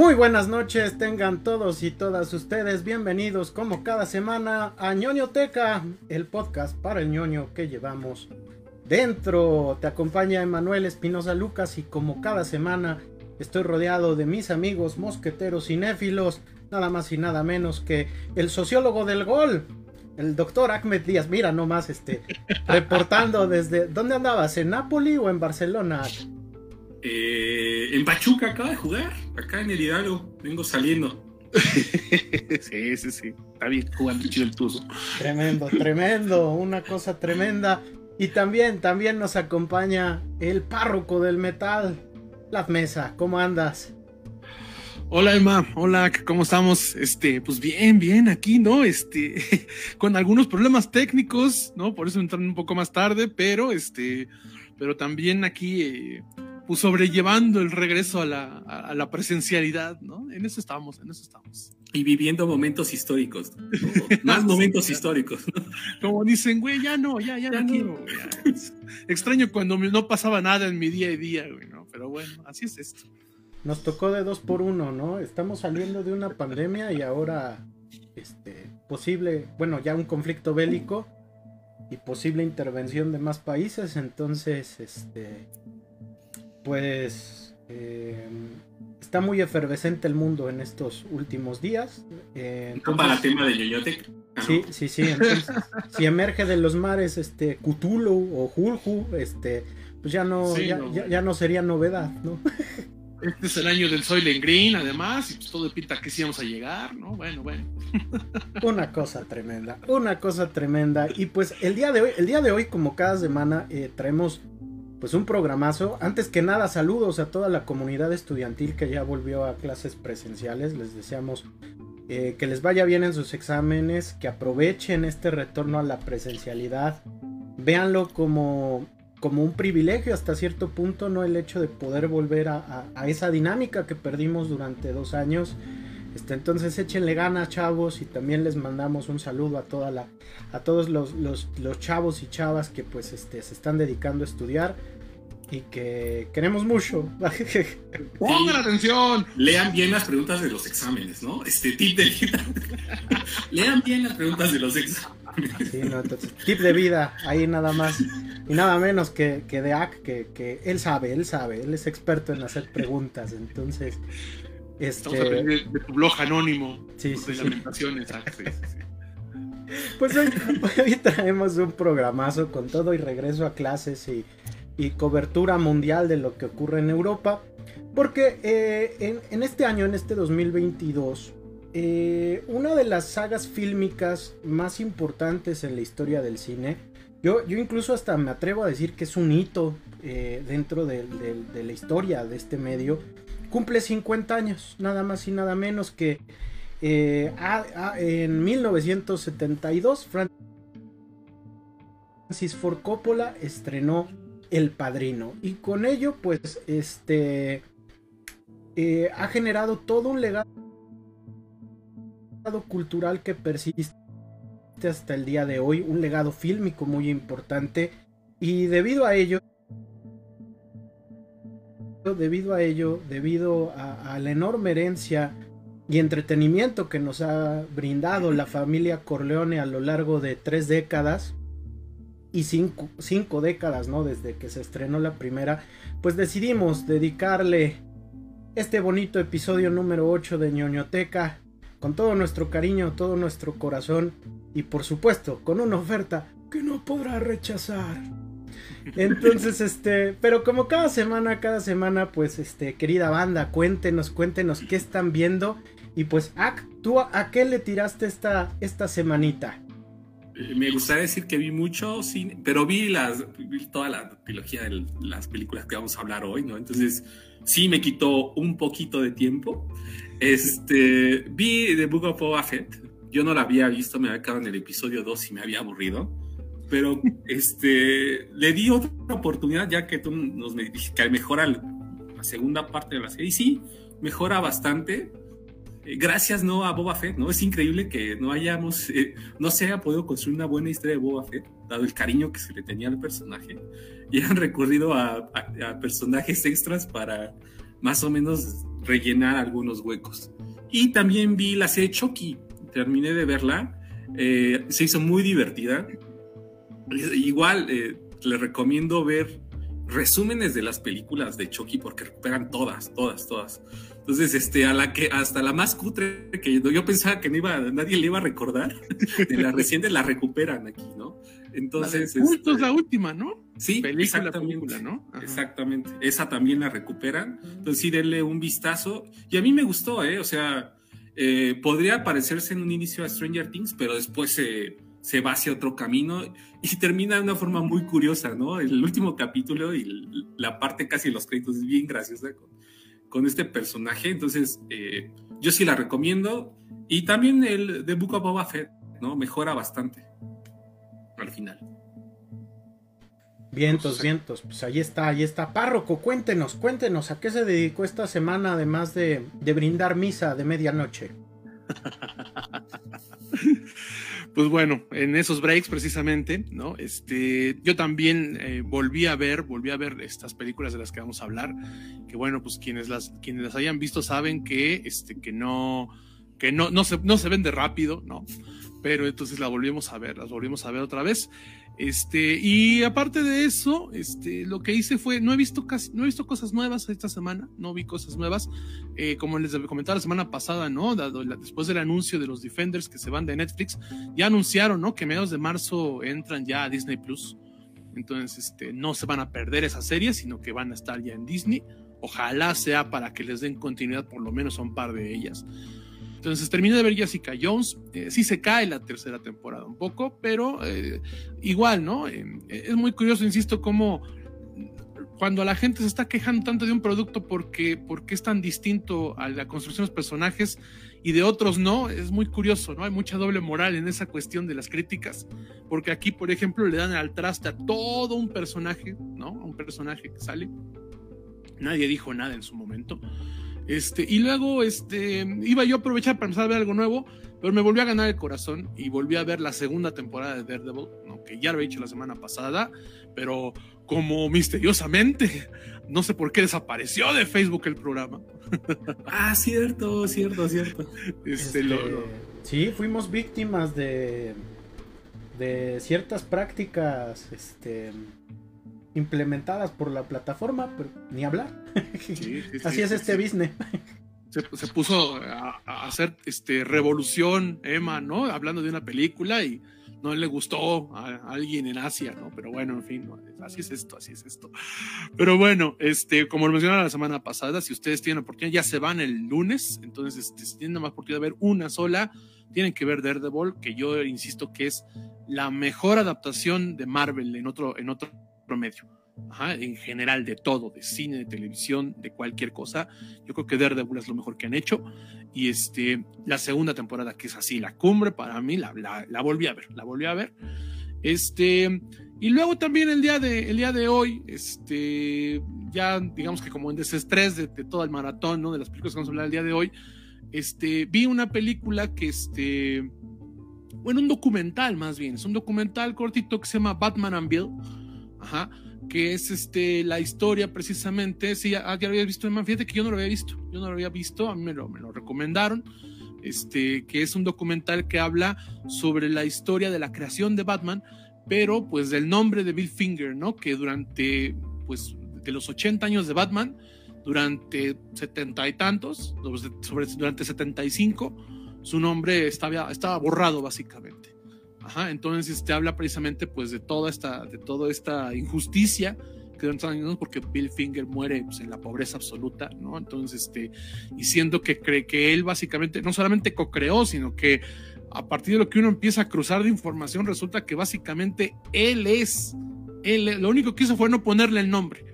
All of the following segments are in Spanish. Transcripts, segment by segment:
Muy buenas noches, tengan todos y todas ustedes bienvenidos como cada semana a ñoñoteca, el podcast para el ñoño que llevamos dentro. Te acompaña Emanuel Espinosa Lucas y como cada semana estoy rodeado de mis amigos mosqueteros cinéfilos, nada más y nada menos que el sociólogo del gol, el doctor Ahmed Díaz. Mira nomás, este, reportando desde... ¿Dónde andabas? ¿En Nápoli o en Barcelona? Eh, en Pachuca acaba de jugar, acá en el Hidalgo, vengo saliendo. sí, sí, sí, está bien jugando chido el tuzo. Tremendo, tremendo, una cosa tremenda. Y también, también nos acompaña el párroco del metal, La Mesa. ¿Cómo andas? Hola Emma, hola, ¿cómo estamos? Este, pues bien, bien, aquí, ¿no? Este, con algunos problemas técnicos, ¿no? Por eso entraron un poco más tarde, pero este, pero también aquí eh, pues, sobrellevando el regreso a la, presencialidad, ¿no? En eso estamos, en eso estamos. Y viviendo momentos históricos, más momentos históricos. Como dicen, güey, ya no, ya, ya, no quiero. Extraño cuando no pasaba nada en mi día a día, güey, ¿no? Pero bueno, así es esto. Nos tocó de dos por uno, ¿no? Estamos saliendo de una pandemia y ahora, este, posible, bueno, ya un conflicto bélico y posible intervención de más países, entonces, este, pues eh, está muy efervescente el mundo en estos últimos días. Eh, para el tema de Yoyote. Sí, sí, sí. si emerge de los mares este Cthulhu o Hulhu, este, pues ya no, ya, no. sería novedad, ¿no? Este es el año del Soylent Green, además, y pues todo pinta que sí vamos a llegar, ¿no? Bueno, bueno. Una cosa tremenda, una cosa tremenda. Y pues el día de hoy, el día de hoy, como cada semana, eh, traemos pues un programazo. Antes que nada, saludos a toda la comunidad estudiantil que ya volvió a clases presenciales. Les deseamos eh, que les vaya bien en sus exámenes, que aprovechen este retorno a la presencialidad. Véanlo como, como un privilegio hasta cierto punto, no el hecho de poder volver a, esa dinámica que perdimos durante dos años. Este, entonces échenle ganas chavos y también les mandamos un saludo a toda la a todos los, los, chavos y chavas que pues este, se están dedicando a estudiar y que queremos mucho. Pongan atención. Lean bien las preguntas de los exámenes, ¿no? Este tip de vida. Lean bien las preguntas de los exámenes. Sí, no, entonces, tip de vida, ahí nada más y nada menos que, que de AC, que, que él sabe, él sabe, él es experto en hacer preguntas, entonces este... De, tu blog anónimo. Sí, sí, lamentaciones. Pues hoy, traemos un programazo con todo y regreso a clases y, cobertura mundial de lo que ocurre en Europa. Porque eh, en, este año, en este 2022, eh, una de las sagas fílmicas más importantes en la historia del cine, yo, yo incluso hasta me atrevo a decir que es un hito eh, dentro de, la historia de este medio, cumple 50 años, nada más y nada menos que eh, en 1972 Francis Ford Coppola estrenó El Padrino. Y con ello pues este eh, ha generado todo un legado cultural que persiste hasta el día de hoy, un legado fílmico muy importante. Y debido a ello debido a ello, debido a, la enorme herencia y entretenimiento que nos ha brindado la familia Corleone a lo largo de tres décadas y cinco, cinco, décadas, ¿no? Desde que se estrenó la primera, pues decidimos dedicarle este bonito episodio número 8 de ñoñoteca con todo nuestro cariño, todo nuestro corazón y por supuesto con una oferta que no podrá rechazar. Entonces, este, pero como cada semana, cada semana, pues, este, querida banda, cuéntenos, cuéntenos qué están viendo. Y pues, ¿tú a, qué le tiraste esta, esta semanita? Eh, me gustaría decir que vi mucho cine, pero vi, las, toda la trilogía de las películas que vamos a hablar hoy, ¿no? Entonces, sí me quitó un poquito de tiempo. Este, vi The Book of Boba Fett. Yo no la había visto, me había quedado en el episodio 2 y me había aburrido pero este, le di otra oportunidad ya que tú nos dijiste que mejora la segunda parte de la serie. Y sí, mejora bastante. Eh, gracias no a Boba Fett, ¿no? Es increíble que no hayamos, eh, no se haya podido construir una buena historia de Boba Fett, dado el cariño que se le tenía al personaje. Y han recurrido a, personajes extras para más o menos rellenar algunos huecos. Y también vi la serie Chucky, terminé de verla, eh, se hizo muy divertida. Igual eh, le recomiendo ver resúmenes de las películas de Chucky porque recuperan todas, todas, todas. Entonces, este, a la que, hasta la más cutre que yo pensaba que no iba, nadie le iba a recordar, de la reciente la recuperan aquí, ¿no? Entonces. Justo es la este, última, ¿no? Sí, exactamente. ¿no? Exactamente. Esa también la recuperan. Entonces, sí, denle un vistazo. Y a mí me gustó, ¿eh? O sea, eh, podría parecerse en un inicio a Stranger Things, pero después se, se va hacia otro camino y termina de una forma muy curiosa, ¿no? El último capítulo y la parte casi de los créditos es bien graciosa con, con este personaje. Entonces, eh, yo sí la recomiendo. Y también el de Book of Boba Fett, ¿no? Mejora bastante al final. Vientos, vientos, pues ahí está, ahí está. Párroco, cuéntenos, cuéntenos, ¿a qué se dedicó esta semana además de, de brindar misa de medianoche? pues bueno, en esos breaks precisamente, ¿no? Este, yo también eh, volví a ver, volví a ver estas películas de las que vamos a hablar, que bueno, pues quienes las, quienes las hayan visto saben que, este, que no, que no, no se, no se vende rápido, ¿no? Pero entonces la volvimos a ver, las volvimos a ver otra vez. Este, y aparte de eso, este, lo que hice fue, no he visto casi, no he visto cosas nuevas esta semana, no vi cosas nuevas, eh, como les comentaba la semana pasada, después del anuncio de los Defenders que se van de Netflix, ya anunciaron. Que mediados de marzo entran ya a Disney Plus. Entonces, este, no se van a perder esa serie, sino que van a estar ya en Disney. Ojalá sea para que les den continuidad por lo menos a un par de ellas. Entonces terminé de ver Jessica Jones. Eh, sí se cae la tercera temporada un poco, pero eh, igual, ¿no? Eh, es muy curioso, insisto, cómo cuando la gente se está quejando tanto de un producto porque, porque es tan distinto a la construcción de los personajes y de otros no, es muy curioso, ¿no? Hay mucha doble moral en esa cuestión de las críticas, porque aquí, por ejemplo, le dan al traste a todo un personaje, ¿no? A un personaje que sale. Nadie dijo nada en su momento. Este, y luego este, iba yo a aprovechar para empezar a ver algo nuevo, pero me volvió a ganar el corazón y volví a ver la segunda temporada de Daredevil, que ya lo había hecho la semana pasada, pero como misteriosamente, no sé por qué desapareció de Facebook el programa. ah, cierto, cierto, cierto. Este, este Sí, fuimos víctimas de, de ciertas prácticas este, implementadas por la plataforma, pero ni hablar. Así es este business. Se, puso a, hacer este revolución, Emma, ¿no? Hablando de una película y no le gustó a, alguien en Asia, ¿no? Pero bueno, en fin, así es esto, así es esto. Pero bueno, este, como lo mencionaba la semana pasada, si ustedes tienen oportunidad, ya se van el lunes, entonces este, si tienen más oportunidad de ver una sola, tienen que ver Daredevil, que yo insisto que es la mejor adaptación de Marvel en otro, en otro promedio. En general de todo, de cine, de televisión, de cualquier cosa. Yo creo que Daredevil es lo mejor que han hecho. Y este, la segunda temporada, que es así, la cumbre, para mí, la, la, volví a ver, la volví a ver. Este, y luego también el día de, el día de hoy, este, ya digamos que como en desestrés de, de todo el maratón, ¿no? De las películas que vamos a hablar el día de hoy, este, vi una película que, este, bueno, un documental más bien, es un documental cortito que se llama Batman and Bill Ajá, que es este, la historia precisamente. Sí, ya, ya lo habías visto, man. Fíjate que yo no lo había visto. Yo no lo había visto, a mí me lo, me lo recomendaron. Este, que es un documental que habla sobre la historia de la creación de Batman, pero pues del nombre de Bill Finger, ¿no? Que durante, pues, de los 80 años de Batman, durante setenta y tantos, sobre, durante 75, su nombre estaba, estaba borrado básicamente entonces te habla precisamente pues de toda esta, de toda esta injusticia que años porque Bill Finger muere pues, en la pobreza absoluta, ¿no? Entonces, este, y siendo que cree que él básicamente no solamente co-creó, sino que a partir de lo que uno empieza a cruzar de información, resulta que básicamente él es, él, lo único que hizo fue no ponerle el nombre.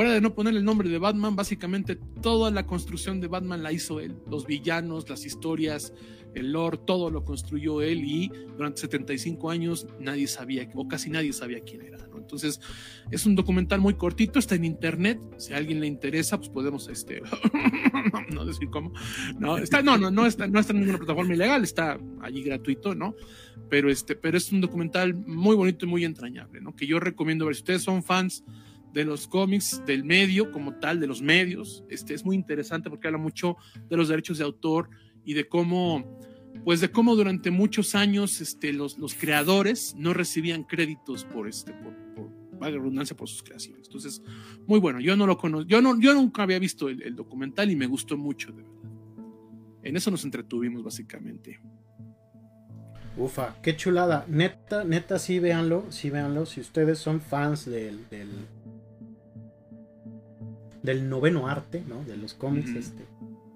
Fuera de no ponerle el nombre de Batman, básicamente toda la construcción de Batman la hizo él. Los villanos, las historias, el lore, todo lo construyó él y durante 75 años nadie sabía, o casi nadie sabía quién era. ¿no? Entonces, es un documental muy cortito, está en internet, si a alguien le interesa, pues podemos, este, no decir cómo, no, está, no, no, no está, no está en ninguna plataforma ilegal, está allí gratuito, ¿no? Pero este, pero es un documental muy bonito y muy entrañable, ¿no? Que yo recomiendo ver, si ustedes son fans de los cómics, del medio como tal, de los medios. Este, es muy interesante porque habla mucho de los derechos de autor y de cómo, pues de cómo durante muchos años este, los, los creadores no recibían créditos por, este, por, por redundancia, por sus creaciones. Entonces, muy bueno. Yo no lo conozco, yo, no, yo nunca había visto el, documental y me gustó mucho, de verdad. En eso nos entretuvimos básicamente. Ufa, qué chulada. Neta, neta, sí véanlo, sí véanlo. Si ustedes son fans del, del noveno arte, ¿no? De los cómics, este,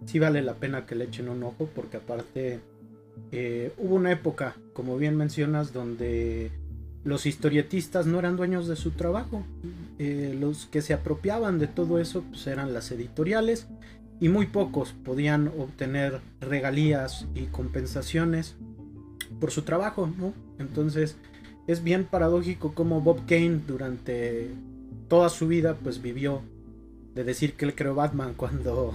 sí vale la pena que le echen un ojo porque aparte eh, hubo una época, como bien mencionas, donde los historietistas no eran dueños de su trabajo. Eh, los que se apropiaban de todo eso pues, eran las editoriales y muy pocos podían obtener regalías y compensaciones por su trabajo, ¿no? Entonces es bien paradójico como Bob Kane durante toda su vida pues vivió de decir que él creó Batman cuando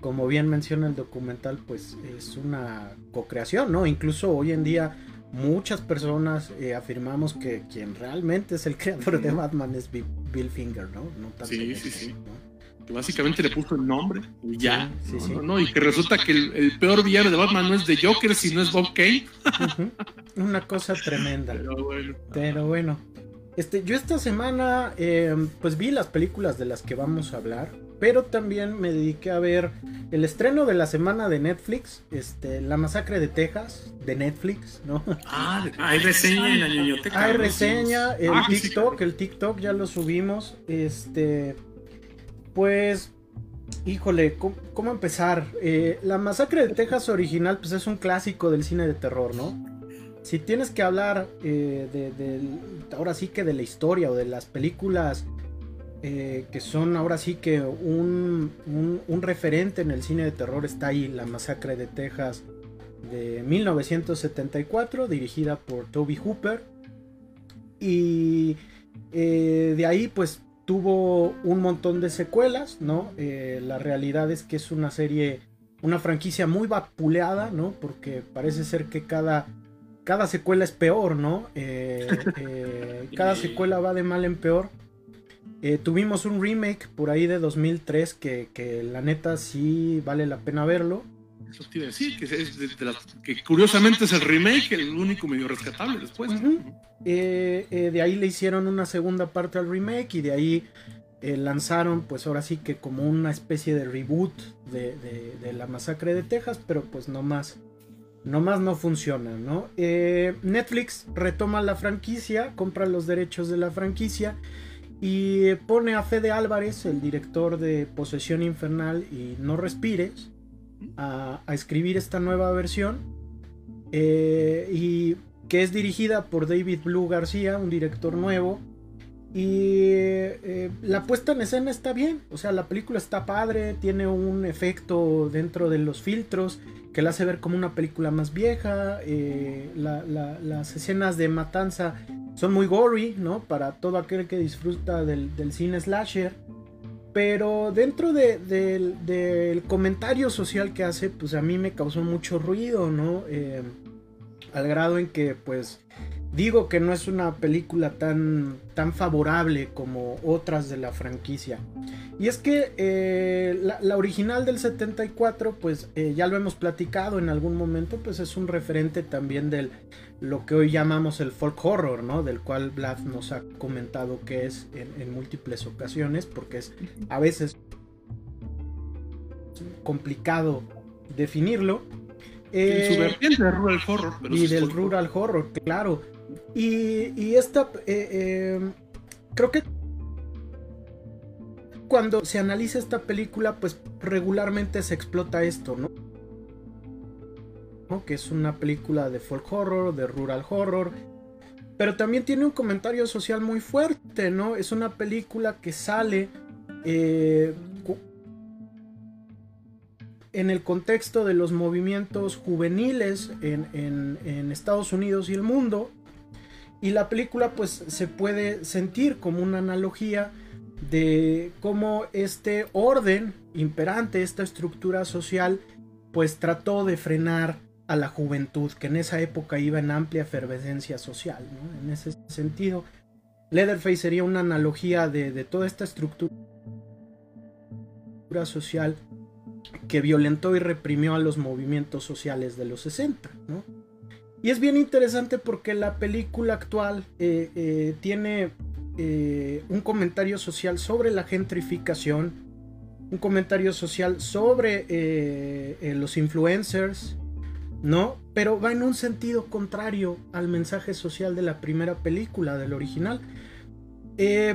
como bien menciona el documental pues es una co-creación, ¿no? Incluso hoy en día muchas personas eh, afirmamos que quien realmente es el creador de Batman es Bill Finger, ¿no? no sí, sí, sí que básicamente le puso el nombre y ya, ¿no? y que resulta que el, peor villano de Batman no es de Joker, sino es Bob Kane. Una cosa tremenda. Pero bueno. Este, yo esta semana eh, pues vi las películas de las que vamos a hablar, pero también me dediqué a ver el estreno de la semana de Netflix, este, La Masacre de Texas, de Netflix, ¿no? Ah, hay reseña en la biblioteca. Hay reseña, el ah, TikTok, el TikTok ya lo subimos, este, pues, híjole, ¿cómo, empezar? Eh, la masacre de Texas original, pues es un clásico del cine de terror, ¿no? Si tienes que hablar eh, de, ahora sí que de la historia o de las películas eh, que son ahora sí que un, un, referente en el cine de terror, está ahí La masacre de Texas de 1974, dirigida por Toby Hooper. Y de ahí pues tuvo un montón de secuelas, ¿no? Eh, la realidad es que es una serie, una franquicia muy vapuleada, ¿no? Porque parece ser que cada, cada secuela es peor, ¿no? Eh, eh, cada secuela va de mal en peor. tuvimos un remake por ahí de 2003 que, que la neta sí vale la pena verlo. Eso te iba a decir, que, es de, que curiosamente es el remake, el único medio rescatable después. Eh, eh, de ahí le hicieron una segunda parte al remake y de ahí eh, lanzaron, pues ahora sí que como una especie de reboot de, la masacre de Texas, pero pues no más. No más no funciona, ¿no? Netflix retoma la franquicia, compra los derechos de la franquicia y pone a Fede Álvarez, el director de Posesión Infernal y No Respires, a, escribir esta nueva versión. Eh, y que es dirigida por David Blue García, un director nuevo. Y eh, la puesta en escena está bien, o sea, la película está padre, tiene un efecto dentro de los filtros que la hace ver como una película más vieja. Eh, las escenas de matanza son muy gory, ¿no? Para todo aquel que disfruta del, cine slasher. Pero dentro del comentario social que hace, pues a mí me causó mucho ruido, ¿no? Eh, al grado en que, pues, digo que no es una película tan, tan favorable como otras de la franquicia. Y es que eh, la, original del 74, pues eh, ya lo hemos platicado en algún momento, pues es un referente también del lo que hoy llamamos el folk horror, ¿no? Del cual Vlad nos ha comentado que es en, múltiples ocasiones, porque es a veces complicado definirlo. y su vertiente de rural horror. y del rural horror, claro. Y, esta, eh, em, creo que cuando se analiza esta película, pues regularmente se explota esto, ¿no? que es una película de folk horror, de rural horror, pero también tiene un comentario social muy fuerte, ¿no? Es una película que sale eh, en el contexto de los movimientos juveniles en, Estados Unidos y el mundo, y la película pues se puede sentir como una analogía de cómo este orden imperante, esta estructura social, pues trató de frenar a la juventud, que en esa época iba en amplia efervescencia social, ¿no? En ese sentido. Leatherface sería una analogía de, toda esta estructura social que violentó y reprimió a los movimientos sociales de los 60, ¿no? Y es bien interesante porque la película actual eh, eh, tiene eh, un comentario social sobre la gentrificación, un comentario social sobre los influencers, ¿no? Pero va en un sentido contrario al mensaje social de la primera película, del original.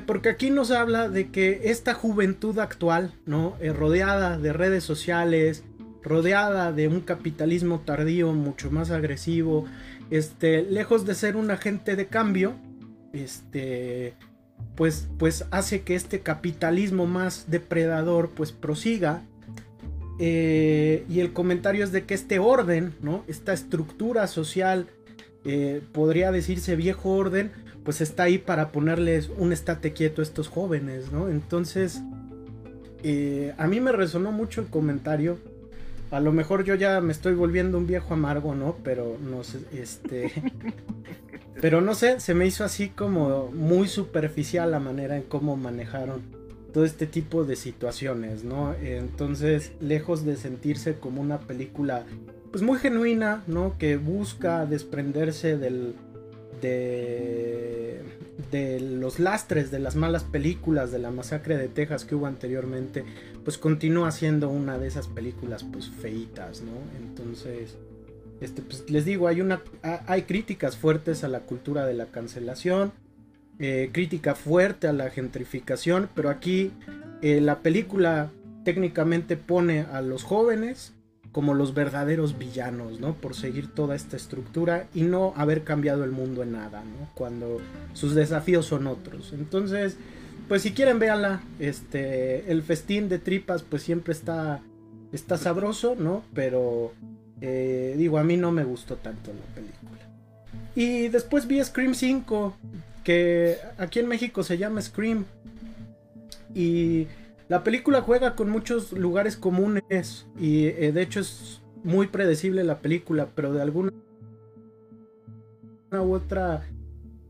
porque aquí nos habla de que esta juventud actual, ¿no? rodeada de redes sociales, rodeada de un capitalismo tardío mucho más agresivo, este, lejos de ser un agente de cambio, este, pues, pues hace que este capitalismo más depredador pues prosiga. Eh, y el comentario es de que este orden, ¿no? Esta estructura social, eh, podría decirse viejo orden, pues está ahí para ponerles un estate quieto a estos jóvenes, ¿no? Entonces, eh, a mí me resonó mucho el comentario a lo mejor yo ya me estoy volviendo un viejo amargo, ¿no? Pero no sé, este... pero no sé, se me hizo así como muy superficial la manera en cómo manejaron todo este tipo de situaciones, ¿no? Entonces, lejos de sentirse como una película, pues muy genuina, ¿no? Que busca desprenderse del... de de los lastres de las malas películas de la masacre de Texas que hubo anteriormente, pues continúa siendo una de esas películas pues feitas, ¿no? Entonces, este, pues les digo, hay una, hay críticas fuertes a la cultura de la cancelación, eh, crítica fuerte a la gentrificación, pero aquí eh, la película técnicamente pone a los jóvenes como los verdaderos villanos, ¿no? Por seguir toda esta estructura y no haber cambiado el mundo en nada, ¿no? Cuando sus desafíos son otros. Entonces, pues si quieren véanla, este, el festín de tripas pues siempre está, está sabroso, ¿no? Pero eh, digo, a mí no me gustó tanto la película. Y después vi Scream 5, que aquí en México se llama Scream. Y la película juega con muchos lugares comunes y eh, de hecho es muy predecible la película, pero de alguna u otra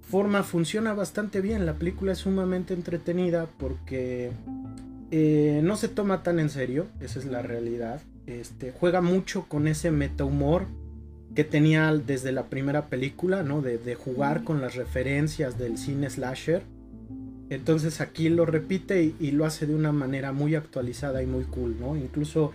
forma funciona bastante bien. La película es sumamente entretenida porque eh, no se toma tan en serio, esa es la realidad. Este, juega mucho con ese meta humor que tenía desde la primera película, ¿no? De, de jugar con las referencias del cine slasher entonces aquí lo repite y, lo hace de una manera muy actualizada y muy cool, ¿no? Incluso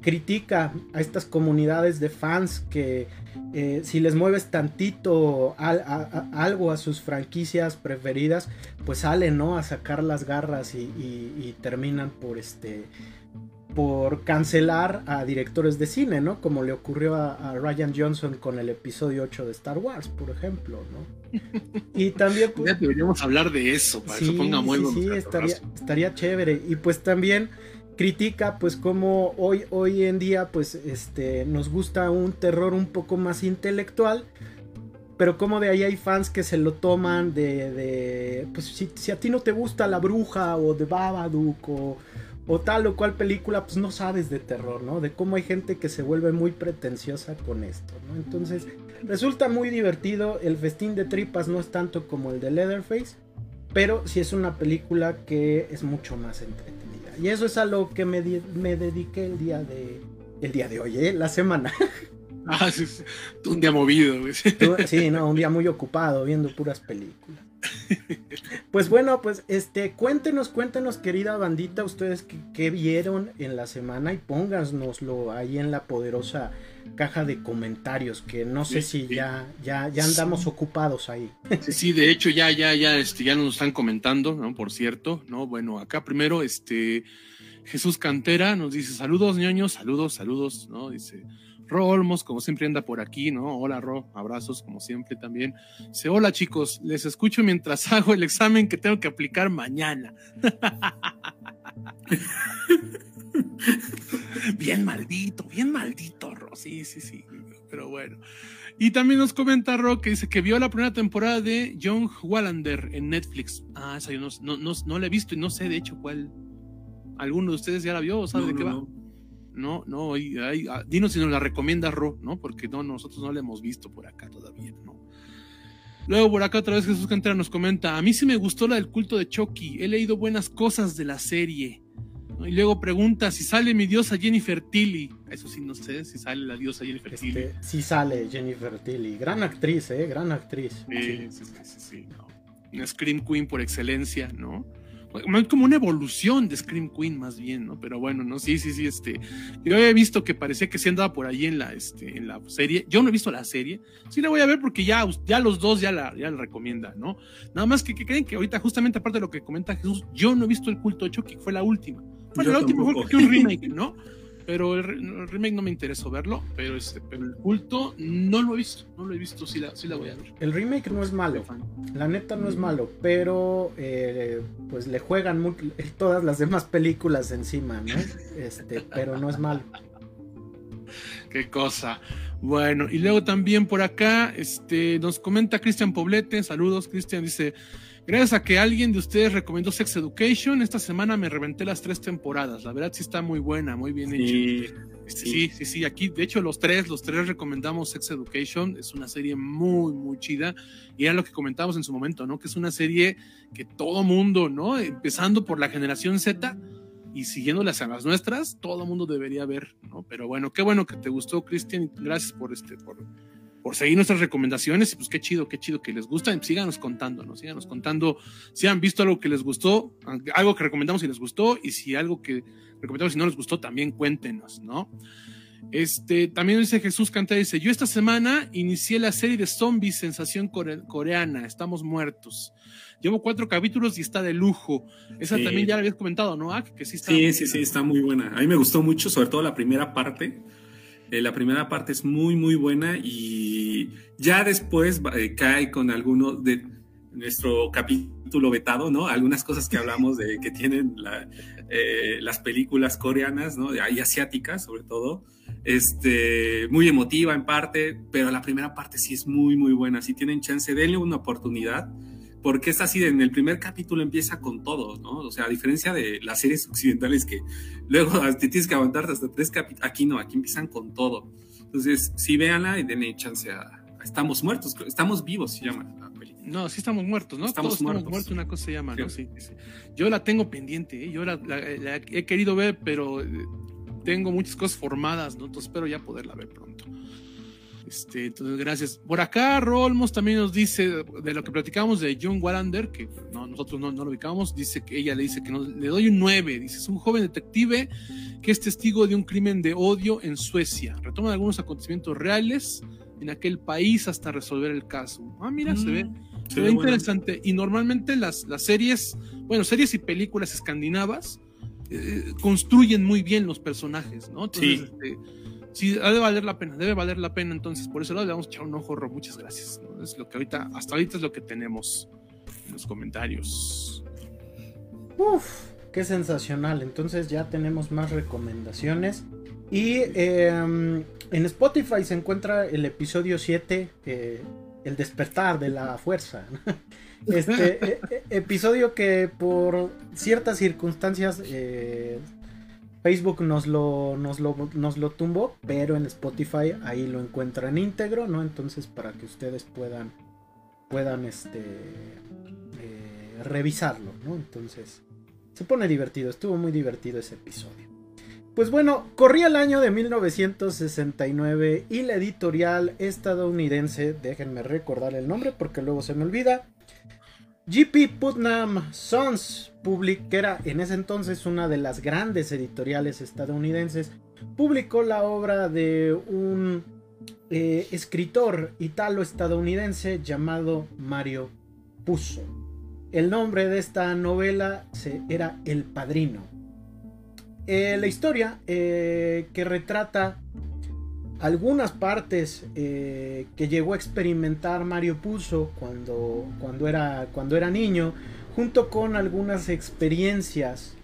critica a estas comunidades de fans que eh, si les mueves tantito algo a sus franquicias preferidas, pues salen, ¿no? A sacar las garras y terminan por este por cancelar a directores de cine, ¿no? Como le ocurrió a, Ryan Johnson con el episodio 8 de Star Wars, por ejemplo, ¿no? Y también... Pues, ya deberíamos hablar de eso, para que ponga muy Sí, sí estaría, estaría, chévere. Y pues también critica pues como hoy, hoy en día pues este, nos gusta un terror un poco más intelectual, pero como de ahí hay fans que se lo toman de, de pues si, si, a ti no te gusta La Bruja o de Babadook o o tal o cual película, pues no sabes de terror, ¿no? De cómo hay gente que se vuelve muy pretenciosa con esto, ¿no? Entonces, resulta muy divertido. El festín de tripas no es tanto como el de Leatherface, pero sí es una película que es mucho más entretenida. Y eso es a lo que me, me dediqué el día de, el día de hoy, ¿eh? La semana. Ah, sí, un día movido. Sí, no, un día muy ocupado viendo puras películas. Pues bueno, pues este, cuéntenos, cuéntenos, querida bandita, ustedes qué, vieron en la semana y pónganoslo ahí en la poderosa caja de comentarios, que no sé si ya, ya, ya andamos ocupados ahí. Sí, de hecho, ya, ya, ya, este, ya nos están comentando, ¿no? Por cierto, ¿no? Bueno, acá primero, este, Jesús Cantera nos dice, saludos, ñoños, saludos, saludos, ¿no? Dice, Ro Olmos, como siempre anda por aquí, ¿no? Hola Ro, abrazos como siempre también. Dice, hola chicos, les escucho mientras hago el examen que tengo que aplicar mañana. bien maldito, bien maldito, Ro, sí, sí, sí, pero bueno. Y también nos comenta Ro que dice que vio la primera temporada de John Wallander en Netflix. Ah, esa yo no, no, no, la he visto y no sé de hecho cuál. ¿Alguno de ustedes ya la vio o sabe de qué va? No, no, ah, dinos si nos la recomienda Ro, ¿no? Porque no, nosotros no la hemos visto por acá todavía, ¿no? Luego por acá otra vez Jesús Cantera nos comenta, a mí sí me gustó la del culto de Chucky, he leído buenas cosas de la serie. Y luego pregunta si sale mi diosa Jennifer Tilly. Eso sí, no sé si sale la diosa Jennifer Este, Tilly. sí sale Jennifer Tilly. Gran actriz, ¿eh? Gran actriz. Sí, sí, sí, sí, sí, no. Una Scream Queen por excelencia, ¿no? Como una evolución de Scream Queen más bien, ¿no? Pero bueno, no, sí, sí, sí, este. Yo he visto que parecía que sí andaba por ahí en la, este, en la serie. Yo no he visto la serie. Sí la voy a ver porque ya, ya los dos ya la, ya la recomiendan, ¿no? Nada más que, que creen que ahorita, justamente aparte de lo que comenta Jesús, yo no he visto el culto de Chucky, fue la última. Bueno, Yo la última tampoco. fue que un remake, ¿no? Pero el, re- el remake no me interesó verlo, pero este, pero el culto no lo he visto, no lo he visto, sí la, sí la voy a ver. El remake no es malo. La neta no es malo, pero eh, pues le juegan mu- todas las demás películas encima, ¿no? Este, pero no es malo. Qué cosa. Bueno, y luego también por acá, este, nos comenta Cristian Poblete, saludos, Cristian, dice, gracias a que alguien de ustedes recomendó Sex Education, esta semana me reventé las tres temporadas, la verdad sí está muy buena, muy bien hecha. Sí, Este, sí, sí, sí, aquí, de hecho, los tres, los tres recomendamos Sex Education, es una serie muy, muy chida, y era lo que comentábamos en su momento, ¿no? Que es una serie que todo mundo, ¿no? Empezando por la generación Z y siguiéndolas a las nuestras, todo mundo debería ver, ¿no? Pero bueno, qué bueno que te gustó, Cristian, gracias por este, por, por seguir nuestras recomendaciones, y pues qué chido, qué chido que les gusta, y síganos contando, ¿no? Síganos contando si han visto algo que les gustó, algo que recomendamos y les gustó, y si algo que recomendamos y no les gustó, también cuéntenos, ¿no? Este, también dice Jesús Cantera, dice, yo esta semana inicié la serie de zombies sensación core- coreana, estamos muertos. Llevo cuatro capítulos y está de lujo. Esa Sí. también ya la habías comentado, ¿no? Que sí está. Sí, sí, sí, está muy buena. A mí me gustó mucho, sobre todo la primera parte. Eh, la primera parte es muy, muy buena y ya después eh, cae con algunos de nuestro capítulo vetado, ¿no? Algunas cosas que hablamos de que tienen la- eh, las películas coreanas, ¿no? Y asiáticas, sobre todo. Este, muy emotiva en parte, pero la primera parte sí es muy, muy buena. Si tienen chance, denle una oportunidad porque es así, en el primer capítulo empieza con todo, ¿no? O sea, a diferencia de las series occidentales que luego te tienes que aguantarte hasta tres capítulos, aquí no, aquí empiezan con todo. Entonces, sí, véanla y denle chance a, Estamos Muertos, Estamos Vivos se llama la película. No, sí estamos muertos, ¿no? Estamos Todos estamos muertos. muertos, una cosa se llama, ¿no? Sí. Sí, sí. Yo la tengo pendiente, ¿eh? yo la, la- la he querido ver, pero eh, tengo muchas cosas formadas, ¿no? Entonces espero ya poderla ver pronto. Este, entonces, gracias. Por acá, Rolmos también nos dice de lo que platicábamos de John Wallander, que no, nosotros no, no lo ubicábamos, dice que ella le dice que no, le doy un 9. Dice, es un joven detective que es testigo de un crimen de odio en Suecia. Retoma algunos acontecimientos reales en aquel país hasta resolver el caso. Ah, mira, se ve. Mm, Se se ve ve bueno. interesante. Y normalmente las, las series, bueno, series y películas escandinavas eh, construyen muy bien los personajes, ¿no? Entonces, Sí. este, sí, debe valer la pena, debe valer la pena. Entonces, por eso le vamos a echar un ojo, Ro. Muchas gracias. Es lo que ahorita, hasta ahorita es lo que tenemos en los comentarios. Uf, qué sensacional. Entonces ya tenemos más recomendaciones. Y eh, en Spotify se encuentra el episodio 7, eh, El despertar de la fuerza. Este eh, eh, episodio que por ciertas circunstancias eh, Facebook nos lo, nos, lo, nos lo tumbó, pero en Spotify ahí lo encuentran íntegro, ¿no? Entonces para que ustedes puedan, puedan este, eh, revisarlo, ¿no? Entonces se pone divertido, estuvo muy divertido ese episodio. Pues bueno, corría el año de 1969 y la editorial estadounidense, déjenme recordar el nombre porque luego se me olvida, GP Putnam Sons que era en ese entonces una de las grandes editoriales estadounidenses, publicó la obra de un eh, escritor italo-estadounidense llamado Mario Puzo. El nombre de esta novela era El Padrino. Eh, la historia eh, que retrata algunas partes eh, que llegó a experimentar Mario Puzo cuando, cuando, era, cuando era niño, junto con algunas experiencias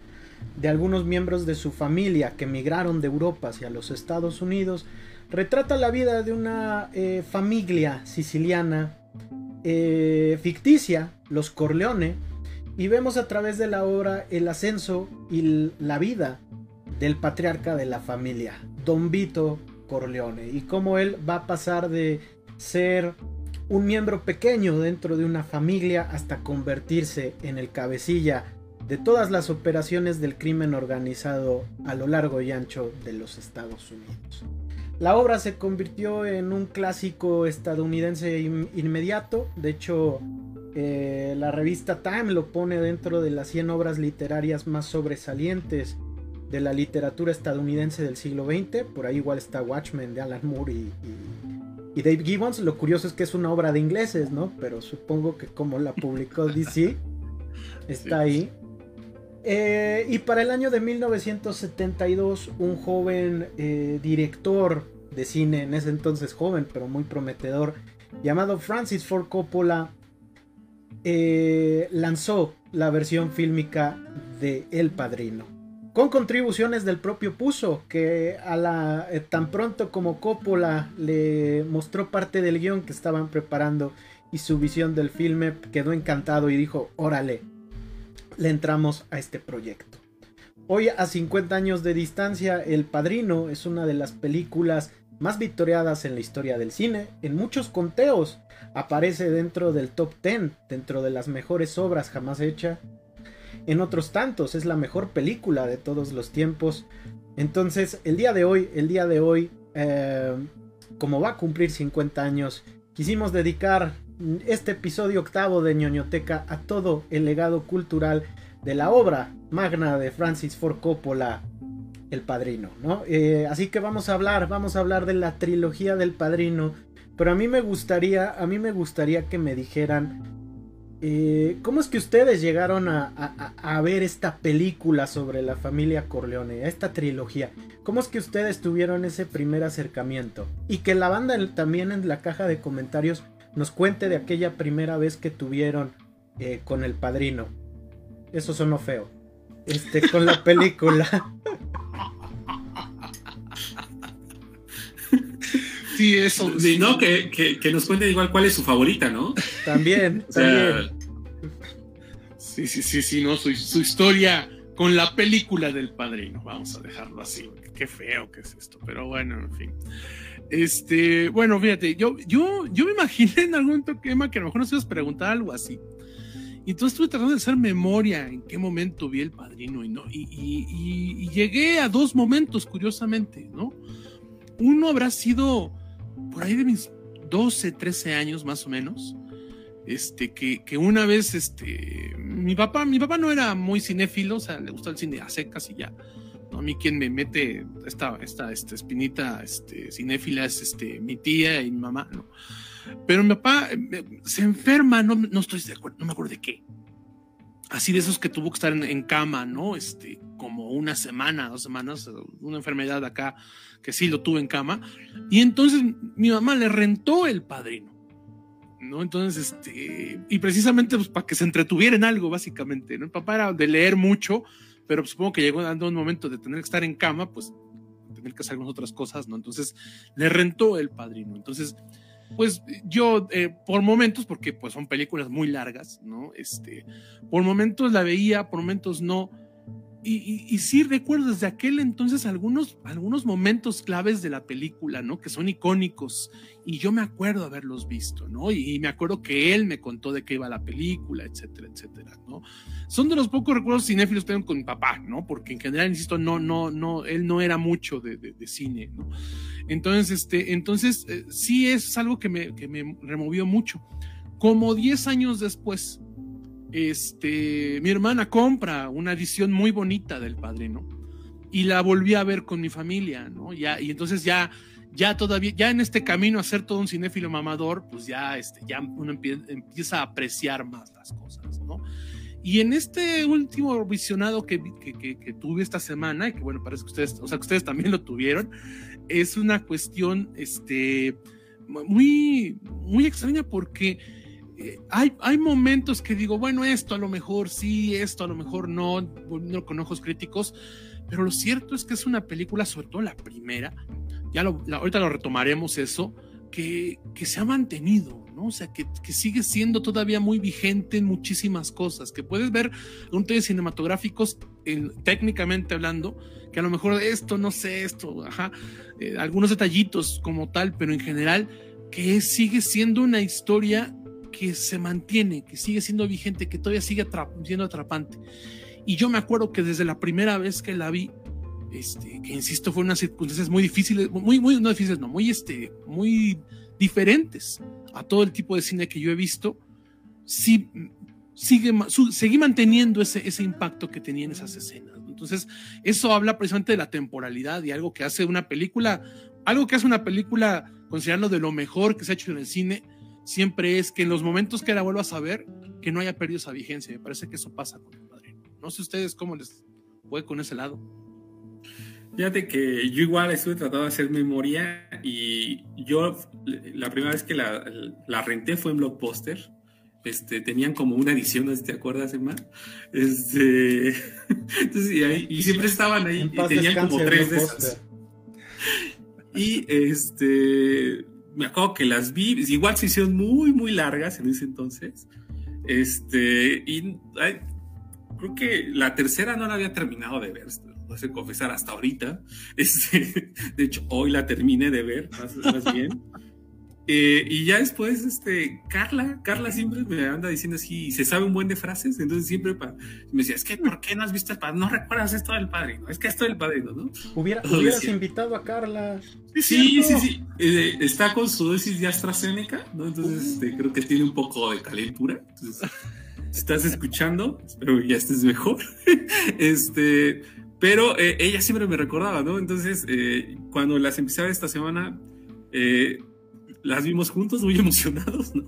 de algunos miembros de su familia que migraron de Europa hacia los Estados Unidos, retrata la vida de una eh, familia siciliana eh, ficticia, los Corleone, y vemos a través de la obra el ascenso y la vida del patriarca de la familia, Don Vito Y cómo él va a pasar de ser un miembro pequeño dentro de una familia hasta convertirse en el cabecilla de todas las operaciones del crimen organizado a lo largo y ancho de los Estados Unidos. La obra se convirtió en un clásico estadounidense inmediato, de hecho eh, la revista Time lo pone dentro de las 100 obras literarias más sobresalientes de la literatura estadounidense del siglo XX, por ahí igual está Watchmen de Alan Moore y, y Dave Gibbons, lo curioso es que es una obra de ingleses, ¿no? Pero supongo que como la publicó DC, está ahí. Eh, y para el año de 1972, un joven eh, director de cine, en ese entonces joven, pero muy prometedor, llamado Francis Ford Coppola, eh, lanzó la versión fílmica de El Padrino. Con contribuciones del propio Puso, que a la, tan pronto como Coppola le mostró parte del guion que estaban preparando y su visión del filme, quedó encantado y dijo, órale, le entramos a este proyecto. Hoy a 50 años de distancia, El Padrino es una de las películas más victoriadas en la historia del cine. En muchos conteos aparece dentro del top 10, dentro de las mejores obras jamás hechas. En otros tantos es la mejor película de todos los tiempos. Entonces, el día de hoy, el día de hoy, eh, como va a cumplir 50 años, quisimos dedicar este episodio octavo de ñoñoteca a todo el legado cultural de la obra magna de Francis Ford Coppola, El Padrino, ¿no? Eh, así que vamos a hablar, vamos a hablar de la trilogía del Padrino, pero a mí me gustaría, a mí me gustaría que me dijeran eh, ¿Cómo es que ustedes llegaron a, ver esta película sobre la familia Corleone, esta trilogía? ¿Cómo es que ustedes tuvieron ese primer acercamiento? Y que la banda también en la caja de comentarios nos cuente de aquella primera vez que tuvieron eh, con el padrino. Eso sonó feo. Este, con la película. Sí, eso. Sí, ¿no? Que, que, nos cuente igual cuál es su favorita, ¿no? También, también. Sí, sí, sí, sí, ¿no? Su, su historia con la película del padrino. Vamos a dejarlo así. Qué feo que es esto, pero bueno, en fin. Este, bueno, fíjate, yo, yo, yo me imaginé en algún tema que a lo mejor nos ibas a preguntar algo así. Y entonces estuve tratando de hacer memoria en qué momento vi el padrino y no. Y, y, llegué a dos momentos, curiosamente, ¿no? Uno habrá sido por ahí de mis 12, 13 años más o menos. Este, que, que una vez, este, mi papá, mi papá no era muy cinéfilo, o sea, le gustaba el cine a secas y ya a mí quien me mete esta, esta, esta espinita este, cinéfila es este, mi tía y mi mamá, ¿no? Pero mi papá eh, se enferma, no, no estoy de acuerdo, no me acuerdo de qué. Así de esos que tuvo que estar en, cama, ¿no? Este, como una semana, dos semanas, una enfermedad acá que sí lo tuve en cama. Y entonces mi mamá le rentó el padrino. ¿no? Entonces, este, y precisamente pues, para que se entretuviera en algo, básicamente, ¿no? El papá era de leer mucho, pero supongo que llegó dando un momento de tener que estar en cama, pues tener que hacer algunas otras cosas, ¿no? Entonces le rentó el padrino. Entonces, pues yo eh, por momentos, porque pues son películas muy largas, ¿no? Este, por momentos la veía, por momentos no. Y, y, sí recuerdo desde aquel entonces algunos, algunos momentos claves de la película, ¿no? Que son icónicos y yo me acuerdo haberlos visto, ¿no? Y, me acuerdo que él me contó de qué iba la película, etcétera, etcétera, ¿no? Son de los pocos recuerdos cinéfilos que tengo con mi papá, ¿no? Porque en general, insisto, no, no, no, él no era mucho de, de, cine. Entonces, este, entonces, eh, sí es algo que me, que me removió mucho. Como 10 años después, este, mi hermana compra una edición muy bonita del Padrino y la volví a ver con mi familia, ¿no? Ya, y entonces ya, ya todavía, ya en este camino a ser todo un cinéfilo mamador, pues ya, este, ya uno empieza a apreciar más las cosas, ¿no? Y en este último visionado que, que, que, tuve esta semana, y que bueno, parece que ustedes, o sea, que ustedes también lo tuvieron, es una cuestión, este, muy, muy extraña porque eh, hay, hay momentos que digo, bueno, esto a lo mejor sí, esto a lo mejor no, no con ojos críticos, pero lo cierto es que es una película, sobre todo la primera, ya lo, ahorita lo retomaremos eso, que, que se ha mantenido, ¿no? O sea, que, que, sigue siendo todavía muy vigente en muchísimas cosas, que puedes ver un de cinematográficos, técnicamente hablando, que a lo mejor esto, no sé, esto, ajá, eh, algunos detallitos como tal, pero en general que sigue siendo una historia que se mantiene, que sigue siendo vigente, que todavía sigue siendo atrapante. Y yo me acuerdo que desde la primera vez que la vi, este, que insisto, fue unas circunstancias muy difíciles, muy, muy, no difíciles, no, muy, este, muy diferentes a todo el tipo de cine que yo he visto, sí, sigue, seguí manteniendo ese, ese impacto que tenía en esas escenas. Entonces, eso habla precisamente de la temporalidad y algo que hace una película, algo que hace una película, considerando de lo mejor que se ha hecho en el cine, siempre es que en los momentos que la vuelvas a ver, que no haya perdido esa vigencia. Me parece que eso pasa con el padrino. No sé ustedes cómo les fue con ese lado. Fíjate que yo igual estuve tratando de hacer memoria y yo la primera vez que la, la renté fue en Blockbuster. Este, tenían como una edición, no sé si te acuerdas, Emma. Este, entonces, y, siempre estaban ahí y tenían como tres de esas. Y este, me acuerdo que las vi, igual se hicieron muy, muy largas en ese entonces. Este, y creo que la tercera no la había terminado de ver, voy a confesar hasta ahorita. Este, de hecho, hoy la terminé de ver, más, bien. Eh, y ya después, este, Carla, Carla siempre me anda diciendo así, se sabe un buen de frases, entonces siempre me decía, es que, ¿por qué no has visto el padre? No recuerdas esto del padrino, es que esto del padrino, ¿no? hubieras invitado a Carla. Sí, sí, sí, eh, está con su dosis de AstraZeneca, ¿no? Entonces, este, creo que tiene un poco de calentura. Entonces, estás escuchando, espero que ya estés mejor. este, pero eh, ella siempre me recordaba, ¿no? Entonces, cuando las empecé a ver esta semana, eh, las vimos juntos, muy emocionados, ¿no?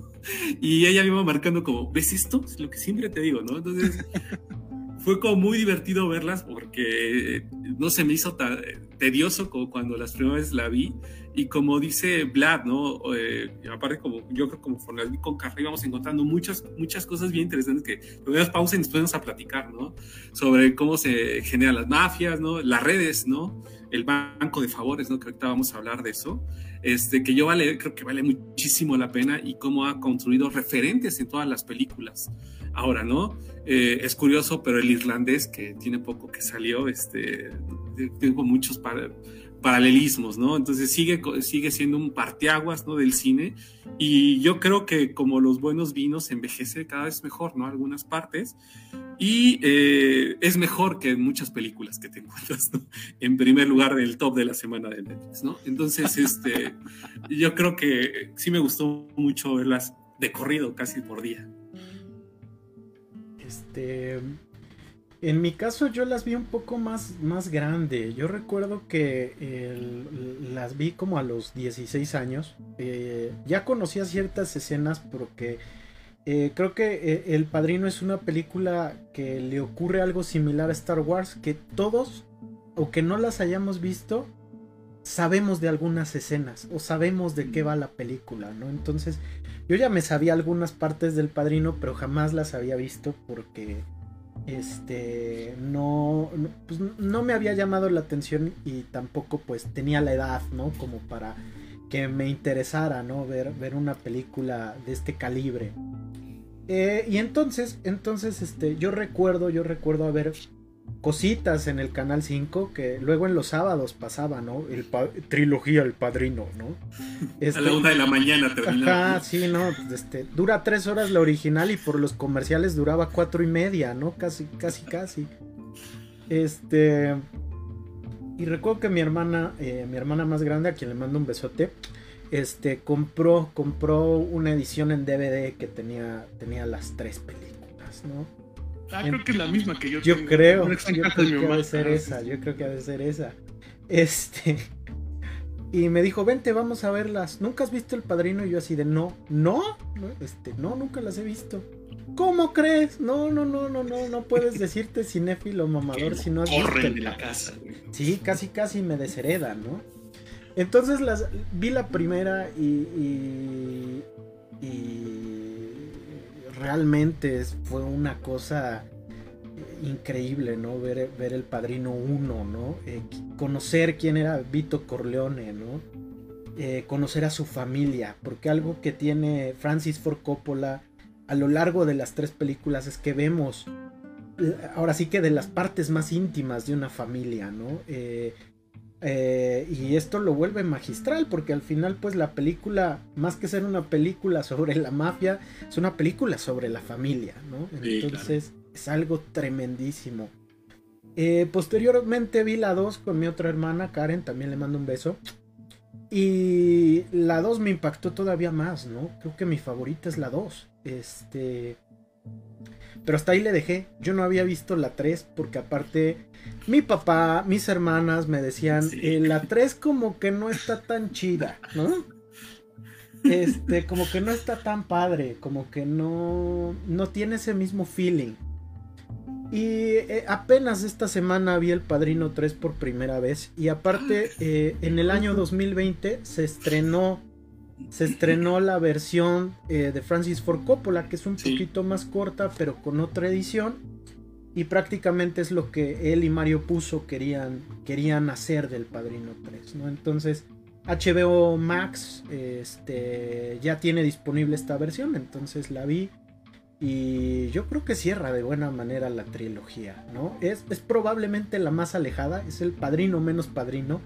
Y ella me iba marcando como, ¿ves esto? Es lo que siempre te digo, ¿no? Entonces, fue como muy divertido verlas porque no se me hizo tan tedioso como cuando las primeras veces la vi. Y como dice Vlad, ¿no? Eh, aparte, como yo creo como con, con Carla íbamos encontrando muchas, muchas cosas bien interesantes que primero pausa y nos ponemos a platicar, ¿no? Sobre cómo se generan las mafias, ¿no? Las redes, ¿no? El banco de favores, ¿no? Que ahorita vamos a hablar de eso este, que yo vale, creo que vale muchísimo la pena y cómo ha construido referentes en todas las películas. Ahora, ¿no? Eh, es curioso, pero el irlandés, que tiene poco que salió, este, tengo muchos paralelismos, ¿no? Entonces sigue, sigue siendo un parteaguas, ¿no? Del cine y yo creo que como los buenos vinos envejece cada vez mejor, ¿no? Algunas partes y eh, es mejor que en muchas películas que te encuentras, ¿no? En primer lugar del top de la semana de Netflix, ¿no? Entonces, este, yo creo que sí me gustó mucho verlas de corrido casi por día. Este, en mi caso yo las vi un poco más, más grande. Yo recuerdo que las vi como a los 16 años. Eh, ya conocía ciertas escenas porque eh, creo que eh, El Padrino es una película que le ocurre algo similar a Star Wars, que todos, o que no las hayamos visto, sabemos de algunas escenas o sabemos de qué va la película, ¿no? Entonces, yo ya me sabía algunas partes del Padrino, pero jamás las había visto porque este no, pues, no me había llamado la atención y tampoco pues tenía la edad, ¿no? Como para que me interesara, ¿no? Ver, ver una película de este calibre. Eh, y entonces, entonces, este, yo recuerdo, yo recuerdo haber cositas en el canal 5 que luego en los sábados pasaba, ¿no? El trilogía El Padrino, ¿no? a la una de la mañana terminaba. Ah, sí, no, este, dura tres horas la original y por los comerciales duraba cuatro y media, ¿no? Casi, casi, casi. Este. Y recuerdo que mi hermana, eh, mi hermana más grande, a quien le mando un besote, este, compró, compró una edición en DVD que tenía, tenía las tres películas, ¿no? Ah, creo que es la misma que yo. Yo creo, yo creo que ha de ser esa, yo creo que ha de ser esa. Este. Y me dijo, vente, vamos a verlas. ¿Nunca has visto El Padrino? Y yo así de, no, no, este, no, nunca las he visto. ¿Cómo crees? No, no, no, no, no, no puedes decirte cinéfilo mamador si no has visto. de la casa. Sí, casi, casi me deshereda, ¿no? Entonces las vi la primera y, y realmente fue una cosa increíble, ¿no? Ver, ver el Padrino 1, ¿no? Eh, conocer quién era Vito Corleone, ¿no? Eh, conocer a su familia, porque algo que tiene Francis Ford Coppola a lo largo de las tres películas es que vemos, ahora sí que de las partes más íntimas de una familia, ¿no? Eh, Eh, y esto lo vuelve magistral porque al final pues la película, más que ser una película sobre la mafia, es una película sobre la familia, ¿no? Entonces es algo tremendísimo. Eh, posteriormente vi la 2 con mi otra hermana, Karen, también le mando un beso. Y la 2 me impactó todavía más, ¿no? Creo que mi favorita es la 2. Este... Pero hasta ahí le dejé. Yo no había visto la 3 porque aparte mi papá, mis hermanas me decían, eh, la 3 como que no está tan chida, ¿no? Este, como que no está tan padre, como que no, no tiene ese mismo feeling. Y eh, apenas esta semana vi El Padrino 3 por primera vez. Y aparte, eh, en el año 2020 se estrenó. Se estrenó la versión de Francis Ford Coppola, que es un poquito más corta, pero con otra edición. Y prácticamente es lo que él y Mario Puzo querían, querían hacer del Padrino 3, ¿no? Entonces, HBO Max este, ya tiene disponible esta versión, entonces la vi. Y yo creo que cierra de buena manera la trilogía, ¿no? Es, es probablemente la más alejada, es el padrino menos padrino.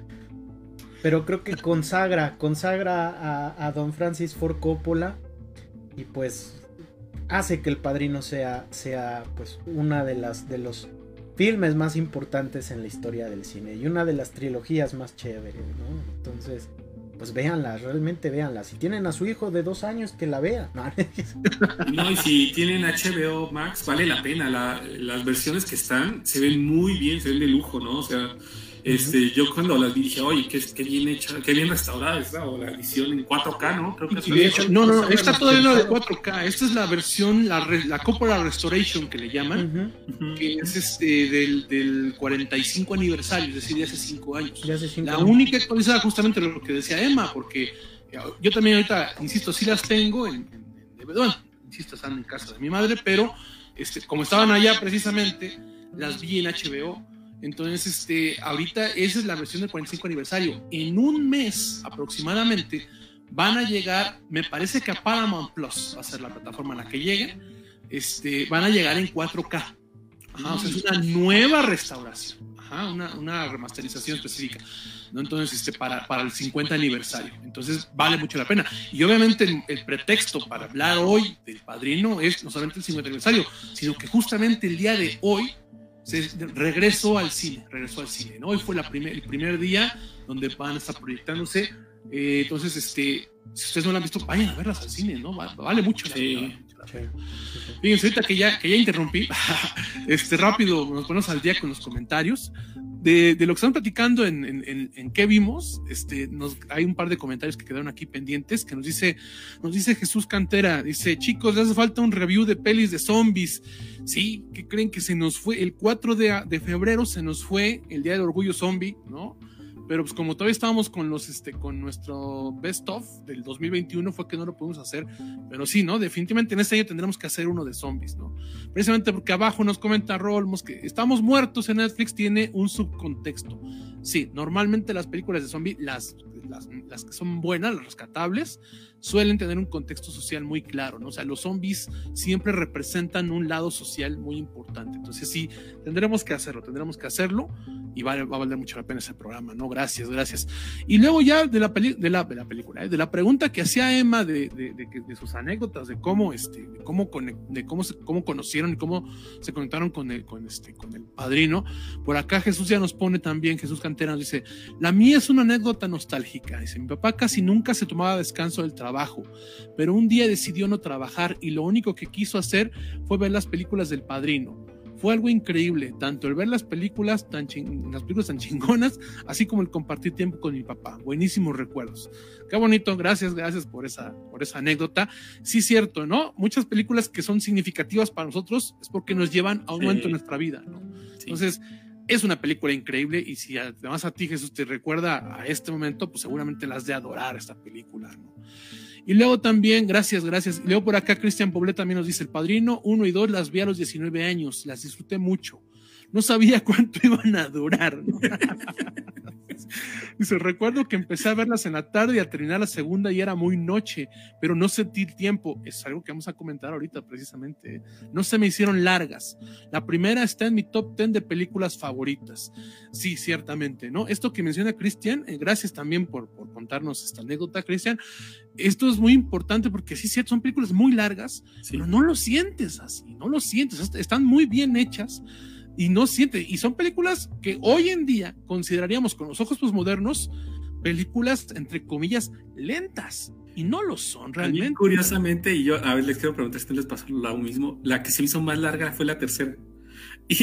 Pero creo que consagra, consagra a, Don Francis Ford Coppola. Y pues hace que El Padrino sea, sea pues una de las de los filmes más importantes en la historia del cine y una de las trilogías más chéveres, ¿no? Entonces, pues véanla, realmente véanla. Si tienen a su hijo de dos años, que la vea. No, y si tienen HBO Max, vale la pena. las versiones que están se ven muy bien, se ven de lujo, ¿no? O sea, este, yo cuando las vi dije, oye, qué, qué bien hecha, qué bien restaurada está, o la edición en 4K, ¿no? Creo que y de hecho, no, no, no, esta todavía no de 4K, esta es la versión, la, la Coppola Restoration que le llaman, que es este del, del, 45 aniversario, es decir, de hace 5 años. la única actualizada justamente lo que decía Emma, porque yo también ahorita, insisto, sí las tengo en, en, bueno, insisto, están en casa de mi madre, pero este, como estaban allá precisamente, las vi en HBO entonces, este, ahorita esa es la versión del 45 aniversario. En un mes aproximadamente van a llegar, me parece que a Paramount Plus va a ser la plataforma en la que lleguen, este, van a llegar en 4K. o sea, es una nueva restauración, una, una, remasterización específica. ¿no? Entonces, este, para, para el 50 aniversario. Entonces, vale mucho la pena. Y obviamente el, el, pretexto para hablar hoy del padrino es no solamente el 50 aniversario, sino que justamente el día de hoy regresó al cine, regresó al cine, ¿no? Hoy fue la primer, el primer día donde van a estar proyectándose. Eh, entonces, este, si ustedes no la han visto, vayan a verlas al cine, ¿no? Vale, mucho la pena. Fíjense, ahorita que ya, que ya interrumpí, este, rápido nos ponemos al día con los comentarios. De, de lo que están platicando en, en, en, qué vimos, este, nos, hay un par de comentarios que quedaron aquí pendientes, que nos dice, nos dice Jesús Cantera, dice, chicos, les hace falta un review de pelis de zombies. Sí, que creen que se nos fue, el 4 de, de febrero se nos fue el Día del Orgullo Zombie, ¿no? Pero pues como todavía estábamos con los este con nuestro best of del 2021 fue que no lo pudimos hacer, pero sí, ¿no? Definitivamente en este año tendremos que hacer uno de zombies, ¿no? Precisamente porque abajo nos comenta Rolmos que estamos muertos en Netflix tiene un subcontexto. Sí, normalmente las películas de zombies las las, las que son buenas, las rescatables, suelen tener un contexto social muy claro, ¿no? O sea, los zombies siempre representan un lado social muy importante. Entonces sí, tendremos que hacerlo, tendremos que hacerlo y va, va a valer mucho la pena ese programa, ¿no? Gracias, gracias. Y luego ya de la, peli, de la, de la película, ¿eh? de la pregunta que hacía Emma de, de, de, sus anécdotas, de cómo, este, de cómo, de cómo, se, cómo conocieron y cómo se conectaron con el, con, este, con el padrino. Por acá Jesús ya nos pone también, Jesús Cantera nos dice, la mía es una anécdota nostálgica. Dice, mi papá casi nunca se tomaba descanso del trabajo pero un día decidió no trabajar y lo único que quiso hacer fue ver las películas del padrino. Fue algo increíble, tanto el ver las películas tan, las películas tan chingonas, así como el compartir tiempo con mi papá. Buenísimos recuerdos. Qué bonito, gracias, gracias por esa, por esa anécdota. Sí, cierto, ¿no? Muchas películas que son significativas para nosotros es porque nos llevan a un momento en nuestra vida, ¿no? Entonces, es una película increíble y si además a ti Jesús te recuerda a este momento, pues seguramente las de adorar esta película, ¿no? Y luego también, gracias, gracias. Y luego por acá Cristian Poblet también nos dice, El Padrino 1 y 2 las vi a los 19 años, las disfruté mucho. No sabía cuánto iban a durar. ¿no? Dice, recuerdo que empecé a verlas en la tarde y a terminar la segunda y era muy noche, pero no sentí tiempo. Es algo que vamos a comentar ahorita precisamente. ¿eh? No se me hicieron largas. La primera está en mi top 10 de películas favoritas. Sí, ciertamente, ¿no? Esto que menciona Cristian, eh, gracias también por, por contarnos esta anécdota, Cristian. Esto es muy importante porque sí, cierto, son películas muy largas, pero no lo sientes así, no lo sientes. Están muy bien hechas y no siente. Y son películas que hoy en día consideraríamos con los ojos modernos películas entre comillas lentas. Y no lo son realmente. curiosamente, y yo a ver, les quiero preguntar si les pasó lo mismo. La que se hizo más larga fue la tercera.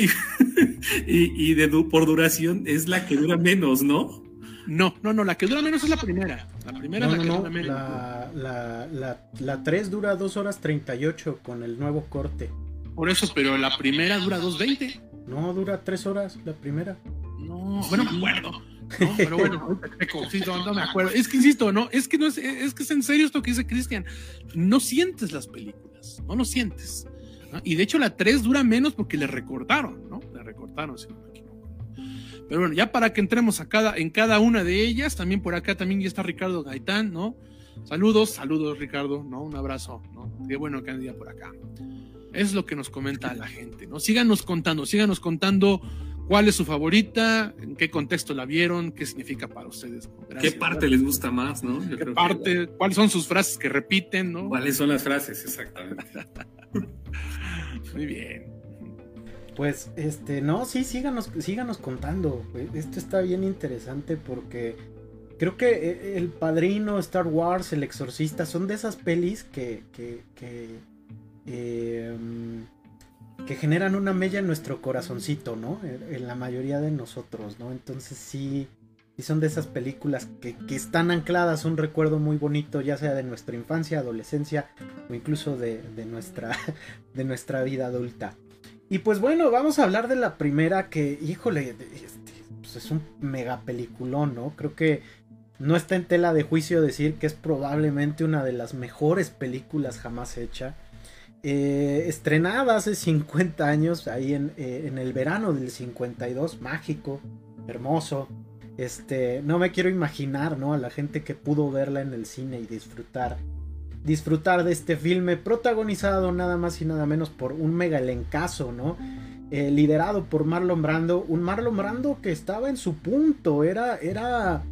Y, y, de, por duración es la que dura menos, ¿no? No, no, no, la que dura menos es la primera. La primera es la que dura menos. La, la, la, la 3 dura 2 horas 38 con el nuevo corte. Por eso, pero la primera dura 2.20. No, dura tres horas la primera. No, bueno, me acuerdo. No, pero bueno, sí, no, me acuerdo. Es que insisto, no, es que no es, es que es en serio esto que dice Cristian. No sientes las películas, no lo sientes. Y de hecho la 3 dura menos porque le recortaron, ¿no? Le recortaron, si no me equivoco. Pero bueno, ya para que entremos a cada, en cada una de ellas, también por acá también ya está Ricardo Gaitán, ¿no? Saludos, saludos Ricardo, ¿no? Un abrazo, ¿no? Qué bueno que día por acá. Es lo que nos comenta la gente, ¿no? Síganos contando, síganos contando cuál es su favorita, en qué contexto la vieron, qué significa para ustedes. ¿Qué parte les gusta más, no? ¿Qué parte? ¿Cuáles son sus frases que repiten, no? ¿Cuáles son las frases, exactamente? Muy bien. Pues, este, no, sí, síganos, síganos contando. Esto está bien interesante porque creo que eh, El Padrino, Star Wars, El Exorcista son de esas pelis que, que, que Em, que generan una mella en nuestro corazoncito, ¿no? En la mayoría de nosotros, ¿no? Entonces sí, son de esas películas que, están ancladas un recuerdo muy bonito, ya sea de nuestra infancia, adolescencia o incluso de, nuestra, de nuestra vida adulta. Y pues bueno, vamos a hablar de la primera que, híjole, este, pues es un mega peliculón, ¿no? Creo que no está en tela de juicio decir que es probablemente una de las mejores películas jamás hecha. Eh, estrenada hace 50 años, ahí eh, en, el verano del 52, mágico, hermoso. Este, no me quiero imaginar, ¿no? A la gente que pudo verla en el cine y disfrutar, disfrutar de este filme protagonizado nada más y nada menos por un mega elencazo, ¿no? Eh, liderado por Marlon Brando, un Marlon Brando que estaba en su punto, era, era,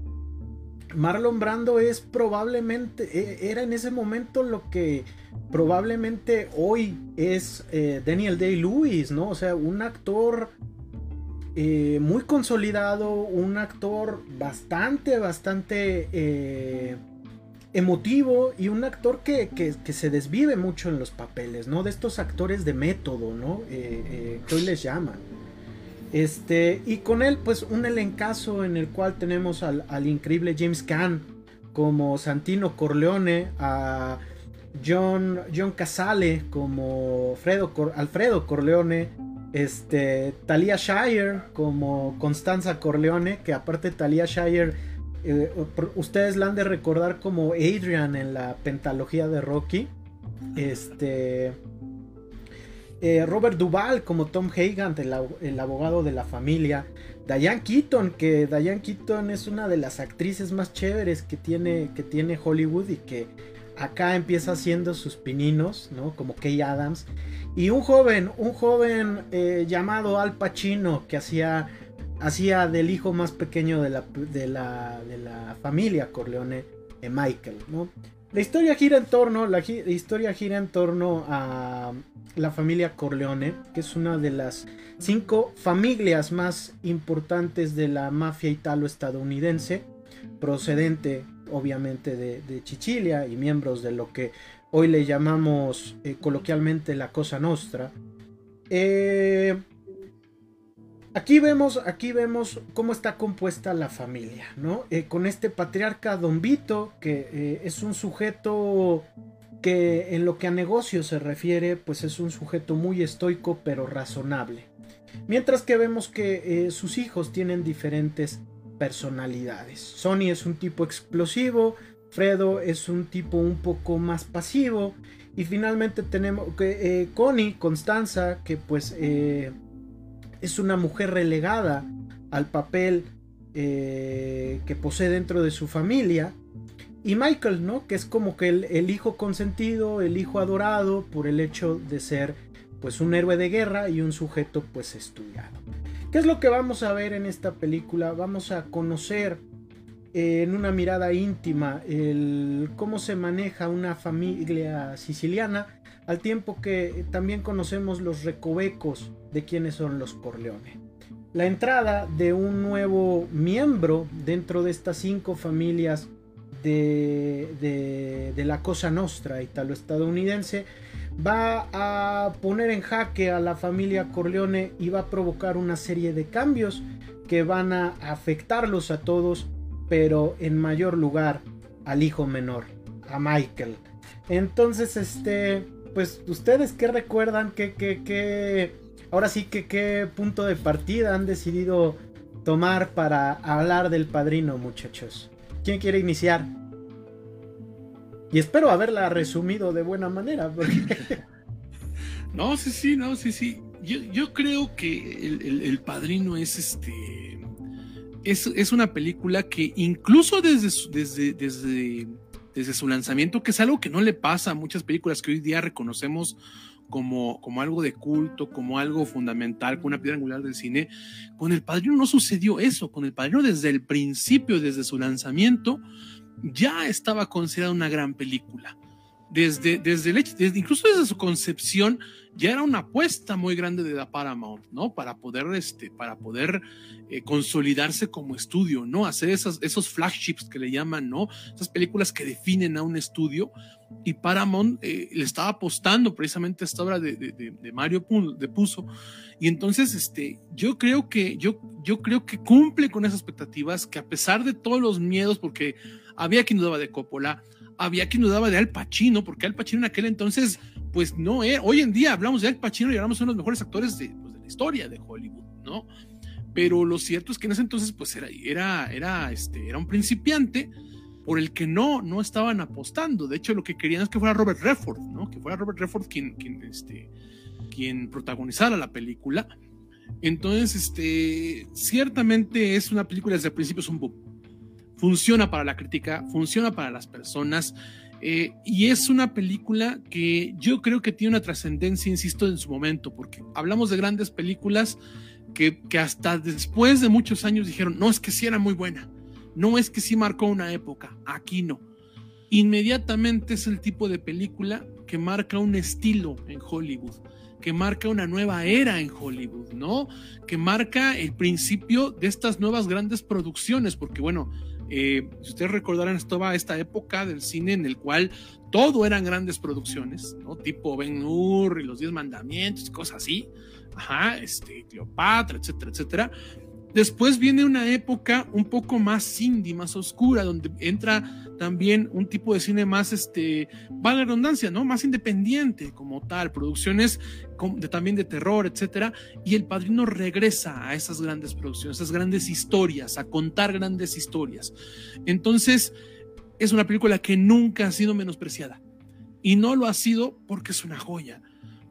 Marlon Brando es probablemente, era en ese momento lo que probablemente hoy es eh, Daniel Day-Lewis, ¿no? O sea, un actor eh, muy consolidado, un actor bastante, bastante eh, emotivo y un actor que, se desvive mucho en los papeles, ¿no? De estos actores de método, ¿no? que hoy les llaman. Este, y con él, pues, un elencazo en el cual tenemos al, al increíble James Caan como Santino Corleone, a John, John Casale como Alfredo Corleone, este, Talia Shire como Constanza Corleone, que aparte Talia Shire, eh, ustedes la han de recordar como Adrian en la pentalogía de Rocky. Este. Eh, Robert Duvall como Tom Hagan, el, el, abogado de la familia. Diane Keaton, que Diane Keaton es una de las actrices más chéveres que tiene, que tiene Hollywood y que acá empieza haciendo sus pininos, ¿no? Como Kay Adams. Y un joven, un joven eh, llamado Al Pacino que hacía, hacía del hijo más pequeño de la, de la, de la familia Corleone, eh, Michael, ¿no? La historia gira en torno, la, historia gira en torno a la familia Corleone, que es una de las cinco familias más importantes de la mafia italo-estadounidense, procedente obviamente de, Chichilia y miembros de lo que hoy le llamamos eh, coloquialmente la Cosa Nostra. Eh, aquí, vemos, aquí vemos cómo está compuesta la familia, ¿no? Eh, con este patriarca Don Vito, que es un sujeto que en lo que a negocio se refiere, pues es un sujeto muy estoico pero razonable. Mientras que vemos que sus hijos tienen diferentes personalidades. Sony es un tipo explosivo, Fredo es un tipo un poco más pasivo y finalmente tenemos que eh, Connie, Constanza, que pues eh, es una mujer relegada al papel eh, que posee dentro de su familia. Y Michael, ¿no? Que es como que el, hijo consentido, el hijo adorado por el hecho de ser pues un héroe de guerra y un sujeto pues estudiado. ¿Qué es lo que vamos a ver en esta película? Vamos a conocer eh, en una mirada íntima el cómo se maneja una familia siciliana, al tiempo que también conocemos los recovecos de quiénes son los Corleone. La entrada de un nuevo miembro dentro de estas cinco familias de, de, la Cosa Nostra italo-estadounidense va a poner en jaque a la familia Corleone y va a provocar una serie de cambios que van a afectarlos a todos, pero en mayor lugar al hijo menor, a Michael. Entonces, este, pues, ¿ustedes qué recuerdan? ¿Qué, qué, qué, ahora sí que qué punto de partida han decidido tomar para hablar del padrino, muchachos? ¿Quién quiere iniciar? Y espero haberla resumido de buena manera. no, sí, sí, no, sí, sí. Yo, creo que el, Padrino es este. Es, una película que incluso desde desde, desde, desde su lanzamiento, que es algo que no le pasa a muchas películas que hoy día reconocemos como, como algo de culto, como algo fundamental, como una piedra angular del cine. Con El Padrino no sucedió eso. Con El Padrino desde el principio, desde su lanzamiento, ya estaba considerada una gran película. Desde, desde el hecho, incluso desde su concepción, ya era una apuesta muy grande de la Paramount, ¿no? Para poder, este, para poder eh, consolidarse como estudio, ¿no? Hacer esas, esos flagships que le llaman, ¿no? Esas películas que definen a un estudio. Y Paramount eh, le estaba apostando precisamente a esta obra de, Mario de Puzo. Y entonces, este, yo creo que, yo, yo creo que cumple con esas expectativas, que a pesar de todos los miedos, porque había quien dudaba de Coppola, había quien dudaba de Al Pacino, porque Al Pacino en aquel entonces, pues no era. Hoy en día hablamos de Al Pacino y hablamos de los mejores actores de, pues, de la historia de Hollywood, ¿no? Pero lo cierto es que en ese entonces, pues era, era, era, este, era un principiante por el que no, no estaban apostando. De hecho, lo que querían es que fuera Robert Redford, ¿no? Que fuera Robert Redford quien, quien, este, quien protagonizara la película. Entonces, este, ciertamente es una película desde el principio es un boom funciona para la crítica, funciona para las personas. Eh, y es una película que yo creo que tiene una trascendencia, insisto, en su momento, porque hablamos de grandes películas que, que, hasta después de muchos años dijeron, no es que sí era muy buena, no es que sí marcó una época, aquí no. Inmediatamente es el tipo de película que marca un estilo en Hollywood, que marca una nueva era en Hollywood, ¿no? Que marca el principio de estas nuevas grandes producciones, porque bueno, eh, si ustedes recordarán, estaba esta época del cine en el cual todo eran grandes producciones, ¿no? Tipo Ben Hur y los Diez Mandamientos, cosas así. Ajá, este, Cleopatra, etcétera, etcétera. Después viene una época un poco más indie, más oscura, donde entra también un tipo de cine más, este, va la redundancia, ¿no? Más independiente como tal, producciones de, también de terror, etcétera. Y El Padrino regresa a esas grandes producciones, esas grandes historias, a contar grandes historias. Entonces, es una película que nunca ha sido menospreciada. Y no lo ha sido porque es una joya,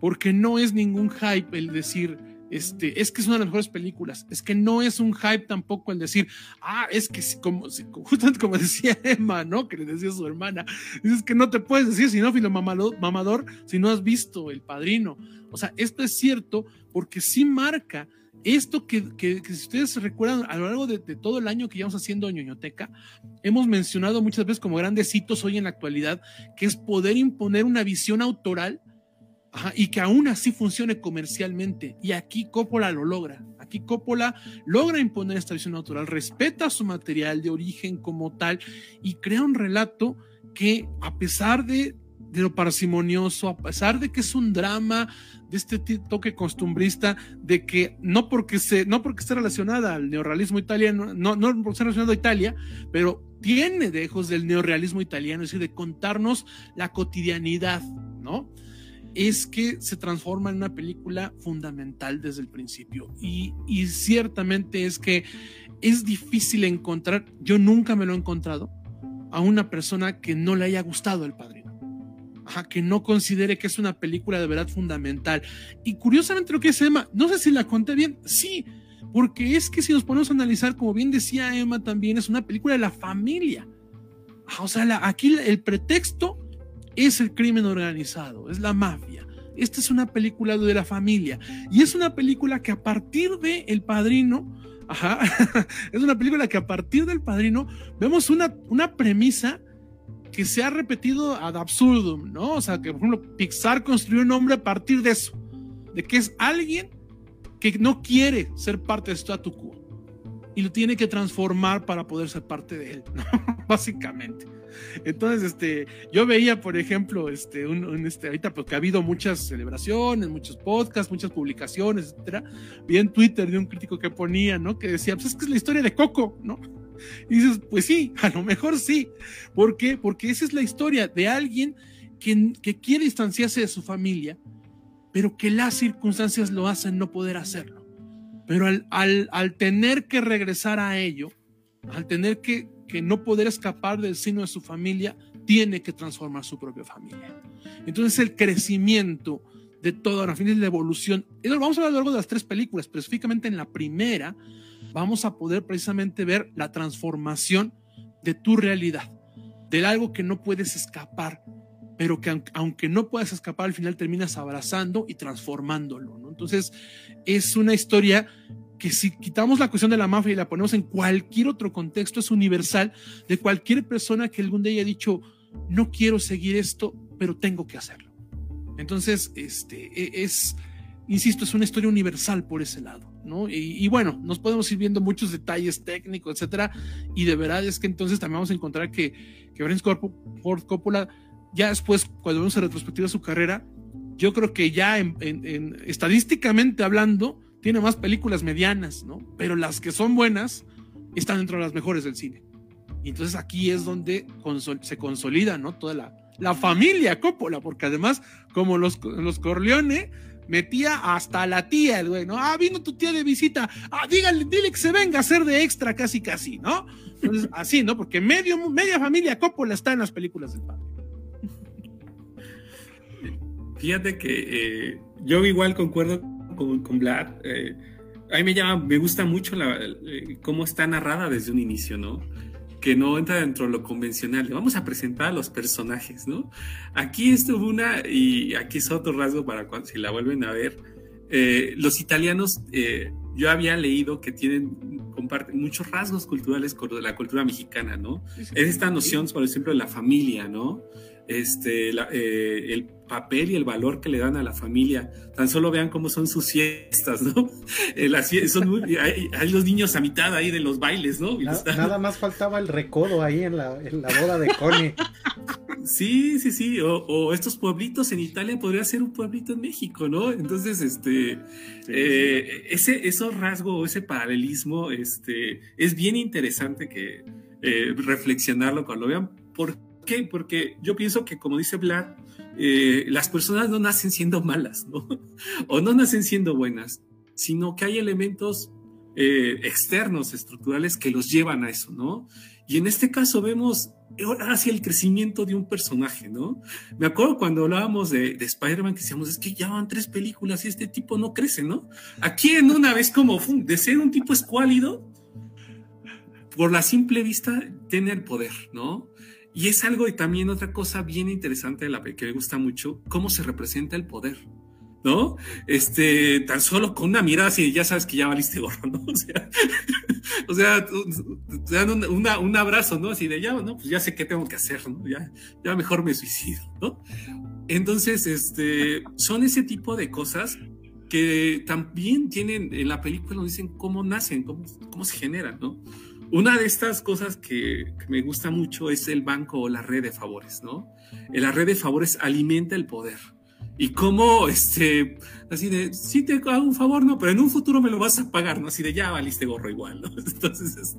porque no es ningún hype el decir este, es que es una de las mejores películas. Es que no es un hype tampoco el decir, ah, es que como, justamente como decía Emma, ¿no? Que le decía a su hermana, es que no te puedes decir sinófilo mamador, mamador si no has visto El Padrino. O sea, esto es cierto porque sí marca esto que, que, si ustedes recuerdan a lo largo de, de, todo el año que llevamos haciendo ñoñoteca, hemos mencionado muchas veces como grandes hitos hoy en la actualidad, que es poder imponer una visión autoral y que aún así funcione comercialmente. Y aquí Coppola lo logra. Aquí Coppola logra imponer esta visión natural, respeta su material de origen como tal y crea un relato que a pesar de, de lo parsimonioso, a pesar de que es un drama de este toque costumbrista, de que no porque, se, no porque esté relacionada al neorrealismo italiano, no, no porque esté relacionado a Italia, pero tiene dejos del neorrealismo italiano, es decir, de contarnos la cotidianidad, ¿no? Es que se transforma en una película fundamental desde el principio. Y, ciertamente es que es difícil encontrar, yo nunca me lo he encontrado, a una persona que no le haya gustado El Padrino. que no considere que es una película de verdad fundamental. Y curiosamente lo que dice Emma, no sé si la conté bien, sí, Porque es que si nos ponemos a analizar, como bien decía Emma también, es una película de la familia. Ah, o sea, aquí el pretexto es el crimen organizado, es la mafia. Esta es una película de la familia. Y es una película que a partir de El Padrino, es una película que a partir del Padrino vemos una, una premisa que se ha repetido ad absurdum, ¿no? O sea, que por ejemplo Pixar construyó un hombre a partir de eso, de que es alguien que no quiere ser parte de statu quo y lo tiene que transformar para poder ser parte de él, ¿no? Básicamente. Entonces, este, yo veía, por ejemplo, este, un, este, ahorita porque ha habido muchas celebraciones, muchos podcasts, muchas publicaciones, etcétera. Vi en Twitter de un crítico que ponía, ¿no? Que decía, pues es que es la historia de Coco, ¿no? Y dices, pues sí, a lo mejor sí. ¿Por qué? Porque esa es la historia de alguien que, que quiere distanciarse de su familia, pero que las circunstancias lo hacen no poder hacerlo. Pero al, al, al tener que regresar a ello, al tener que que no poder escapar del seno de su familia, tiene que transformar su propia familia. Entonces el crecimiento de toda la familia la evolución. Eso lo vamos a ver a lo largo de las tres películas, específicamente en la primera vamos a poder precisamente ver la transformación de tu realidad, de algo que no puedes escapar, pero que aunque no puedas escapar, al final terminas abrazando y transformándolo. Entonces es una historia que si quitamos la cuestión de la mafia y la ponemos en cualquier otro contexto, es universal de cualquier persona que algún día haya dicho, no quiero seguir esto, pero tengo que hacerlo. Entonces, este, e, es, insisto, es una historia universal por ese lado, ¿no? Y, bueno, nos podemos ir viendo muchos detalles técnicos, etcétera, y de verdad es que entonces también vamos a encontrar que, que Francis Ford Coppola, ya después, cuando vemos a retrospectiva su carrera, yo creo que ya en, estadísticamente hablando, tiene más películas medianas, ¿no? Pero las que son buenas están dentro de las mejores del cine. Y entonces aquí es donde se consolida, ¿no? Toda la, la familia Coppola, porque además, como los, los Corleone, metía hasta la tía, el güey, ¿no? Ah, vino tu tía de visita, ah, dígale, dile que se venga a hacer de extra casi casi, ¿no? Entonces, así, ¿no? Porque medio, media familia Coppola está en las películas del padre. Fíjate que eh, yo igual concuerdo con, con Vlad, eh, a mí me llama, me gusta mucho la, eh, cómo está narrada desde un inicio, ¿no? Que no entra dentro de lo convencional. Vamos a presentar a los personajes, ¿no? Aquí estuvo una, y aquí es otro rasgo para cuando, si la vuelven a ver. Eh, los italianos, yo había leído que tienen, comparten muchos rasgos culturales con la cultura mexicana, ¿no? Es esta noción, por ejemplo, de la familia, ¿no? Este, eh, el papel y el valor que le dan a la familia. Tan solo vean cómo son sus siestas, ¿no? Eh, son hay, los niños a mitad ahí de los bailes, ¿no? Nada, más faltaba el recodo ahí en la, en la boda de Connie. Sí, sí, sí. O, estos pueblitos en Italia podría ser un pueblito en México, ¿no? Entonces, este, eh, ese, esos rasgos, ese paralelismo, este, es bien interesante que reflexionarlo cuando lo vean. ¿Por qué? Porque yo pienso que, como dice Vlad, eh, las personas no nacen siendo malas, ¿no? o no nacen siendo buenas, sino que hay elementos eh, externos, estructurales, que los llevan a eso, ¿no? Y en este caso vemos hacia el crecimiento de un personaje, ¿no? Me acuerdo cuando hablábamos de, de Spider-Man que decíamos, es que ya van tres películas y este tipo no crece, ¿no? Aquí en una vez como de ser un tipo escuálido, por la simple vista, tiene el poder, ¿no? Y es algo y también otra cosa bien interesante de la que me gusta mucho, cómo se representa el poder, ¿no? Este, tan solo con una mirada así, ya sabes que ya valiste gorro, ¿no? O sea, te dan un, abrazo, ¿no? Así de ya, ¿no? Pues ya sé qué tengo que hacer, ¿no? Ya, ya mejor me suicido, ¿no? Entonces, este, son ese tipo de cosas que también tienen en la película, nos dicen cómo nacen, cómo, cómo se generan, ¿no? Una de estas cosas que, me gusta mucho es el banco o la red de favores, ¿no? La red de favores alimenta el poder. Y cómo, este, así de, sí te hago un favor, no, pero en un futuro me lo vas a pagar, ¿no? Así de, ya valiste gorro igual, ¿no? Entonces,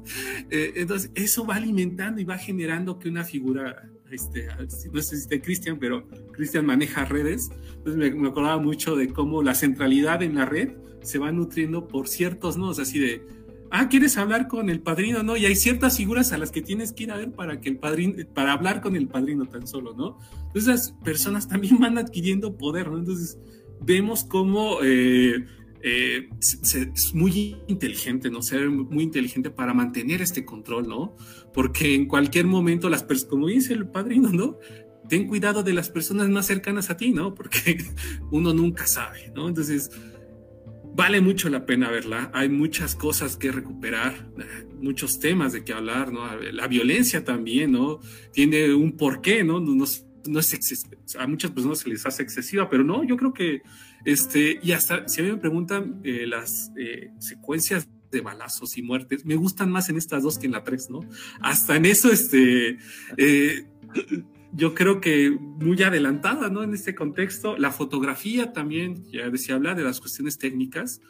eh, entonces eso va alimentando y va generando que una figura, este, no sé si de Cristian, pero Cristian maneja redes. Entonces me, me, acordaba mucho de cómo la centralidad en la red se va nutriendo por ciertos nodos, así de, ah, ¿quieres hablar con el padrino? No, y hay ciertas figuras a las que tienes que ir a ver para que el padrino, para hablar con el padrino tan solo, ¿no? Entonces, esas personas también van adquiriendo poder, ¿no? Entonces, vemos cómo eh, eh, es muy inteligente, ¿no? Ser muy inteligente para mantener este control, ¿no? Porque en cualquier momento las como dice el padrino, ¿no? Ten cuidado de las personas más cercanas a ti, ¿no? Porque uno nunca sabe, ¿no? Entonces, vale mucho la pena verla. Hay muchas cosas que recuperar, muchos temas de que hablar, ¿no? La violencia también, ¿no? Tiene un porqué, ¿no? No, no es a muchas personas se les hace excesiva, pero no, yo creo que este, y hasta si a mí me preguntan eh, las eh, secuencias de balazos y muertes, me gustan más en estas dos que en la tres, ¿no? Hasta en eso, este, eh, yo creo que muy adelantada, ¿no? En este contexto, la fotografía también, ya decía, habla de las cuestiones técnicas,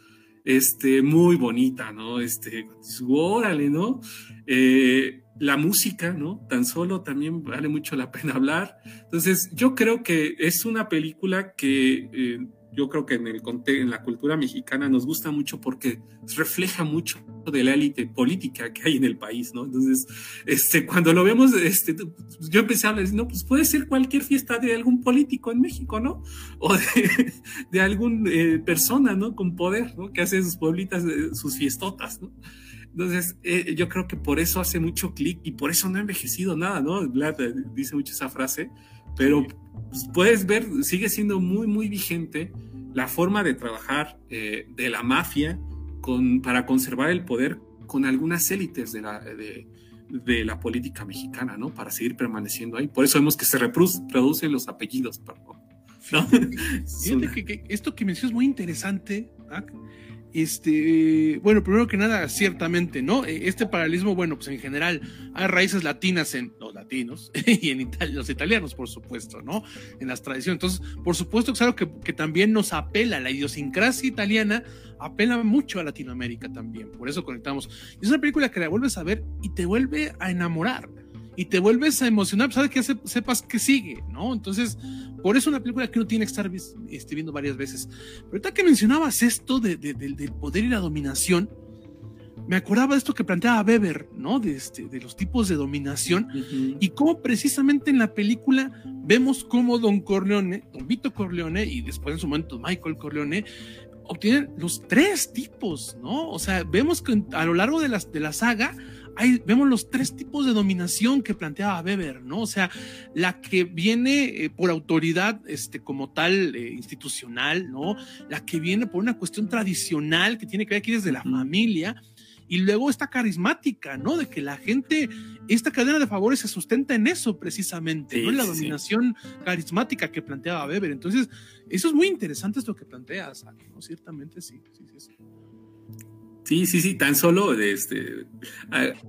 este, muy bonita, ¿no? Este, órale, ¿no? la música, ¿no? Tan solo también vale mucho la pena hablar. Entonces, yo creo que es una película que yo creo que en, el, en la cultura mexicana nos gusta mucho porque refleja mucho de la élite política que hay en el país, ¿no? Entonces, este, cuando lo vemos, este, yo empecé a hablar, no, pues puede ser cualquier fiesta de algún político en México, ¿no? O de, de alguna eh, persona, ¿no? Con poder, ¿no? Que hace sus pueblitas, eh, sus fiestotas, ¿no? Entonces, eh, yo creo que por eso hace mucho clic y por eso no ha envejecido nada, ¿no? Vlad dice mucho esa frase, pero pues, puedes ver, sigue siendo muy, muy vigente la forma de trabajar eh, de la mafia con, para conservar el poder con algunas élites de la, de, la política mexicana, ¿no? Para seguir permaneciendo ahí. Por eso vemos que se reproducen los apellidos, Fíjate que, esto que mencionas es muy interesante, este, bueno, primero que nada, ciertamente, ¿no? E, este paralelismo, bueno, pues en general hay raíces latinas en los latinos y en los italianos, por supuesto, ¿no? En las tradiciones. Entonces, por supuesto que es algo que, también nos apela, la idiosincrasia italiana apela mucho a Latinoamérica también, por eso conectamos. Es una película que la vuelves a ver y te vuelve a enamorar y te vuelves a emocionar, sabes que sepas que sigue, ¿no? Entonces, por eso una película que uno tiene que estar este, viendo varias veces. Pero ahorita que mencionabas esto de, del poder y la dominación, me acordaba de esto que planteaba Weber, ¿no? De, este, de los tipos de dominación y cómo precisamente en la película vemos cómo Don Corleone, Don Vito Corleone y después en su momento Michael Corleone obtienen los tres tipos, ¿no? O sea, vemos que a lo largo de, las, de la saga vemos los tres tipos de dominación que planteaba Weber, ¿no? O sea, la que viene eh, por autoridad este, como tal eh, institucional, ¿no? La que viene por una cuestión tradicional que tiene que ver aquí desde la familia. Y luego esta carismática, ¿no? De que la gente, esta cadena de favores se sustenta en eso precisamente, ¿no? En la dominación carismática que planteaba Weber. Entonces, eso es muy interesante esto que planteas, ¿no? Ciertamente sí, sí, sí. Sí, sí, sí, tan solo este,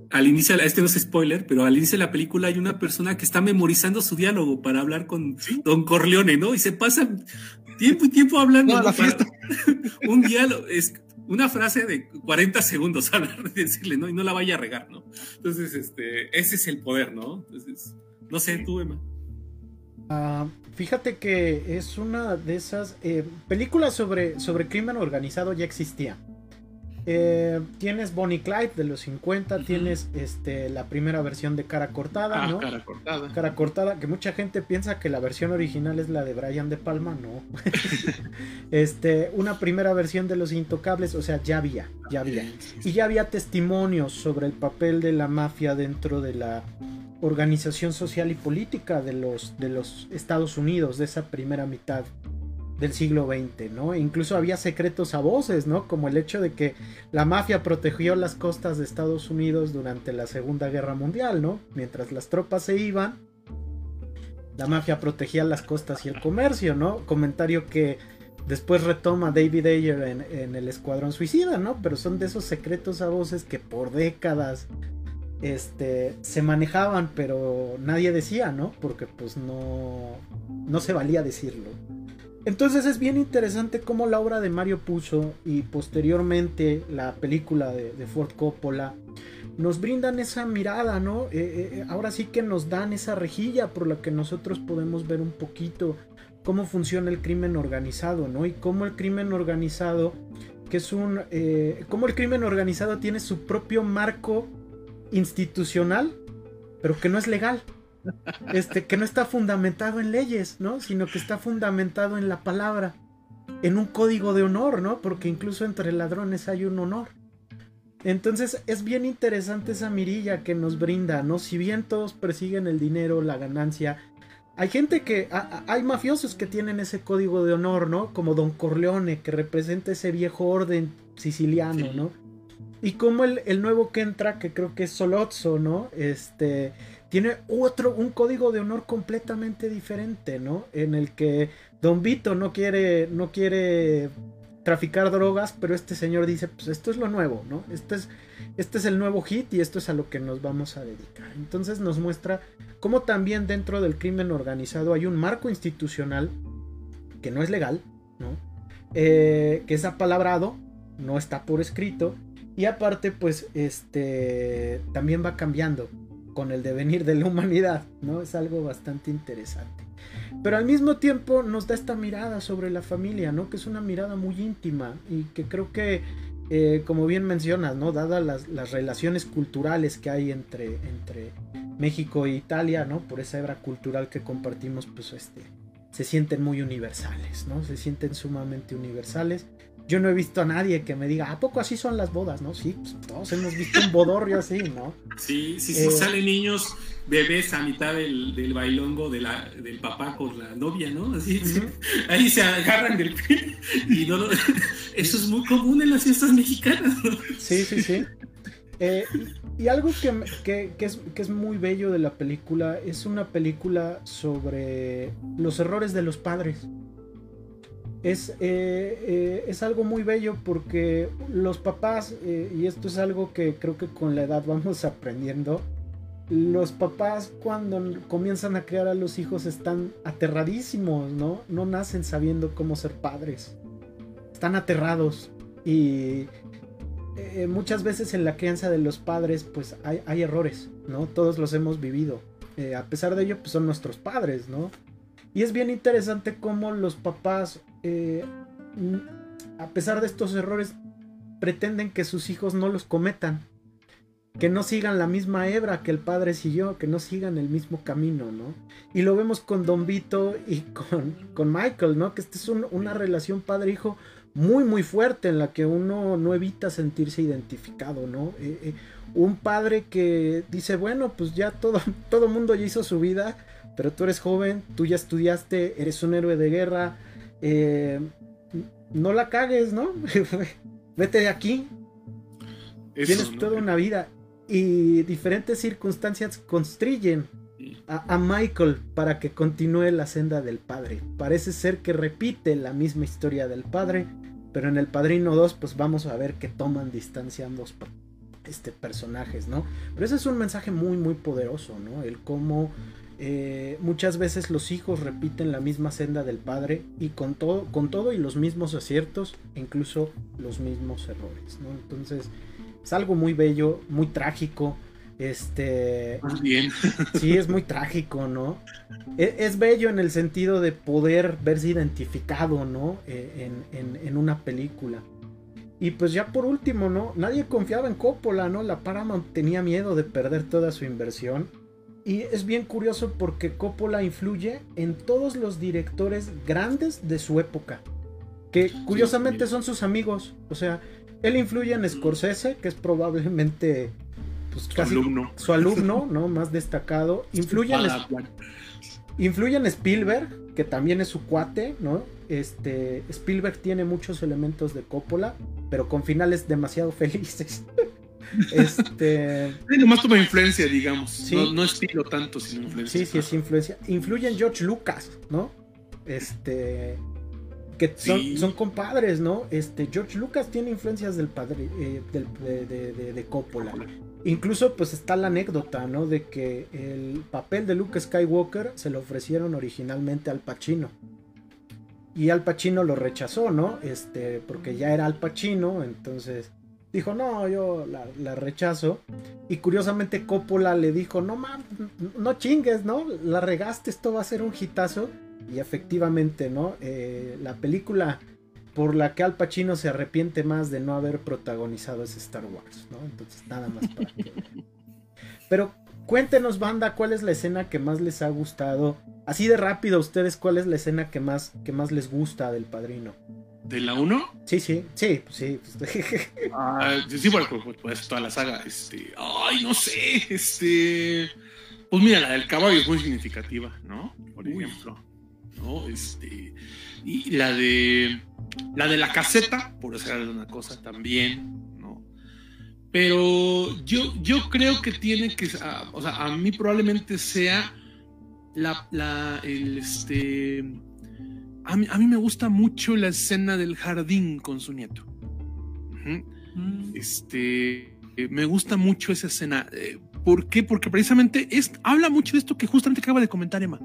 al inicio, este no es spoiler, pero al inicio de la película hay una persona que está memorizando su diálogo para hablar con Don Corleone, ¿no? Y se pasa tiempo y tiempo hablando. la fiesta. un diálogo, es una frase de 40 segundos hablar, decirle, ¿no? Y no la vaya a regar, ¿no? Entonces, este, ese es el poder, ¿no? Entonces, no sé, tú, Emma. Ah, fíjate que es una de esas eh, películas sobre, sobre crimen organizado ya existía. Eh, tienes Bonnie Clyde de los 50, tienes este, la primera versión de Cara Cortada, ah, ¿no? Cara Cortada. Cara Cortada, que mucha gente piensa que la versión original es la de Brian De Palma, no. este, una primera versión de Los Intocables, o sea, ya había, ya había. Y ya había testimonios sobre el papel de la mafia dentro de la organización social y política de los, de los Estados Unidos, de esa primera mitad del siglo XX, ¿no? Incluso había secretos a voces, ¿no? Como el hecho de que la mafia protegió las costas de Estados Unidos durante la Segunda Guerra Mundial, ¿no? Mientras las tropas se iban, la mafia protegía las costas y el comercio, ¿no? Comentario que después retoma David Ayer en, en el Escuadrón Suicida, ¿no? Pero son de esos secretos a voces que por décadas este, se manejaban, pero nadie decía, ¿no? Porque pues no, no se valía decirlo. Entonces es bien interesante cómo la obra de Mario Puzo y posteriormente la película de, Ford Coppola nos brindan esa mirada, ¿no? Eh, eh, eh, ahora sí que nos dan esa rejilla por la que nosotros podemos ver un poquito cómo funciona el crimen organizado, ¿no? Y cómo el crimen organizado, que es un... cómo el crimen organizado tiene su propio marco institucional, pero que no es legal este, que no está fundamentado en leyes, ¿no? Sino que está fundamentado en la palabra. en un código de honor, ¿no? Porque incluso entre ladrones hay un honor. Entonces es bien interesante esa mirilla que nos brinda, ¿no? Si bien todos persiguen el dinero, la ganancia, hay gente que, hay mafiosos que tienen ese código de honor, ¿no? Como Don Corleone, que representa ese viejo orden siciliano, ¿no? Y como el, el, nuevo que entra, que creo que es Solozzo, ¿no? Este, tiene otro, un código de honor completamente diferente, ¿no? En el que Don Vito no quiere, no quiere traficar drogas, pero este señor dice, pues esto es lo nuevo, ¿no? Este es, este es el nuevo hit y esto es a lo que nos vamos a dedicar. Entonces nos muestra cómo también dentro del crimen organizado hay un marco institucional que no es legal, ¿no? Eh, que es apalabrado, no está por escrito, y aparte, pues, este, también va cambiando con el devenir de la humanidad, ¿no? Es algo bastante interesante. Pero al mismo tiempo nos da esta mirada sobre la familia, ¿no? Que es una mirada muy íntima y que creo que, eh, como bien mencionas, ¿no? Dadas las, relaciones culturales que hay entre, entre México e Italia, ¿no? Por esa hebra cultural que compartimos, pues este, se sienten muy universales, ¿no? Se sienten sumamente universales yo no he visto a nadie que me diga, ¿a poco así son las bodas? ¿No? Sí, pues, todos hemos visto un bodorrio así, ¿no? Sí, sí, sí, eh, salen niños, bebés a mitad del, del, bailongo de la, del papá con la novia, ¿no? Así, ahí se agarran del pie. Y no, eso es muy común en las fiestas mexicanas, ¿no? Sí, sí, sí. Eh, y algo que, que, que, es, que es muy bello de la película es una película sobre los errores de los padres es, eh, eh, es algo muy bello porque los papás, eh, y esto es algo que creo que con la edad vamos aprendiendo, los papás cuando comienzan a crear a los hijos están aterradísimos, ¿no? No nacen sabiendo cómo ser padres. Están aterrados y muchas veces en la crianza de los padres pues hay, hay errores, ¿no? Todos los hemos vivido. a pesar de ello pues son nuestros padres, ¿no? Y es bien interesante cómo los papás eh, a pesar de estos errores, pretenden que sus hijos no los cometan. Que no sigan la misma hebra que el padre siguió, que no sigan el mismo camino, ¿no? Y lo vemos con Don Vito y con, con Michael, ¿no? Que esta es una relación padre-hijo muy, muy fuerte en la que uno no evita sentirse identificado, ¿no? Eh, eh, un padre que dice, bueno, pues ya todo, todo mundo ya hizo su vida, pero tú eres joven, tú ya estudiaste, eres un héroe de guerra, eh, no la cagues, ¿no? Vete de aquí. Tienes toda una vida. Y diferentes circunstancias constriyen a, Michael para que continúe la senda del padre. Parece ser que repite la misma historia del padre, pero en el Padrino 2 pues vamos a ver que toman distancia ambos este, personajes, ¿no? Pero ese es un mensaje muy muy poderoso, ¿no? El cómo eh, muchas veces los hijos repiten la misma senda del padre y con todo, con todo y los mismos aciertos, incluso los mismos errores. ¿no? Entonces, es algo muy bello, muy trágico. Este. bien. Sí, es muy trágico, ¿no? E, es, bello en el sentido de poder verse identificado, ¿no? E, en, en, una película. Y pues ya por último, ¿no? Nadie confiaba en Coppola, ¿no? La Paramount tenía miedo de perder toda su inversión y es bien curioso porque Coppola influye en todos los directores grandes de su época. Que curiosamente son sus amigos. O sea, él influye en Scorsese, que es probablemente pues, casi su alumno. su alumno, ¿no? Más destacado. Influye en, influye en Spielberg, que también es su cuate, ¿no? Este, Spielberg tiene muchos elementos de Coppola, pero con finales demasiado felices. Este. Sí, nomás toma influencia, digamos. No, no estilo tanto, sino influencia. Sí, sí, es influencia. Influye en George Lucas, ¿no? Este. Que son, son compadres, ¿no? Este, George Lucas tiene influencias del padre, eh, de, de, Coppola. Incluso, pues está la anécdota, ¿no? De que el papel de Luke Skywalker se lo ofrecieron originalmente al Pacino. Y Al Pacino lo rechazó, ¿no? Este, porque ya era Al Pacino, entonces dijo, no, yo la, rechazo. Y curiosamente Coppola le dijo, no mames, no chingues, ¿no? La regaste, esto va a ser un hitazo. Y efectivamente, ¿no? Eh, la película por la que Al Pacino se arrepiente más de no haber protagonizado es Star Wars, ¿no? Entonces, nada más para. Pero cuéntenos, banda, cuál es la escena que más les ha gustado. Así de rápido, ustedes, cuál es la escena que más, que más les gusta del padrino. ¿De la 1? Sí, sí, sí, sí. ah, sí, bueno, pues, pues, toda la saga. Este, ay, no sé, este. Pues mira, la del caballo es muy significativa, ¿no? Por ejemplo. ¿No? Este. Y la de. La de la caseta, por decir una cosa, también, ¿no? Pero yo, yo creo que tiene que. o sea, a mí probablemente sea la, la, el, este, a mí, a mí, me gusta mucho la escena del jardín con su nieto. Mm. Este, me gusta mucho esa escena. Eh, ¿Por qué? Porque precisamente es, habla mucho de esto que justamente acaba de comentar Emma.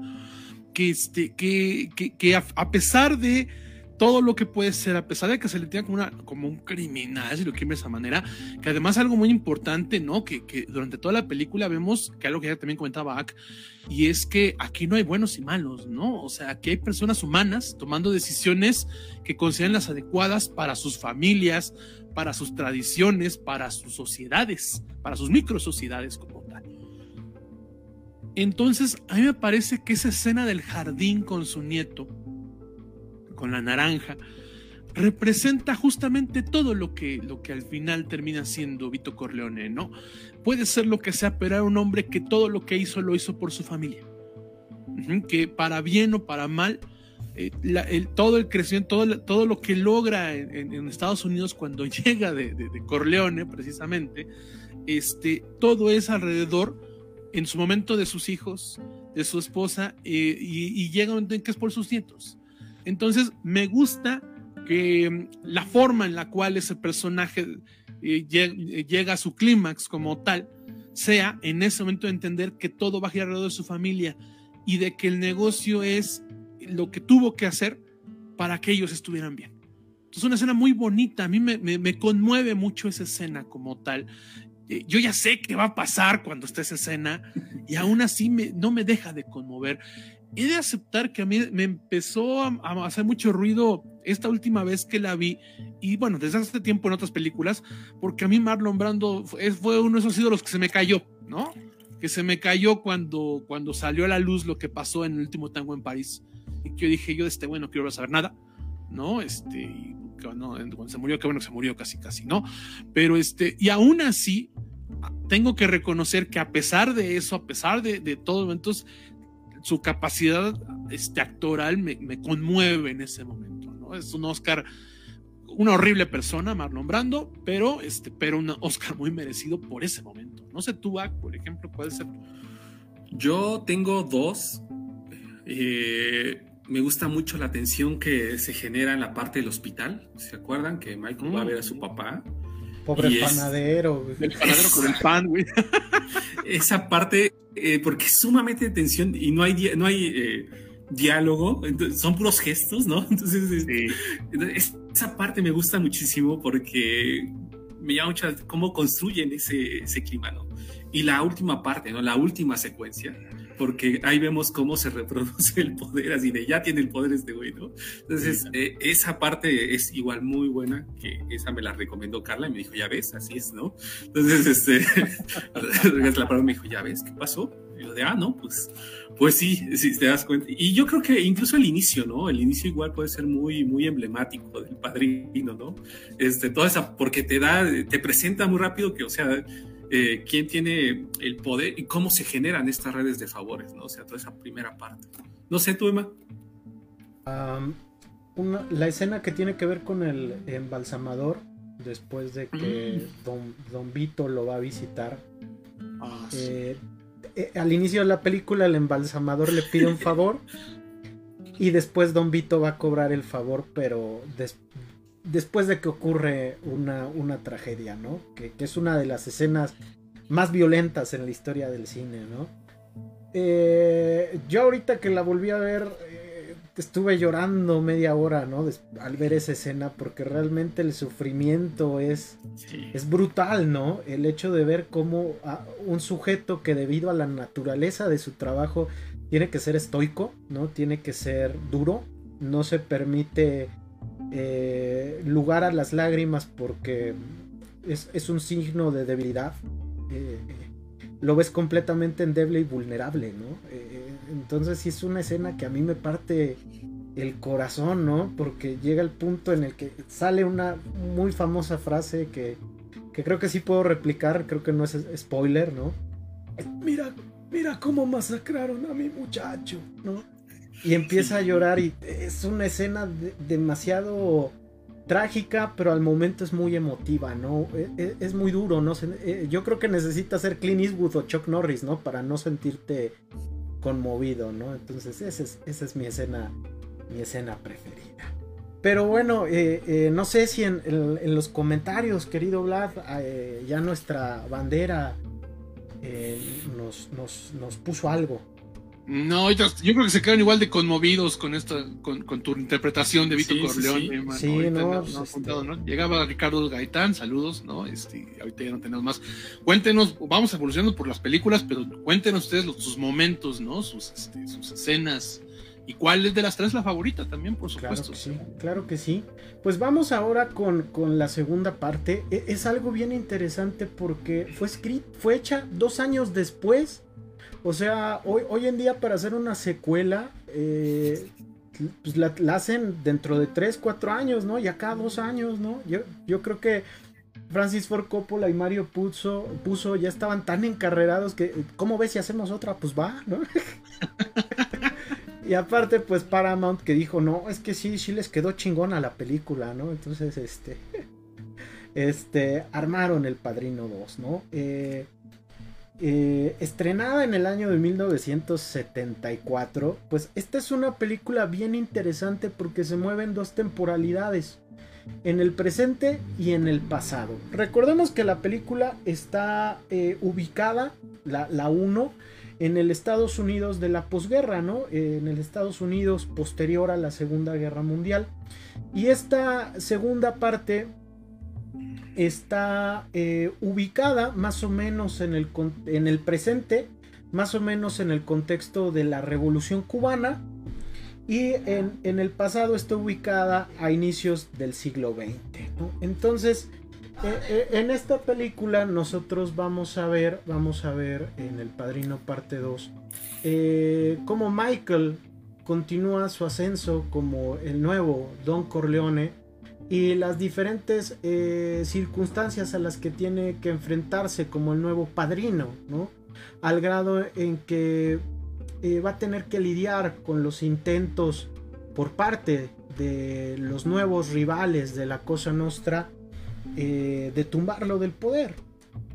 Que, este, que, que, que a, pesar de todo lo que puede ser, a pesar de que se le tenga como, una, como un criminal, si lo quieren de esa manera, que además algo muy importante, ¿no? Que, que, durante toda la película vemos, que algo que ya también comentaba Ak, y es que aquí no hay buenos y malos, ¿no? O sea, aquí hay personas humanas tomando decisiones que consideran las adecuadas para sus familias, para sus tradiciones, para sus sociedades, para sus micro sociedades como tal. Entonces, a mí me parece que esa escena del jardín con su nieto, con la naranja, representa justamente todo lo que, lo que al final termina siendo Vito Corleone, ¿no? Puede ser lo que sea, pero era un hombre que todo lo que hizo lo hizo por su familia. Que para bien o para mal, eh, todo el crecimiento, todo, todo, lo que logra en, Estados Unidos cuando llega de, Corleone, precisamente, este, todo es alrededor, en su momento, de sus hijos, de su esposa, eh, y, y, llega un momento en que es por sus nietos. Entonces, me gusta que mm, la forma en la cual ese personaje eh, llega a su clímax como tal sea en ese momento de entender que todo va a girar alrededor de su familia y de que el negocio es lo que tuvo que hacer para que ellos estuvieran bien. Entonces, una escena muy bonita, a mí me, conmueve mucho esa escena como tal. Eh, yo ya sé qué va a pasar cuando esté esa escena y aún así no me deja de conmover he de aceptar que a mí me empezó a, hacer mucho ruido esta última vez que la vi, y bueno, desde hace tiempo en otras películas, porque a mí Marlon Brando fue, fue uno de esos ídolos que se me cayó, ¿no? Que se me cayó cuando, cuando salió a la luz lo que pasó en el último tango en París. Y que yo dije, yo de este, bueno, no quiero saber nada, ¿no? Este, cuando, cuando se murió, qué bueno que se murió casi, casi, ¿no? Pero este, y aún así, tengo que reconocer que a pesar de eso, a pesar de, de todo, entonces su capacidad este, actoral me, conmueve en ese momento, ¿no? Es un Oscar, una horrible persona, Marlon Brando, pero, este, pero un Oscar muy merecido por ese momento. No sé tú, por ejemplo, puede ser. Yo tengo dos. Eh, me gusta mucho la tensión que se genera en la parte del hospital. ¿Se acuerdan que Michael va a ver a su papá? Pobre panadero, El panadero con el pan, güey. Esa parte eh, porque es sumamente de tensión y no hay, no hay eh, diálogo, son puros gestos, ¿no? Entonces, esa parte me gusta muchísimo porque me llama mucho cómo construyen ese, ese clima, ¿no? Y la última parte, ¿no? La última secuencia porque ahí vemos cómo se reproduce el poder, así de ya tiene el poder este güey, ¿no? Entonces, eh, esa parte es igual muy buena, que esa me la recomendó Carla y me dijo, ya ves, así es, ¿no? Entonces, este, la palabra me dijo, ya ves, ¿qué pasó? Y yo de, ah, no, pues, pues sí, sí, te das cuenta. Y yo creo que incluso el inicio, ¿no? El inicio igual puede ser muy, muy emblemático del padrino, ¿no? Este, toda esa, porque te da, te presenta muy rápido que, o sea, eh, quién tiene el poder y cómo se generan estas redes de favores, ¿no? O sea, toda esa primera parte. No sé, tú, Emma. la escena que tiene que ver con el embalsamador, después de que mm. don, don, Vito lo va a visitar. Ah, eh, eh, al inicio de la película, el embalsamador le pide un favor. y después Don Vito va a cobrar el favor, pero después de que ocurre una, una tragedia, ¿no? Que, es una de las escenas más violentas en la historia del cine, ¿no? Eh, yo ahorita que la volví a ver, eh, estuve llorando media hora, ¿no? al ver esa escena, porque realmente el sufrimiento es, es brutal, ¿no? El hecho de ver cómo un sujeto que debido a la naturaleza de su trabajo tiene que ser estoico, ¿no? Tiene que ser duro, no se permite eh, lugar a las lágrimas porque es, un signo de debilidad. Eh, lo ves completamente endeble y vulnerable, ¿no? Eh, entonces sí es una escena que a mí me parte el corazón, ¿no? Porque llega el punto en el que sale una muy famosa frase que, que creo que sí puedo replicar, creo que no es spoiler, ¿no? Mira, mira cómo masacraron a mi muchacho, ¿no? Y empieza a llorar y es una escena demasiado trágica, pero al momento es muy emotiva, ¿no? E, e, es, muy duro, ¿no? Eh, yo creo que necesitas ser Clint Eastwood o Chuck Norris, ¿no? Para no sentirte conmovido, ¿no? Entonces esa es, esa es mi escena, mi escena preferida. Pero bueno, eh, eh, no sé si en, los comentarios, querido Vlad, ya nuestra bandera nos, nos puso algo. No, yo, creo que se quedan igual de conmovidos con esta, con, tu interpretación de Vito Corleone. Sí, no, pues, este Llegaba Ricardo Gaitán, saludos, ¿no? Este, ahorita ya no tenemos más. Cuéntenos, vamos evolucionando por las películas, pero cuéntenos ustedes sus momentos, ¿no? Sus, este, sus escenas. ¿Y cuál es de las tres la favorita también, por supuesto? Claro que sí, claro que sí. Pues vamos ahora con, con la segunda parte. E, es, algo bien interesante porque fue escrita, fue hecha dos años después o sea, hoy, hoy en día para hacer una secuela, eh, pues la, hacen dentro de 3, 4 años, ¿no? Y acá 2 años, ¿no? Yo, yo creo que Francis Ford Coppola y Mario Puzo, Puzo ya estaban tan encarrerados que, ¿cómo ves si hacemos otra? Pues va, ¿no? y aparte, pues Paramount que dijo, no, es que sí, sí les quedó chingona la película, ¿no? Entonces, este, este, armaron el Padrino 2, ¿no? Eh, eh, estrenada en el año de 1974, pues esta es una película bien interesante porque se mueven dos temporalidades, en el presente y en el pasado. Recordemos que la película está eh, ubicada, la 1, en el Estados Unidos de la posguerra, ¿no? en el Estados Unidos posterior a la Segunda Guerra Mundial. Y esta segunda parte está eh, ubicada más o menos en el, en el presente, más o menos en el contexto de la Revolución Cubana y en, el pasado está ubicada a inicios del siglo XX. Entonces, eh, eh, en esta película nosotros vamos a ver, vamos a ver en El Padrino parte 2, cómo Michael continúa su ascenso como el nuevo Don Corleone y las diferentes eh, circunstancias a las que tiene que enfrentarse como el nuevo padrino, ¿no? Al grado en que eh, va a tener que lidiar con los intentos por parte de los nuevos rivales de la Cosa Nostra eh, de tumbarlo del poder.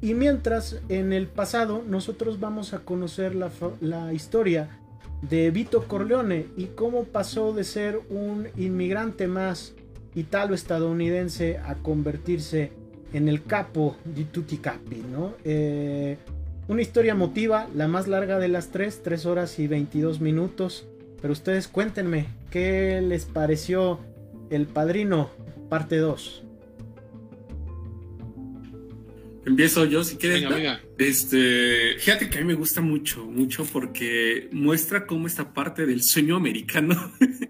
Y mientras en el pasado nosotros vamos a conocer la historia de Vito Corleone y cómo pasó de ser un inmigrante más italo-estadounidense a convertirse en el capo di tutti capi, ¿no? Eh, una historia emotiva, la más larga de las tres, 3 horas y 22 minutos. Pero ustedes cuéntenme, ¿qué les pareció El Padrino, parte 2? Empiezo yo, si quieres. Este, fíjate que a mí me gusta mucho, mucho porque muestra cómo esta parte del sueño americano.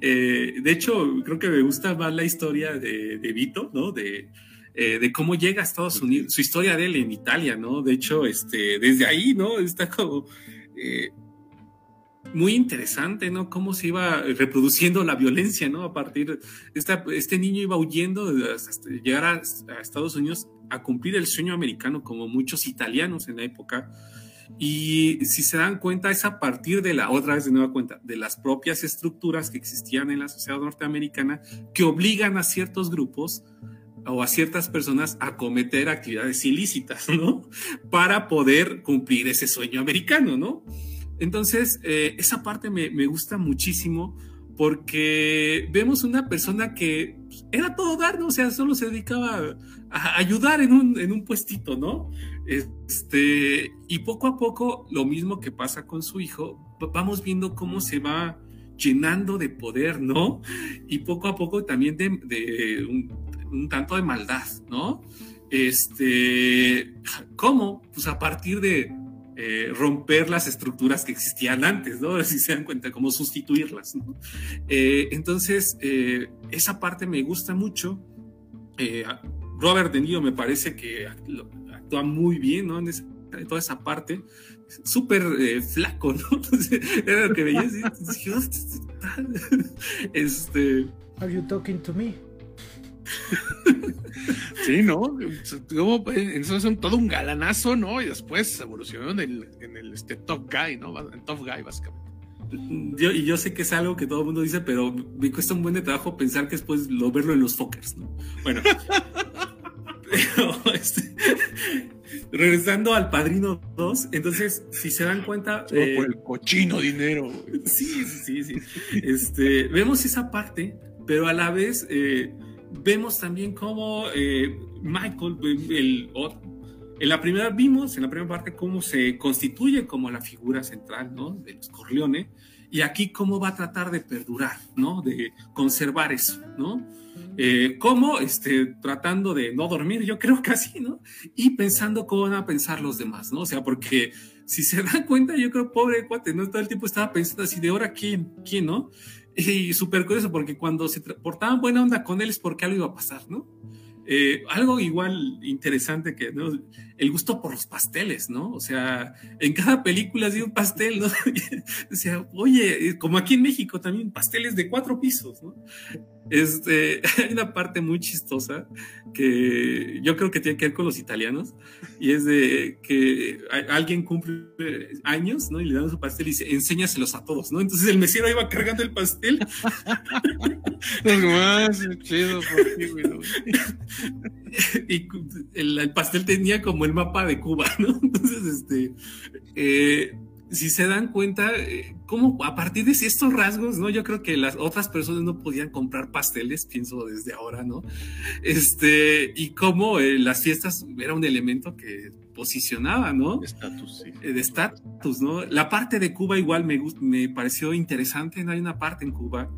Eh, de hecho, creo que me gusta más la historia de, de Vito, ¿no? De, eh, de cómo llega a Estados Unidos, su historia de él en Italia, ¿no? De hecho, este, desde ahí, ¿no? Está como eh, muy interesante, ¿no? Cómo se iba reproduciendo la violencia, ¿no? A partir, esta, este niño iba huyendo hasta llegar a, a Estados Unidos a cumplir el sueño americano como muchos italianos en la época. Y si se dan cuenta, es a partir de la, otra vez de nueva cuenta, de las propias estructuras que existían en la sociedad norteamericana que obligan a ciertos grupos o a ciertas personas a cometer actividades ilícitas, ¿no? Para poder cumplir ese sueño americano, ¿no? Entonces, eh, esa parte me, gusta muchísimo porque vemos una persona que era todo dar, ¿no? O sea, solo se dedicaba a ayudar en un, en un puestito, ¿no? Este, y poco a poco, lo mismo que pasa con su hijo, vamos viendo cómo se va llenando de poder, ¿no? Y poco a poco también de, un, tanto de maldad, ¿no? Este, ¿cómo? Pues a partir de eh, romper las estructuras que existían antes, ¿no? Si se dan cuenta, cómo sustituirlas, ¿no? Eh, entonces, eh, esa parte me gusta mucho. Robert De Niro me parece que actúa muy bien, ¿no? En ese toda esa parte, súper eh, flaco, ¿no? era lo que veía así, este... Are you talking to me? sí, ¿no? Eso es todo un galanazo, ¿no? Y después evolucionó en el, en el este, top guy, ¿no? En top guy, básicamente. Yo, y yo sé que es algo que todo el mundo dice, pero me cuesta un buen de trabajo pensar que después lo verlo en los Fokkers, ¿no? Bueno. Este, regresando al Padrino 2, entonces, si se dan cuenta... Eh, por el cochino dinero. Sí, sí, sí. Este, vemos esa parte, pero a la vez eh, vemos también cómo eh, Michael, el, en la primera vimos, en la primera parte, cómo se constituye como la figura central, ¿no? De los Corleone, y aquí cómo va a tratar de perdurar, ¿no? De conservar eso, ¿no? Eh, cómo, este, tratando de no dormir, yo creo que así, ¿no? Y pensando cómo van a pensar los demás, ¿no? O sea, porque si se dan cuenta, yo creo, pobre cuate, ¿no? Todo el tiempo estaba pensando así, de ahora, ¿quién? ¿Quién, no? Y súper curioso, porque cuando se portaban buena onda con él es porque algo iba a pasar, ¿no? Eh, algo igual interesante que ¿no? El gusto por los pasteles, ¿no? O sea, en cada película hay un pastel, ¿no? o sea, oye, como aquí en México también, pasteles de cuatro pisos, ¿no? Este, hay una parte muy chistosa que yo creo que tiene que ver con los italianos y es de que alguien cumple años, ¿no? Y le dan su pastel y dice, enséñaselos a todos, ¿no? Entonces el mesero iba cargando el pastel. Los más chido y el, pastel tenía como el mapa de Cuba, ¿no? Entonces, este, eh, si se dan cuenta, eh, cómo a partir de estos rasgos, ¿no? Yo creo que las otras personas no podían comprar pasteles, pienso desde ahora, ¿no? Este, y cómo eh, las fiestas era un elemento que posicionaba, ¿no? De estatus, sí. De estatus, ¿no? La parte de Cuba igual me, me pareció interesante, ¿no? Hay una parte en Cuba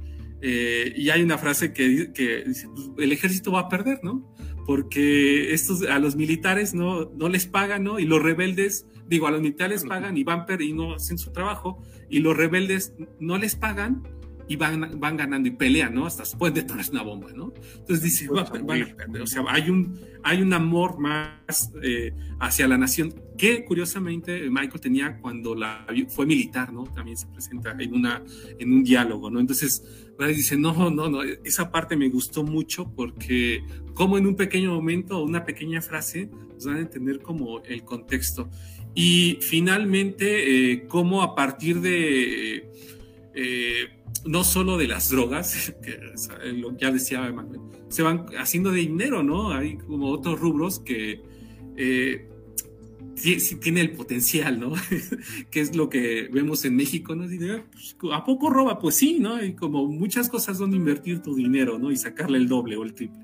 y hay una frase que, que dice, pues, el ejército va a perder, ¿no? Porque estos, a los militares no, no les pagan, ¿no? Y los rebeldes, digo, a los militares pagan y van y no hacen su trabajo, y los rebeldes no les pagan y van, van ganando y pelean, ¿no? Hasta pueden detonar una bomba, ¿no? Entonces dice, van, a perder. O sea, hay un, hay un amor más eh, hacia la nación que curiosamente Michael tenía cuando la, fue militar, ¿no? También se presenta en, una, en un diálogo, ¿no? Entonces, dice, no, no, no, esa parte me gustó mucho porque como en un pequeño momento, una pequeña frase, nos van a entender como el contexto. Y finalmente, eh, cómo a partir de... Eh, no solo de las drogas, que lo ya decía se van haciendo de dinero, ¿no? Hay como otros rubros que eh, sí, tiene el potencial, ¿no? que es lo que vemos en México, ¿no? Pues, ¿A poco roba? Pues sí, ¿no? Hay como muchas cosas donde invertir tu dinero, ¿no? Y sacarle el doble o el triple.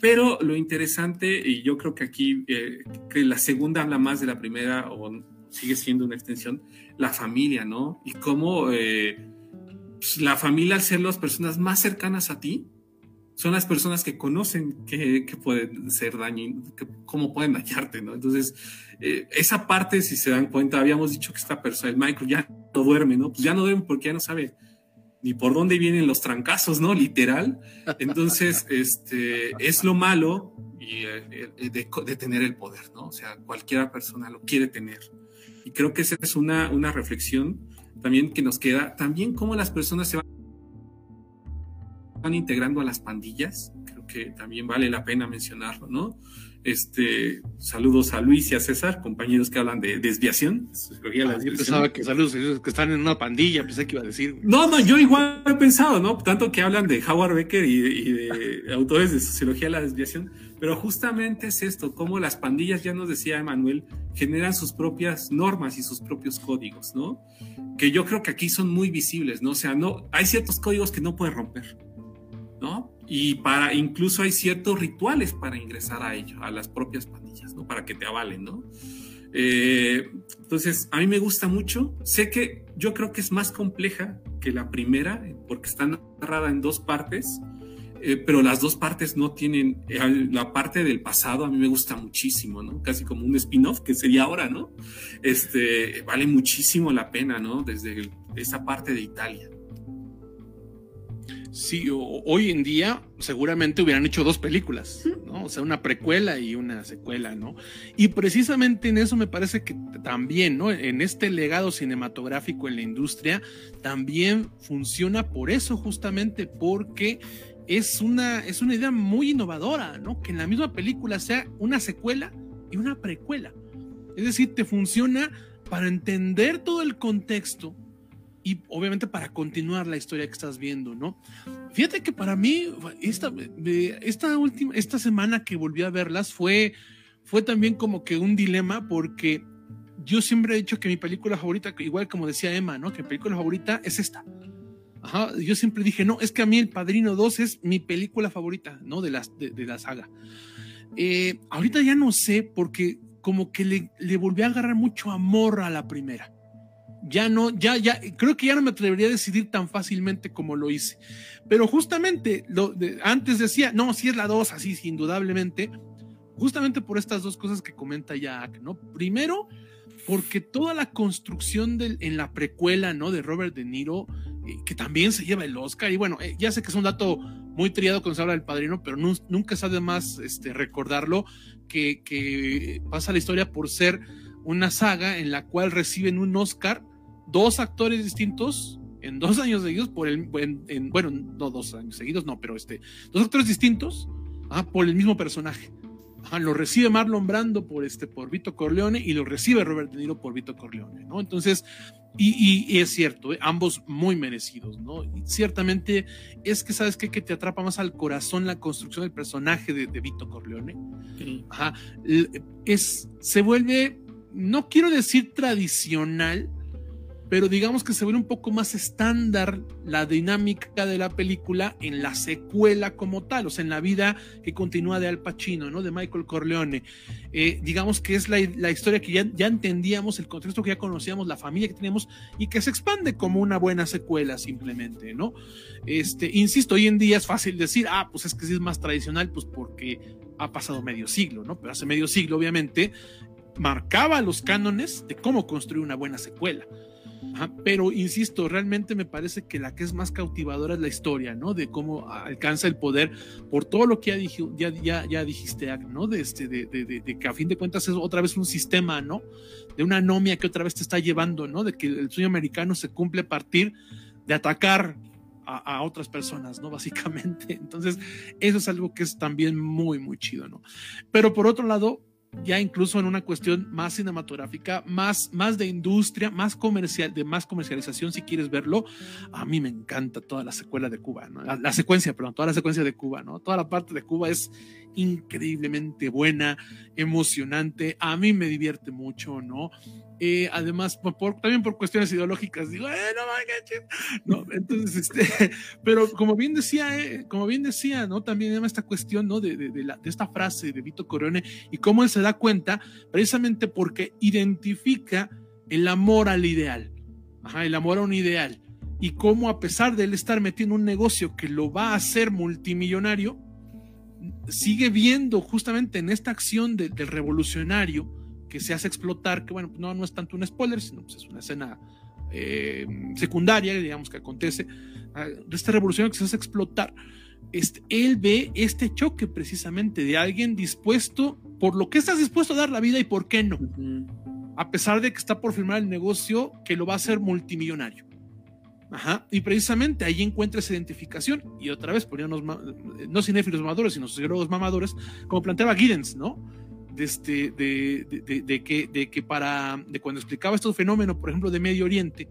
Pero lo interesante, y yo creo que aquí, eh, que la segunda habla más de la primera, o sigue siendo una extensión, la familia, ¿no? Y cómo... Eh, pues, la familia, al ser las personas más cercanas a ti, son las personas que conocen que, pueden ser daño, cómo pueden dañarte, ¿no? Entonces, eh, esa parte, si se dan cuenta, habíamos dicho que esta persona, el Michael, ya no duerme, ¿no? Pues ya no duerme porque ya no sabe ni por dónde vienen los trancazos, ¿no? Literal. Entonces, este, es lo malo y, eh, eh, de, tener el poder, ¿no? O sea, cualquiera persona lo quiere tener. Y creo que esa es una, una reflexión también que nos queda, también cómo las personas se van integrando a las pandillas, creo que también vale la pena mencionarlo, ¿no? Este, saludos a Luis y a César, compañeros que hablan de desviación. Ah, yo pensaba que saludos que están en una pandilla, pensé que iba a decir. No, no, yo igual he pensado, ¿no? Tanto que hablan de Howard Becker y, y de autores de sociología de la desviación, pero justamente es esto, cómo las pandillas, ya nos decía Emanuel, generan sus propias normas y sus propios códigos, ¿no? Que yo creo que aquí son muy visibles, ¿no? O sea, no, hay ciertos códigos que no puedes romper, ¿no? Y para, incluso hay ciertos rituales para ingresar a ello, a las propias pandillas, ¿no? Para que te avalen, ¿no? Eh, entonces, a mí me gusta mucho. Sé que yo creo que es más compleja que la primera, porque está narrada en dos partes eh, pero las dos partes no tienen, eh, la parte del pasado a mí me gusta muchísimo, ¿no? Casi como un spin-off que sería ahora, ¿no? Este, vale muchísimo la pena, ¿no? Desde esa parte de Italia. Sí, hoy en día seguramente hubieran hecho dos películas, ¿no? O sea, una precuela y una secuela, ¿no? Y precisamente en eso me parece que también, ¿no? En este legado cinematográfico en la industria, también funciona por eso, justamente porque es una, es una idea muy innovadora, ¿no? Que en la misma película sea una secuela y una precuela. Es decir, te funciona para entender todo el contexto y obviamente para continuar la historia que estás viendo, ¿no? Fíjate que para mí esta, esta última, esta semana que volví a verlas fue, fue también como que un dilema porque yo siempre he dicho que mi película favorita, igual como decía Emma, ¿no? Que mi película favorita es esta. Ajá, yo siempre dije, no, es que a mí El Padrino 2 es mi película favorita, ¿no? De la, de, la saga. Eh, ahorita ya no sé porque como que le, le volví a agarrar mucho amor a la primera ya no, ya, ya, creo que ya no me atrevería a decidir tan fácilmente como lo hice. Pero justamente, lo, antes decía, no, si es la 2, así, indudablemente, justamente por estas dos cosas que comenta Jack, ¿no? Primero, porque toda la construcción del, en la precuela, ¿no? De Robert De Niro, eh, que también se lleva el Oscar, y bueno, eh, ya sé que es un dato muy triado cuando se habla del padrino, pero nunca es además este, recordarlo, que, que pasa la historia por ser una saga en la cual reciben un Oscar dos actores distintos en dos años seguidos por el, en, bueno, no dos años seguidos, no, pero este, dos actores distintos ah, por el mismo personaje. lo recibe Marlon Brando por este, por Vito Corleone y lo recibe Robert De Niro por Vito Corleone, ¿no? Entonces, y, es cierto, ¿eh? ambos muy merecidos, ¿no? Y ciertamente es que, ¿sabes qué? Que te atrapa más al corazón la construcción del personaje de, Vito Corleone. Ajá, es, se vuelve, no quiero decir tradicional, pero digamos que se ve un poco más estándar la dinámica de la película en la secuela como tal, o sea, en la vida que continúa de Al Pacino, ¿no? De Michael Corleone. Eh, digamos que es la, historia que ya, ya, entendíamos, el contexto que ya conocíamos, la familia que teníamos y que se expande como una buena secuela simplemente, ¿no? Este, insisto, hoy en día es fácil decir, ah, pues es que sí es más tradicional, pues porque ha pasado medio siglo, ¿no? Pero hace medio siglo, obviamente, marcaba los cánones de cómo construir una buena secuela pero insisto, realmente me parece que la que es más cautivadora es la historia, ¿no? De cómo alcanza el poder por todo lo que ya, ya, ya, dijiste, ¿no? De, este, de, de, que a fin de cuentas es otra vez un sistema, ¿no? De una anomia que otra vez te está llevando, ¿no? De que el sueño americano se cumple a partir de atacar a, a, otras personas, ¿no? Básicamente. Entonces, eso es algo que es también muy, muy chido, ¿no? Pero por otro lado, ya incluso en una cuestión más cinematográfica, más, más de industria, más comercial, de más comercialización, si quieres verlo. A mí me encanta toda la secuela de Cuba, ¿no? la, la, secuencia, perdón, toda la secuencia de Cuba, ¿no? Toda la parte de Cuba es increíblemente buena, emocionante, a mí me divierte mucho, ¿no? Eh, además, por, también por cuestiones ideológicas, digo, eh, no, no, entonces, este, pero como bien decía, eh, como bien decía, ¿no? También esta cuestión, ¿no? De, de, de, esta frase de Vito Corone y cómo él se da cuenta, precisamente porque identifica el amor al ideal, Ajá, el amor a un ideal, y cómo a pesar de él estar metiendo un negocio que lo va a hacer multimillonario, sigue viendo justamente en esta acción del revolucionario que se hace explotar, que bueno, no, no es tanto un spoiler, sino pues es una escena eh, secundaria, digamos, que acontece, ah, de este revolucionario que se hace explotar, este, él ve este choque precisamente de alguien dispuesto, por lo que estás dispuesto a dar la vida y por qué no, a pesar de que está por firmar el negocio que lo va a hacer multimillonario. Ajá, y precisamente ahí encuentra esa identificación, y otra vez poníamos no cinéfilos mamadores, sino sociólogos mamadores, como planteaba Giddens, ¿no? De, este, de, de, que, de que para, de cuando explicaba estos fenómenos, por ejemplo, de Medio Oriente,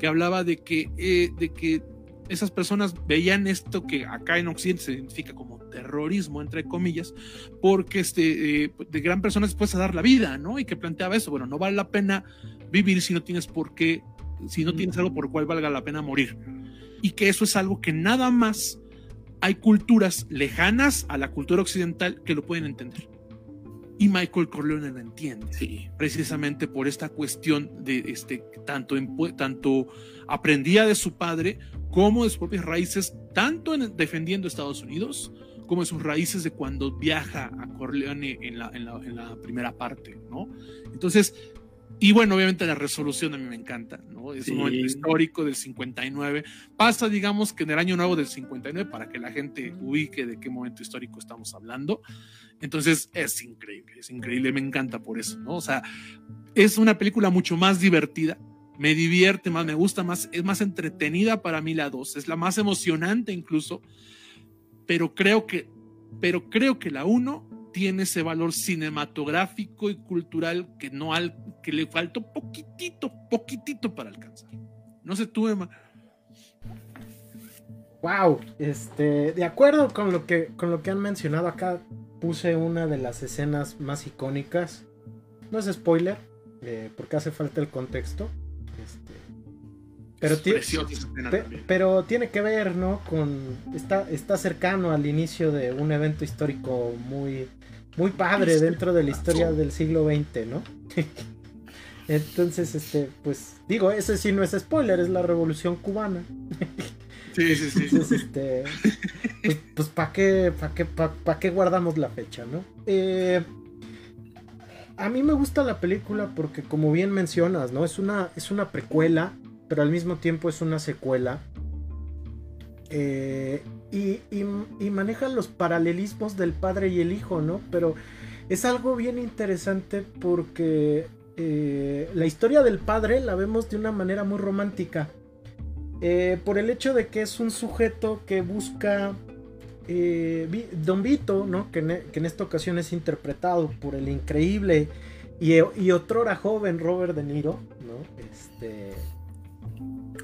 que hablaba de que, eh, de que esas personas veían esto que acá en Occidente se identifica como terrorismo, entre comillas, porque este, eh, de gran persona después a dar la vida, ¿no? Y que planteaba eso, bueno, no vale la pena vivir si no tienes por qué si no tienes algo por cual valga la pena morir. Y que eso es algo que nada más hay culturas lejanas a la cultura occidental que lo pueden entender. Y Michael Corleone lo entiende, sí. precisamente por esta cuestión de este, tanto, tanto aprendía de su padre como de sus propias raíces, tanto en, defendiendo Estados Unidos como de sus raíces de cuando viaja a Corleone en la, en la, en la primera parte, ¿no? Entonces, Y bueno, obviamente la resolución a mí me encanta, ¿no? Es un momento histórico del 59. Pasa, digamos, que en el año nuevo del 59 para que la gente ubique de qué momento histórico estamos hablando. Entonces es increíble, es increíble, me encanta por eso, ¿no? O sea, es una película mucho más divertida, me divierte más, me gusta más, es más entretenida para mí la 2, es la más emocionante incluso, pero creo que, pero creo que la 1 tiene ese valor cinematográfico y cultural que no al, que le faltó poquitito, poquitito para alcanzar. No sé tú, Emma. Wow, este, de acuerdo con lo que con lo que han mencionado acá, puse una de las escenas más icónicas. No es spoiler, eh, porque hace falta el contexto. Este, pero, pero tiene que ver, ¿no? Con está está cercano al inicio de un evento histórico muy muy padre dentro de la historia del siglo XX, ¿no? Entonces, este, pues, digo, ese sí no es spoiler, es la revolución cubana. Sí, sí, sí. Entonces, este, pues, pues ¿para qué, pa qué, pa, qué guardamos la fecha, no? Eh, a mí me gusta la película porque, como bien mencionas, ¿no? Es una, es una precuela, pero al mismo tiempo es una secuela. Eh, y, y, manejan los paralelismos del padre y el hijo, ¿no? Pero es algo bien interesante porque eh, la historia del padre la vemos de una manera muy romántica. Eh, por el hecho de que es un sujeto que busca eh, Don Vito, ¿no? Que, en esta ocasión es interpretado por el increíble y, y otrora joven Robert De Niro, ¿no? Este,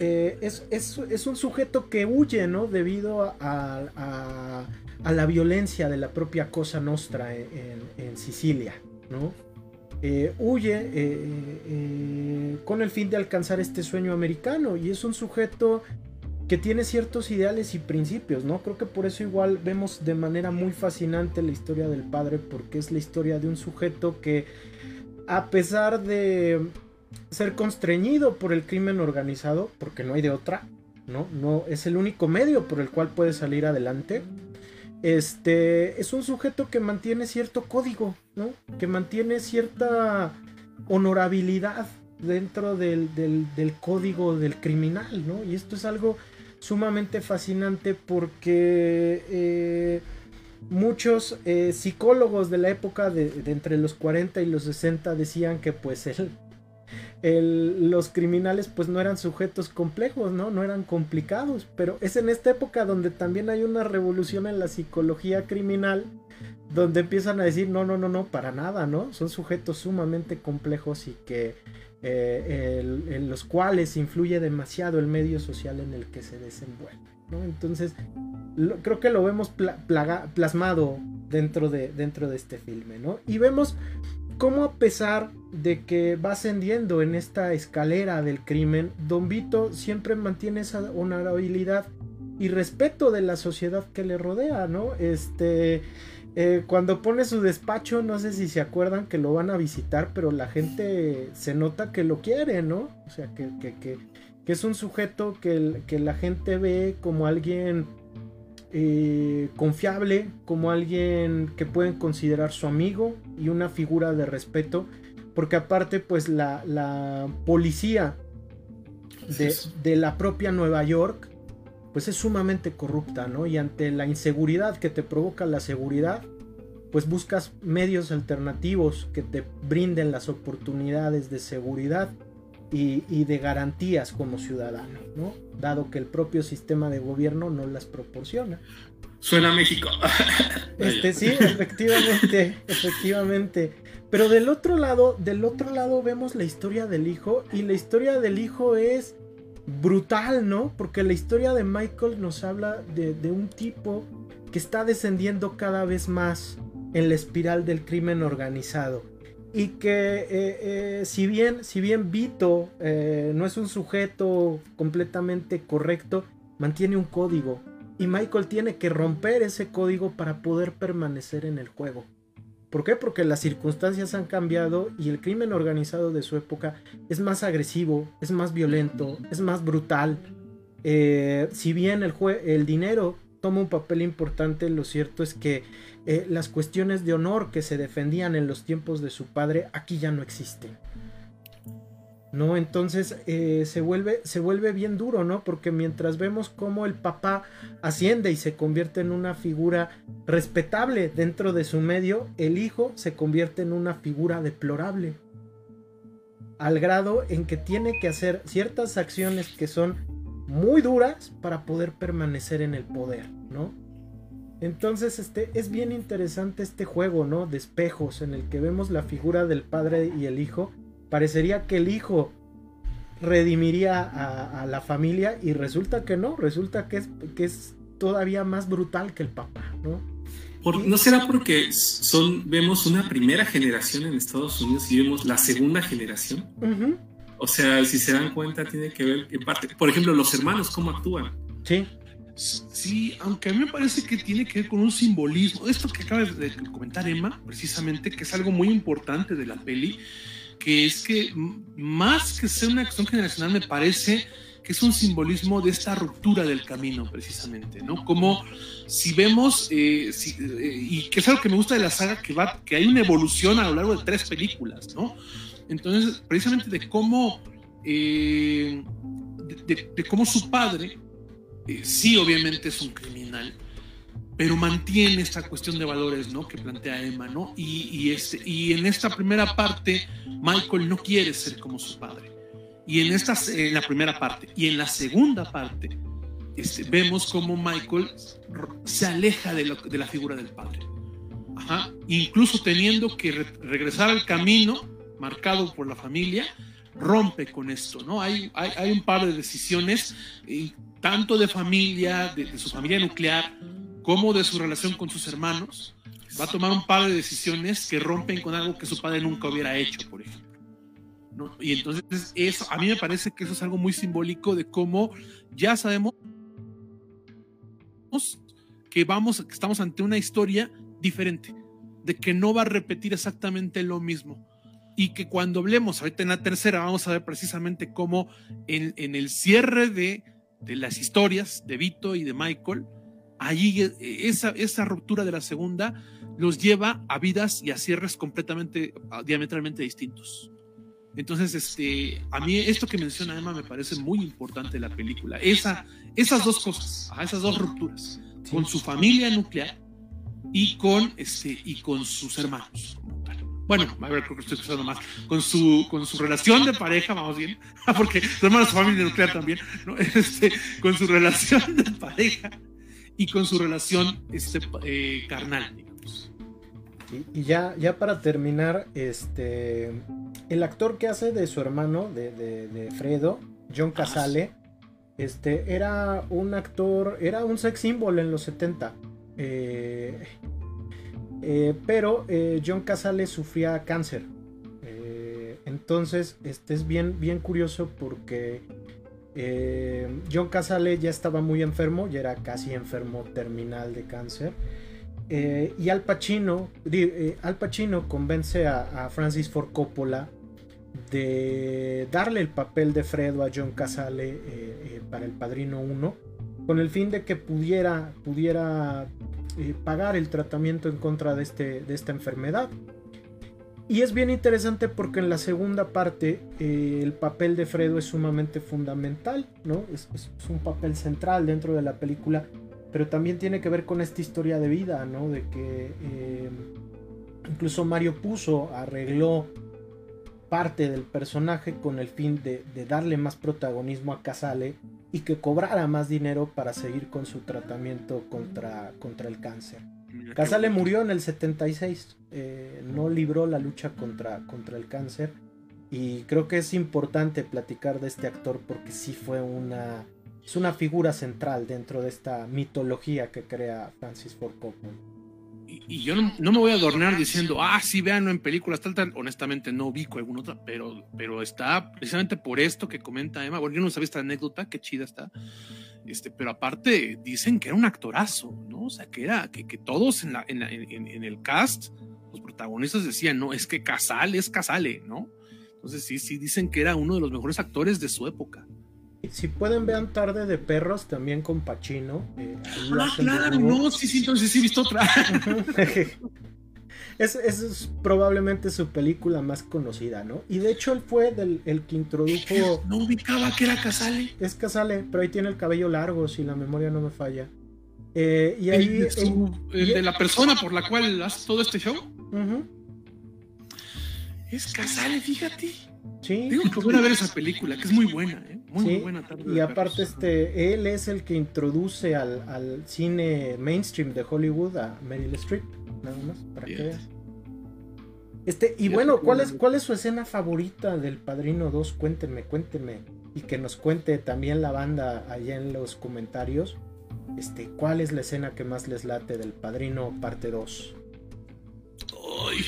eh, es, un sujeto que huye, ¿no? Debido a, la violencia de la propia Cosa Nostra en, Sicilia, ¿no? Eh, huye eh, con el fin de alcanzar este sueño americano y es un sujeto que tiene ciertos ideales y principios, ¿no? Creo que por eso igual vemos de manera muy fascinante la historia del padre porque es la historia de un sujeto que a pesar de ser constreñido por el crimen organizado, porque no hay de otra, ¿no? No es el único medio por el cual puede salir adelante. Este es un sujeto que mantiene cierto código, ¿no? Que mantiene cierta honorabilidad dentro del, código del criminal, ¿no? Y esto es algo sumamente fascinante porque eh, muchos eh, psicólogos de la época de, de, entre los 40 y los 60 decían que pues los criminales pues no eran sujetos complejos, ¿no? No eran complicados, pero es en esta época donde también hay una revolución en la psicología criminal, donde empiezan a decir, no, no, no, no, para nada, ¿no? Son sujetos sumamente complejos y que eh, en los cuales influye demasiado el medio social en el que se desenvuelve. Entonces, creo que lo vemos plasmado dentro de, dentro de este filme, ¿no? Y vemos cómo a pesar de que va ascendiendo en esta escalera del crimen, Don Vito siempre mantiene esa honorabilidad y respeto de la sociedad que le rodea, ¿no? Este, eh, cuando pone su despacho, no sé si se acuerdan que lo van a visitar, pero la gente se nota que lo quiere, ¿no? O sea, que, que, es un sujeto que, que la gente ve como alguien eh, confiable, como alguien que pueden considerar su amigo y una figura de respeto, porque aparte pues la, policía de, la propia Nueva York pues es sumamente corrupta, ¿no? Y ante la inseguridad que te provoca la seguridad, pues buscas medios alternativos que te brinden las oportunidades de seguridad y, de garantías como ciudadano, ¿no? Dado que el propio sistema de gobierno no las proporciona. Suena a México. Este sí, efectivamente, efectivamente. Pero del otro lado, del otro lado vemos la historia del hijo y la historia del hijo es brutal, ¿no? Porque la historia de Michael nos habla de, de un tipo que está descendiendo cada vez más en la espiral del crimen organizado y que eh, eh, si bien si bien Vito eh, no es un sujeto completamente correcto mantiene un código y Michael tiene que romper ese código para poder permanecer en el juego ¿Por qué? Porque las circunstancias han cambiado y el crimen organizado de su época es más agresivo, es más violento, es más brutal. si bien el, el dinero toma un papel importante, lo cierto es que eh, las cuestiones de honor que se defendían en los tiempos de su padre aquí ya no existen. ¿no? Entonces eh, se, vuelve, se vuelve bien duro, ¿no? Porque mientras vemos cómo el papá asciende y se convierte en una figura respetable dentro de su medio, el hijo se convierte en una figura deplorable. Al grado en que tiene que hacer ciertas acciones que son muy duras para poder permanecer en el poder, ¿no? Entonces, este es bien interesante este juego, ¿no? De espejos en el que vemos la figura del padre y el hijo parecería que el hijo redimiría a, la familia y resulta que no, resulta que es, que es todavía más brutal que el papá, ¿no? ¿No será porque son, vemos una primera generación en Estados Unidos y vemos la segunda generación? O sea, si se dan cuenta, tiene que ver en parte, por ejemplo, los hermanos, cómo actúan. Sí. Sí, aunque a mí me parece que tiene que ver con un simbolismo. Esto que acaba de comentar Emma, precisamente, que es algo muy importante de la peli, que es que más que ser una acción generacional me parece que es un simbolismo de esta ruptura del camino precisamente, ¿no? Como si vemos, eh, eh, y que es algo que me gusta de la saga, que, va, que hay una evolución a lo largo de tres películas, ¿no? Entonces, precisamente de cómo, eh, de, cómo su padre, sí obviamente es un criminal, pero mantiene esta cuestión de valores, ¿no? Que plantea Emma, ¿no? Y, este, en esta primera parte, Michael no quiere ser como su padre. Y en, esta, en la primera parte. Y en la segunda parte, este, vemos cómo Michael se aleja de, la figura del padre. Incluso teniendo que regresar al camino marcado por la familia, rompe con esto, ¿no? Hay, hay, un par de decisiones, tanto de familia, de, de su familia nuclear, como de su relación con sus hermanos, va a tomar un par de decisiones que rompen con algo que su padre nunca hubiera hecho, por ejemplo. Y entonces eso, a mí me parece que eso es algo muy simbólico de cómo ya sabemos que vamos, que estamos ante una historia diferente, de que no va a repetir exactamente lo mismo. Y que cuando hablemos ahorita en la tercera, vamos a ver precisamente cómo en, en el cierre de, de las historias de Vito y de Michael, allí eh, esa, esa ruptura de la segunda los lleva a vidas y a cierres completamente, diametralmente distintos. Entonces, este, a mí esto que menciona Emma me parece muy importante de la película. Esa, esas dos cosas, esas dos rupturas, con su familia nuclear y con, este, y con sus hermanos. Bueno, a ver, creo que estoy escuchando más. Con su, con su relación de pareja, vamos bien, porque su hermano su familia nuclear también, ¿no? este, con su relación de pareja y con su relación este, eh, carnal, digamos. Y, ya, ya para terminar, este, el actor que hace de su hermano, de, Fredo, John ah, Casale, este, era un actor, era un sex symbol en los 70. Eh, eh, pero John Casale sufría cáncer. entonces, este es bien, bien curioso porque eh, John Casale ya estaba muy enfermo, ya era casi enfermo terminal de cáncer. Eh, y Al Pacino, eh, Al Pacino convence a, Francis Ford Coppola de darle el papel de Fredo a John Casale para El Padrino 1, con el fin de que pudiera, pudiera pagar el tratamiento en contra de, este, de esta enfermedad. Y es bien interesante porque en la segunda parte eh, el papel de Fredo es sumamente fundamental, ¿no? Es, un papel central dentro de la película, pero también tiene que ver con esta historia de vida, ¿no? De que eh, incluso Mario Puzo arregló parte del personaje con el fin de, darle más protagonismo a Casale y que cobrara más dinero para seguir con su tratamiento contra, contra el cáncer. Casale murió en el 76, eh, no libró la lucha contra, contra el cáncer y creo que es importante platicar de este actor porque sí fue una, es una figura central dentro de esta mitología que crea Francis Ford Coppola. Y, yo no, me voy a adornar diciendo, ah, sí, véanlo en películas, tal, tal. Honestamente, no ubico alguna otra, pero, pero está precisamente por esto que comenta Emma. Bueno, yo no sabía esta anécdota, qué chida está. Este, pero aparte dicen que era un actorazo, ¿no? O sea, que era, que, que todos en, la, en, en, el cast, los protagonistas decían, no, es que Casale es Casale, ¿no? Entonces sí, sí, dicen que era uno de los mejores actores de su época. Si pueden vean Tarde de Perros también con Pachino. Eh, ah, claro, no, sí, sí, entonces sí he visto otra. es, es, probablemente su película más conocida, ¿no? Y de hecho él fue del, el que introdujo... No ubicaba que era Casale. Es Casale, pero ahí tiene el cabello largo, si la memoria no me falla. Eh, y ahí... ¿El, de, su, el de la persona por la cual hace todo este show? Uh Es Casale, fíjate. Sí. Digo que a ver esa película, que es muy buena, ¿eh? Muy, sí. muy buena tarde. Y aparte, este, él es el que introduce al, al, cine mainstream de Hollywood a Meryl Streep, nada más, para que veas. Este, y bueno, ¿cuál es, ¿cuál es su escena favorita del Padrino 2? Cuéntenme, cuéntenme. Y que nos cuente también la banda allá en los comentarios. Este, ¿cuál es la escena que más les late del Padrino parte 2? Ay.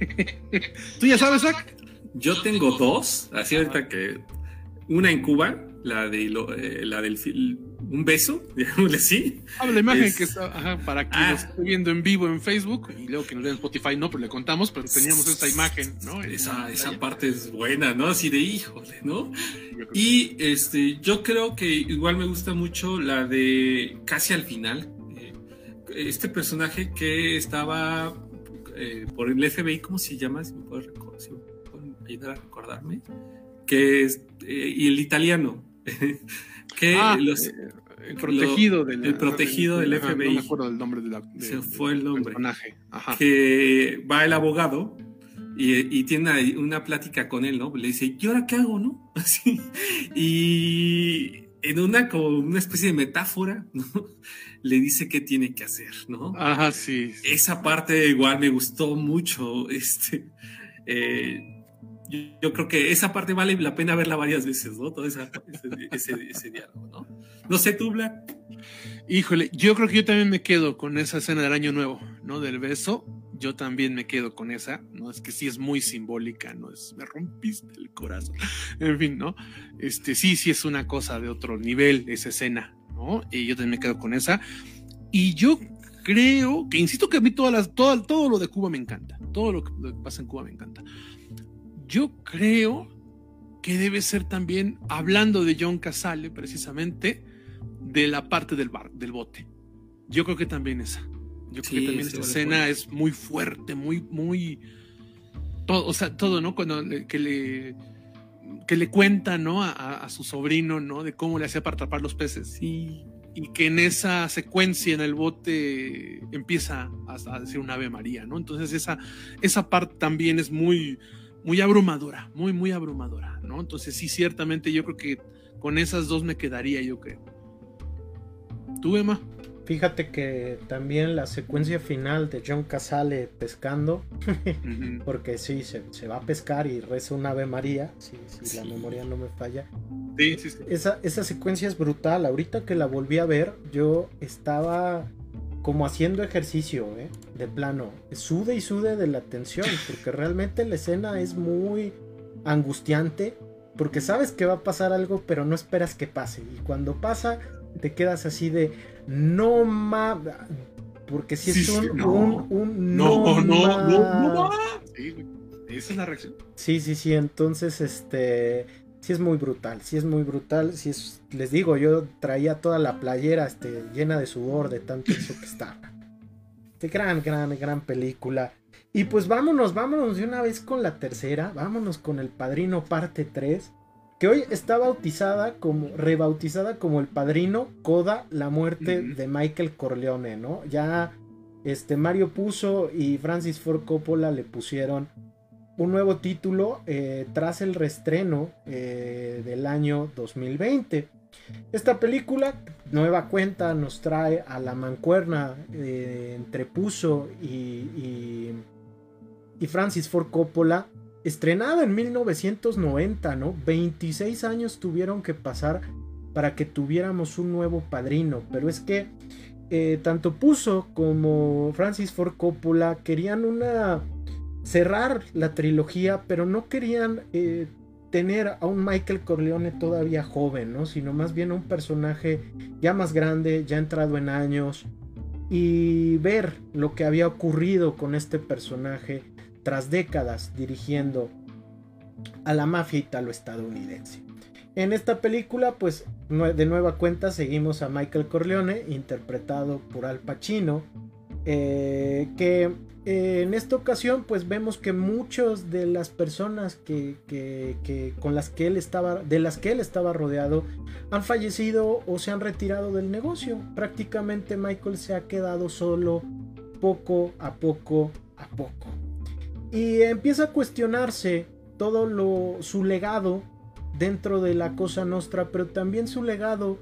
¿Tú ya sabes, Zach? Yo tengo dos, así ahorita que una en Cuba, la de lo, eh, la del un beso, digámosle así. Ah, la imagen es... que está, ajá, para quien ah. lo esté viendo en vivo en Facebook y luego que nos vean en Spotify no, pero le contamos, pero teníamos esta imagen, ¿no? Esa, esa parte es buena, ¿no? Así de híjole, ¿no? Y este, yo creo que igual me gusta mucho la de casi al final. Eh, este personaje que estaba eh, por el FBI, ¿cómo se llama? Si me puedes recordar. Ayudar a recordarme. Que es, eh, y el italiano. que ah, los, el protegido lo, del el protegido del FBI. No me acuerdo del nombre de la, de, Se fue el nombre. Personaje. Ajá. Que va el abogado y, y, tiene una plática con él, ¿no? Le dice, ¿y ahora qué hago, no? Así. Y en una como una especie de metáfora, ¿no? Le dice qué tiene que hacer, ¿no? Ajá, sí. sí. Esa parte igual me gustó mucho. Este, eh, yo, yo, creo que esa parte vale la pena verla varias veces, ¿no? Todo esa, ese, ese, ese, diálogo, ¿no? No sé tú, Black. Híjole, yo creo que yo también me quedo con esa escena del año nuevo, ¿no? Del beso. Yo también me quedo con esa, ¿no? Es que sí es muy simbólica, ¿no? Es, me rompiste el corazón. En fin, ¿no? Este, sí, sí es una cosa de otro nivel esa escena, ¿no? Y yo también me quedo con esa. Y yo creo que, insisto que a mí todas las, todo, todo lo de Cuba me encanta. Todo lo que, lo que pasa en Cuba me encanta. Yo creo que debe ser también, hablando de John Casale, precisamente, de la parte del bar, del bote. Yo creo que también esa. Yo creo sí, que también esa escena es muy fuerte, muy, muy. Todo, o sea, todo, ¿no? Cuando le, que le. que le cuenta, ¿no? A, a, su sobrino, ¿no? De cómo le hacía para atrapar los peces. Y, y que en esa secuencia en el bote empieza a, a decir un Ave María, ¿no? Entonces esa, esa parte también es muy, muy abrumadora, muy, muy abrumadora, ¿no? Entonces sí, ciertamente yo creo que con esas dos me quedaría, yo creo. ¿Tú, Emma? Fíjate que también la secuencia final de John Casale pescando, porque sí, se, se, va a pescar y reza un Ave María, si, si sí. la memoria no me falla. Sí, sí, sí. Esa, esa secuencia es brutal. Ahorita que la volví a ver, yo estaba como haciendo ejercicio, ¿eh? de plano. Sude y sude de la tensión, porque realmente la escena es muy angustiante, porque sabes que va a pasar algo, pero no esperas que pase. Y cuando pasa, te quedas así de no ma porque si es Sí, un, no. un, un No, no, no. Esa es la reacción. Sí, sí, sí, entonces este sí es muy brutal, sí es muy brutal, sí es les digo, yo traía toda la playera este llena de sudor de tanto eso que estaba. Gran gran gran película. Y pues vámonos, vámonos de una vez con la tercera, vámonos con El Padrino parte 3, que hoy está bautizada como rebautizada como El Padrino Coda la muerte de Michael Corleone, ¿no? Ya este Mario puso y Francis Ford Coppola le pusieron un nuevo título eh, tras el restreno eh, del año 2020. Esta película, nueva cuenta, nos trae a la mancuerna eh, entre Puzo y, y, y Francis Ford Coppola, estrenada en 1990, ¿no? 26 años tuvieron que pasar para que tuviéramos un nuevo padrino, pero es que tanto Puzo como Francis Ford Coppola querían una cerrar la trilogía, pero no querían eh, tener a un Michael Corleone todavía joven, ¿no? Sino más bien a un personaje ya más grande, ya entrado en años, y ver lo que había ocurrido con este personaje tras décadas dirigiendo a la mafia italo-estadounidense. En esta película, pues de nueva cuenta seguimos a Michael Corleone, interpretado por Al Pacino, eh, que eh, en esta ocasión pues vemos que muchas de las personas que, con las que él estaba, de las que él estaba rodeado han fallecido o se han retirado del negocio. Prácticamente Michael se ha quedado solo poco a poco a poco. Y empieza a cuestionarse todo lo, su legado dentro de la Cosa Nostra, pero también su legado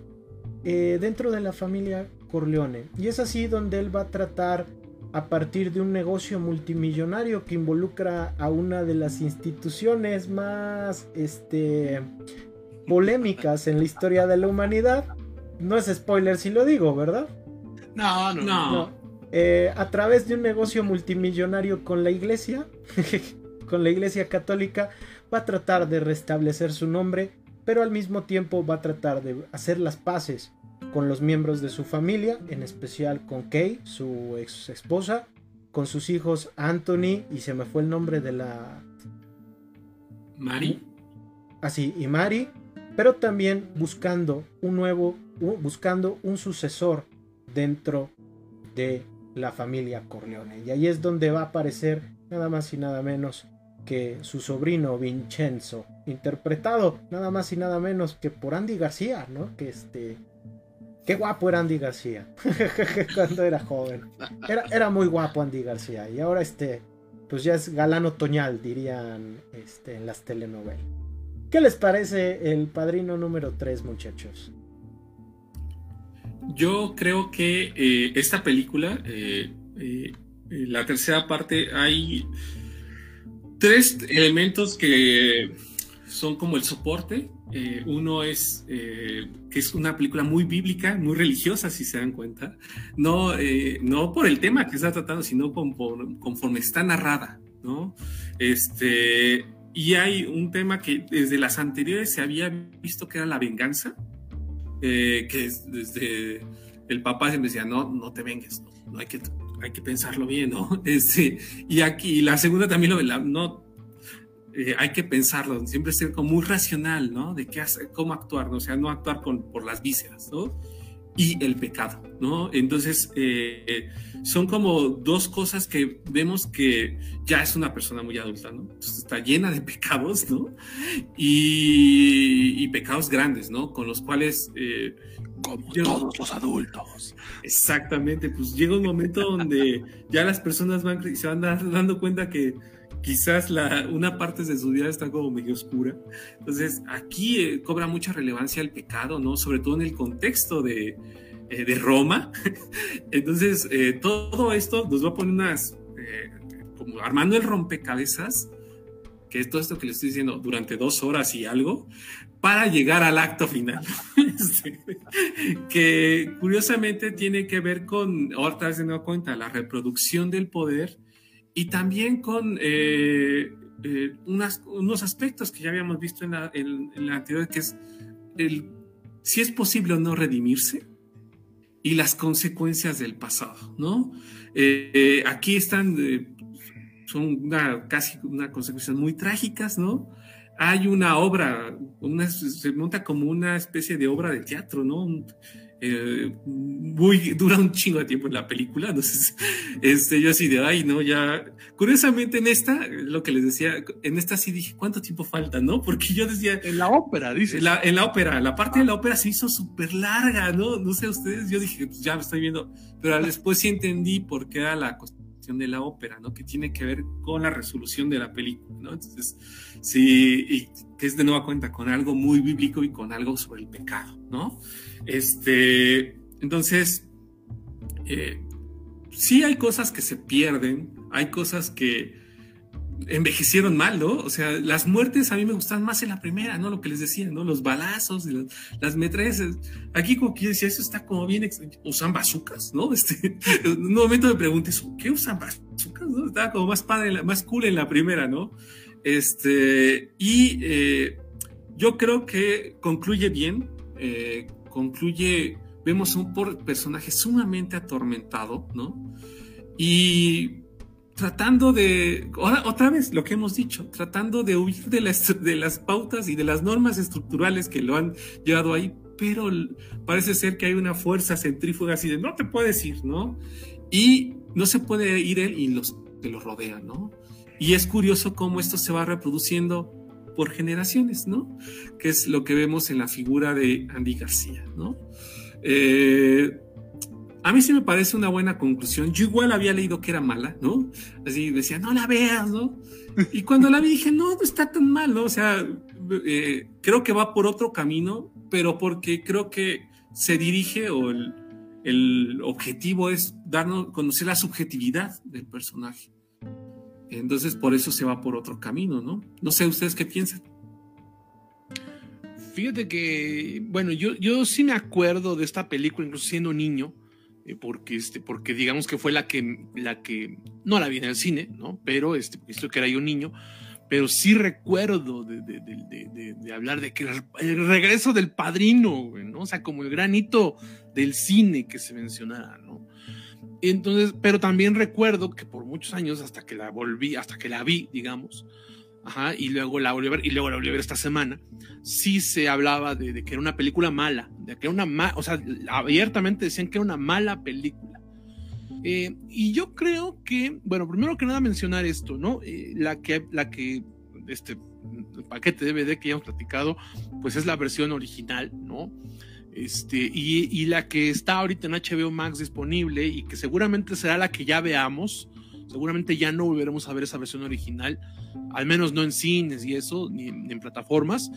eh, dentro de la familia Corleone. Y es así donde él va a tratar a partir de un negocio multimillonario que involucra a una de las instituciones más este, polémicas en la historia de la humanidad. No es spoiler si lo digo, ¿verdad? No, no, no. Eh, a través de un negocio multimillonario con la iglesia, con la iglesia católica, va a tratar de restablecer su nombre, pero al mismo tiempo va a tratar de hacer las paces con los miembros de su familia, en especial con Kay, su ex esposa, con sus hijos Anthony y se me fue el nombre de la... Mari. Así, y Mari, pero también buscando un nuevo, buscando un sucesor dentro de la familia Corleone. Y ahí es donde va a aparecer nada más y nada menos que su sobrino Vincenzo, interpretado nada más y nada menos que por Andy García, ¿no? Que este Qué guapo era Andy García cuando era joven. Era, era, muy guapo Andy García y ahora este, pues ya es galán otoñal, dirían este, en las telenovelas. ¿Qué les parece el padrino número 3, muchachos? Yo creo que eh, esta película, eh, eh, la tercera parte, hay tres elementos que son como el soporte eh, uno es eh, que es una película muy bíblica, muy religiosa, si se dan cuenta. No, eh, no por el tema que está tratando, sino conforme está narrada, ¿no? Este, y hay un tema que desde las anteriores se había visto que era la venganza, que es desde el papá siempre decía, no, no te vengues, no, hay, que, hay que pensarlo bien, ¿no? Este, y aquí la segunda también lo no eh, hay que pensarlo, siempre ser como muy racional, ¿no? De qué hacer, cómo actuar, ¿no? O sea, no actuar con, por las vísceras, ¿no? Y el pecado, ¿no? Entonces, eh, son como dos cosas que vemos que ya es una persona muy adulta, ¿no? está llena de pecados, ¿no? Y, pecados grandes, ¿no? Con los cuales... Eh, como todos los adultos. Exactamente, pues llega un momento donde ya las personas van, se van dando cuenta que quizás la, una parte de su vida está como medio oscura. Entonces, aquí eh, cobra mucha relevancia el pecado, ¿no? Sobre todo en el contexto de, eh, de Roma. Entonces, eh, todo esto nos va a poner unas, como armando el rompecabezas, que es todo esto que le estoy diciendo durante dos horas y algo, para llegar al acto final. Este, que curiosamente tiene que ver con, ahorita se me cuenta, la reproducción del poder y también con eh, eh, unos aspectos que ya habíamos visto en la, anterior, que es el, si es posible o no redimirse y las consecuencias del pasado, ¿no? Eh, aquí están, son una, casi una consecuencias muy trágicas, ¿no? Hay una obra, una, se monta como una especie de obra de teatro, ¿no? Eh, muy, dura un chingo de tiempo en la película, entonces, este, yo así de, ay, no, ya, curiosamente en esta, lo que les decía, en esta sí dije, ¿cuánto tiempo falta, no? Porque yo decía... En la ópera, dice. En la, en la ópera, la parte de la ópera se hizo súper larga, ¿no? No sé ustedes, yo dije, pues ya me estoy viendo, pero después sí entendí por qué era la de la ópera, ¿no? Que tiene que ver con la resolución de la película, ¿no? Entonces, sí, y que es de nueva cuenta con algo muy bíblico y con algo sobre el pecado, ¿no? Este, entonces, eh, sí hay cosas que se pierden, hay cosas que envejecieron mal, ¿no? O sea, las muertes a mí me gustan más en la primera, ¿no? Lo que les decía, ¿no? Los balazos, las, las. Aquí como que decía, eso está como bien, usan bazucas, ¿no? Este, en un momento me pregunté, ¿qué usan bazucas? ¿no? Estaba como más padre, más cool en la primera, ¿no? Este, y eh, yo creo que concluye bien, eh, concluye, vemos un personaje sumamente atormentado, ¿no? Y tratando de, otra vez lo que hemos dicho, tratando de huir de las, de las pautas y de las normas estructurales que lo han llevado ahí, pero parece ser que hay una fuerza centrífuga así de no te puedes ir, ¿no? Y no se puede ir él y los que lo rodean, ¿no? Y es curioso cómo esto se va reproduciendo por generaciones, ¿no? Que es lo que vemos en la figura de Andy García, ¿no? Eh, a mí sí me parece una buena conclusión. Yo igual había leído que era mala, ¿no? Así decía, no la veas, ¿no? Y cuando la vi dije, no, no está tan mal, ¿no? O sea, eh, creo que va por otro camino, pero porque creo que se dirige o el, el objetivo es darnos, conocer la subjetividad del personaje. Entonces, por eso se va por otro camino, ¿no? No sé, ¿ustedes qué piensan? Fíjate que, bueno, yo, yo sí me acuerdo de esta película, incluso siendo niño, porque, este, porque digamos que fue la que, la que, no la vi en el cine, ¿no? Pero, este, porque que era yo niño, pero sí recuerdo de, de, de, de, hablar de que el regreso del padrino, ¿no? O sea, como el granito del cine que se mencionara, ¿no? Entonces, pero también recuerdo que por muchos años, hasta que la volví, hasta que la vi, digamos, ajá, y luego la volví a ver, y luego la volví a ver esta semana, sí se hablaba de, que era una película mala, de que era una mala, o sea, abiertamente decían que era una mala película. Eh, y yo creo que, bueno, primero que nada mencionar esto, ¿no? Eh, la que, la que, este paquete DVD que ya hemos platicado, pues es la versión original, ¿no? Este, y, y, la que está ahorita en HBO Max disponible y que seguramente será la que ya veamos, seguramente ya no volveremos a ver esa versión original, al menos no en cines y eso, ni, en plataformas,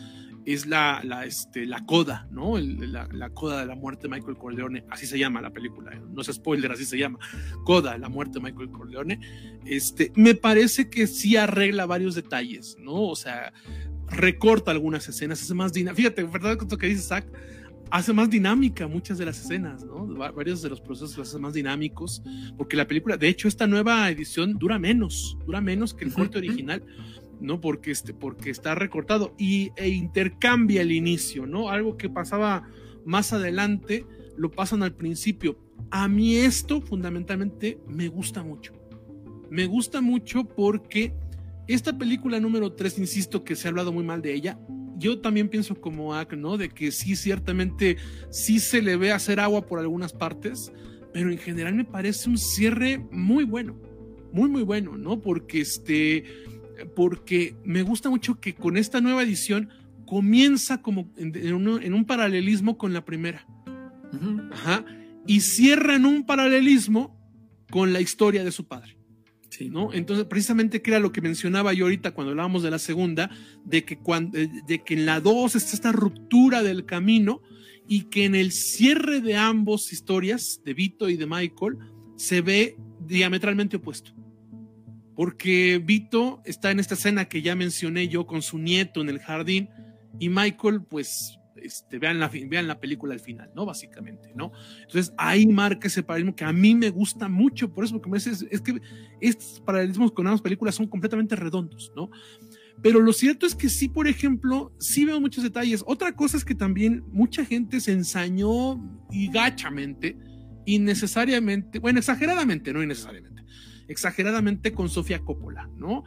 es la, este, la coda, ¿no? la, la, coda de la muerte de Michael Corleone, así se llama la película, ¿eh? no es spoiler, así se llama, coda, la muerte de Michael Corleone, este, me parece que sí arregla varios detalles, ¿no? O sea, recorta algunas escenas, hace más dinámica, fíjate, ¿verdad? Lo que dice Zach, hace más dinámica muchas de las escenas, ¿no? Varios de los procesos los hace más dinámicos, porque la película, de hecho, esta nueva edición dura menos, dura menos que el corte original, ¿no? Porque, este, porque está recortado y, e intercambia el inicio, ¿no? Algo que pasaba más adelante, lo pasan al principio. A mí esto fundamentalmente me gusta mucho. Me gusta mucho porque esta película número 3, insisto que se ha hablado muy mal de ella, yo también pienso como Ak, ¿no? De que sí, ciertamente, sí se le ve hacer agua por algunas partes, pero en general me parece un cierre muy bueno, muy, muy bueno, ¿no? Porque este, porque me gusta mucho que con esta nueva edición comienza como en, un, paralelismo con la primera. Ajá. Y cierra en un paralelismo con la historia de su padre. ¿No? Entonces, precisamente que era lo que mencionaba yo ahorita cuando hablábamos de la segunda, de que, cuando, de que en la dos está esta ruptura del camino y que en el cierre de ambos historias, de Vito y de Michael, se ve diametralmente opuesto. Porque Vito está en esta escena que ya mencioné yo con su nieto en el jardín y Michael pues este, vean, la, vean la película al final, ¿no? Básicamente, ¿no? Entonces ahí marca ese paralelismo que a mí me gusta mucho, por eso porque me es, es que estos paralelismos con ambas películas son completamente redondos, ¿no? Pero lo cierto es que sí, por ejemplo, sí veo muchos detalles. Otra cosa es que también mucha gente se ensañó y gachamente, innecesariamente, bueno, exageradamente, no innecesariamente, exageradamente con Sofía Coppola, ¿no?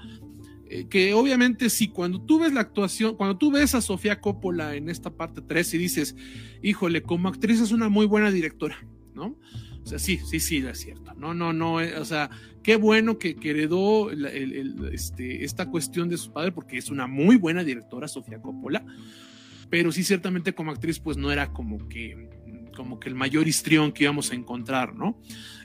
Eh, que obviamente si cuando tú ves la actuación, cuando tú ves a Sofía Coppola en esta parte 3 y dices, híjole, como actriz es una muy buena directora, ¿no? O sea, sí, sí, sí, es cierto. No, no, no, eh, o sea, qué bueno que, heredó este, esta cuestión de su padre porque es una muy buena directora, Sofía Coppola, pero sí, ciertamente como actriz, pues no era como que como que el mayor histrión que íbamos a encontrar, ¿no?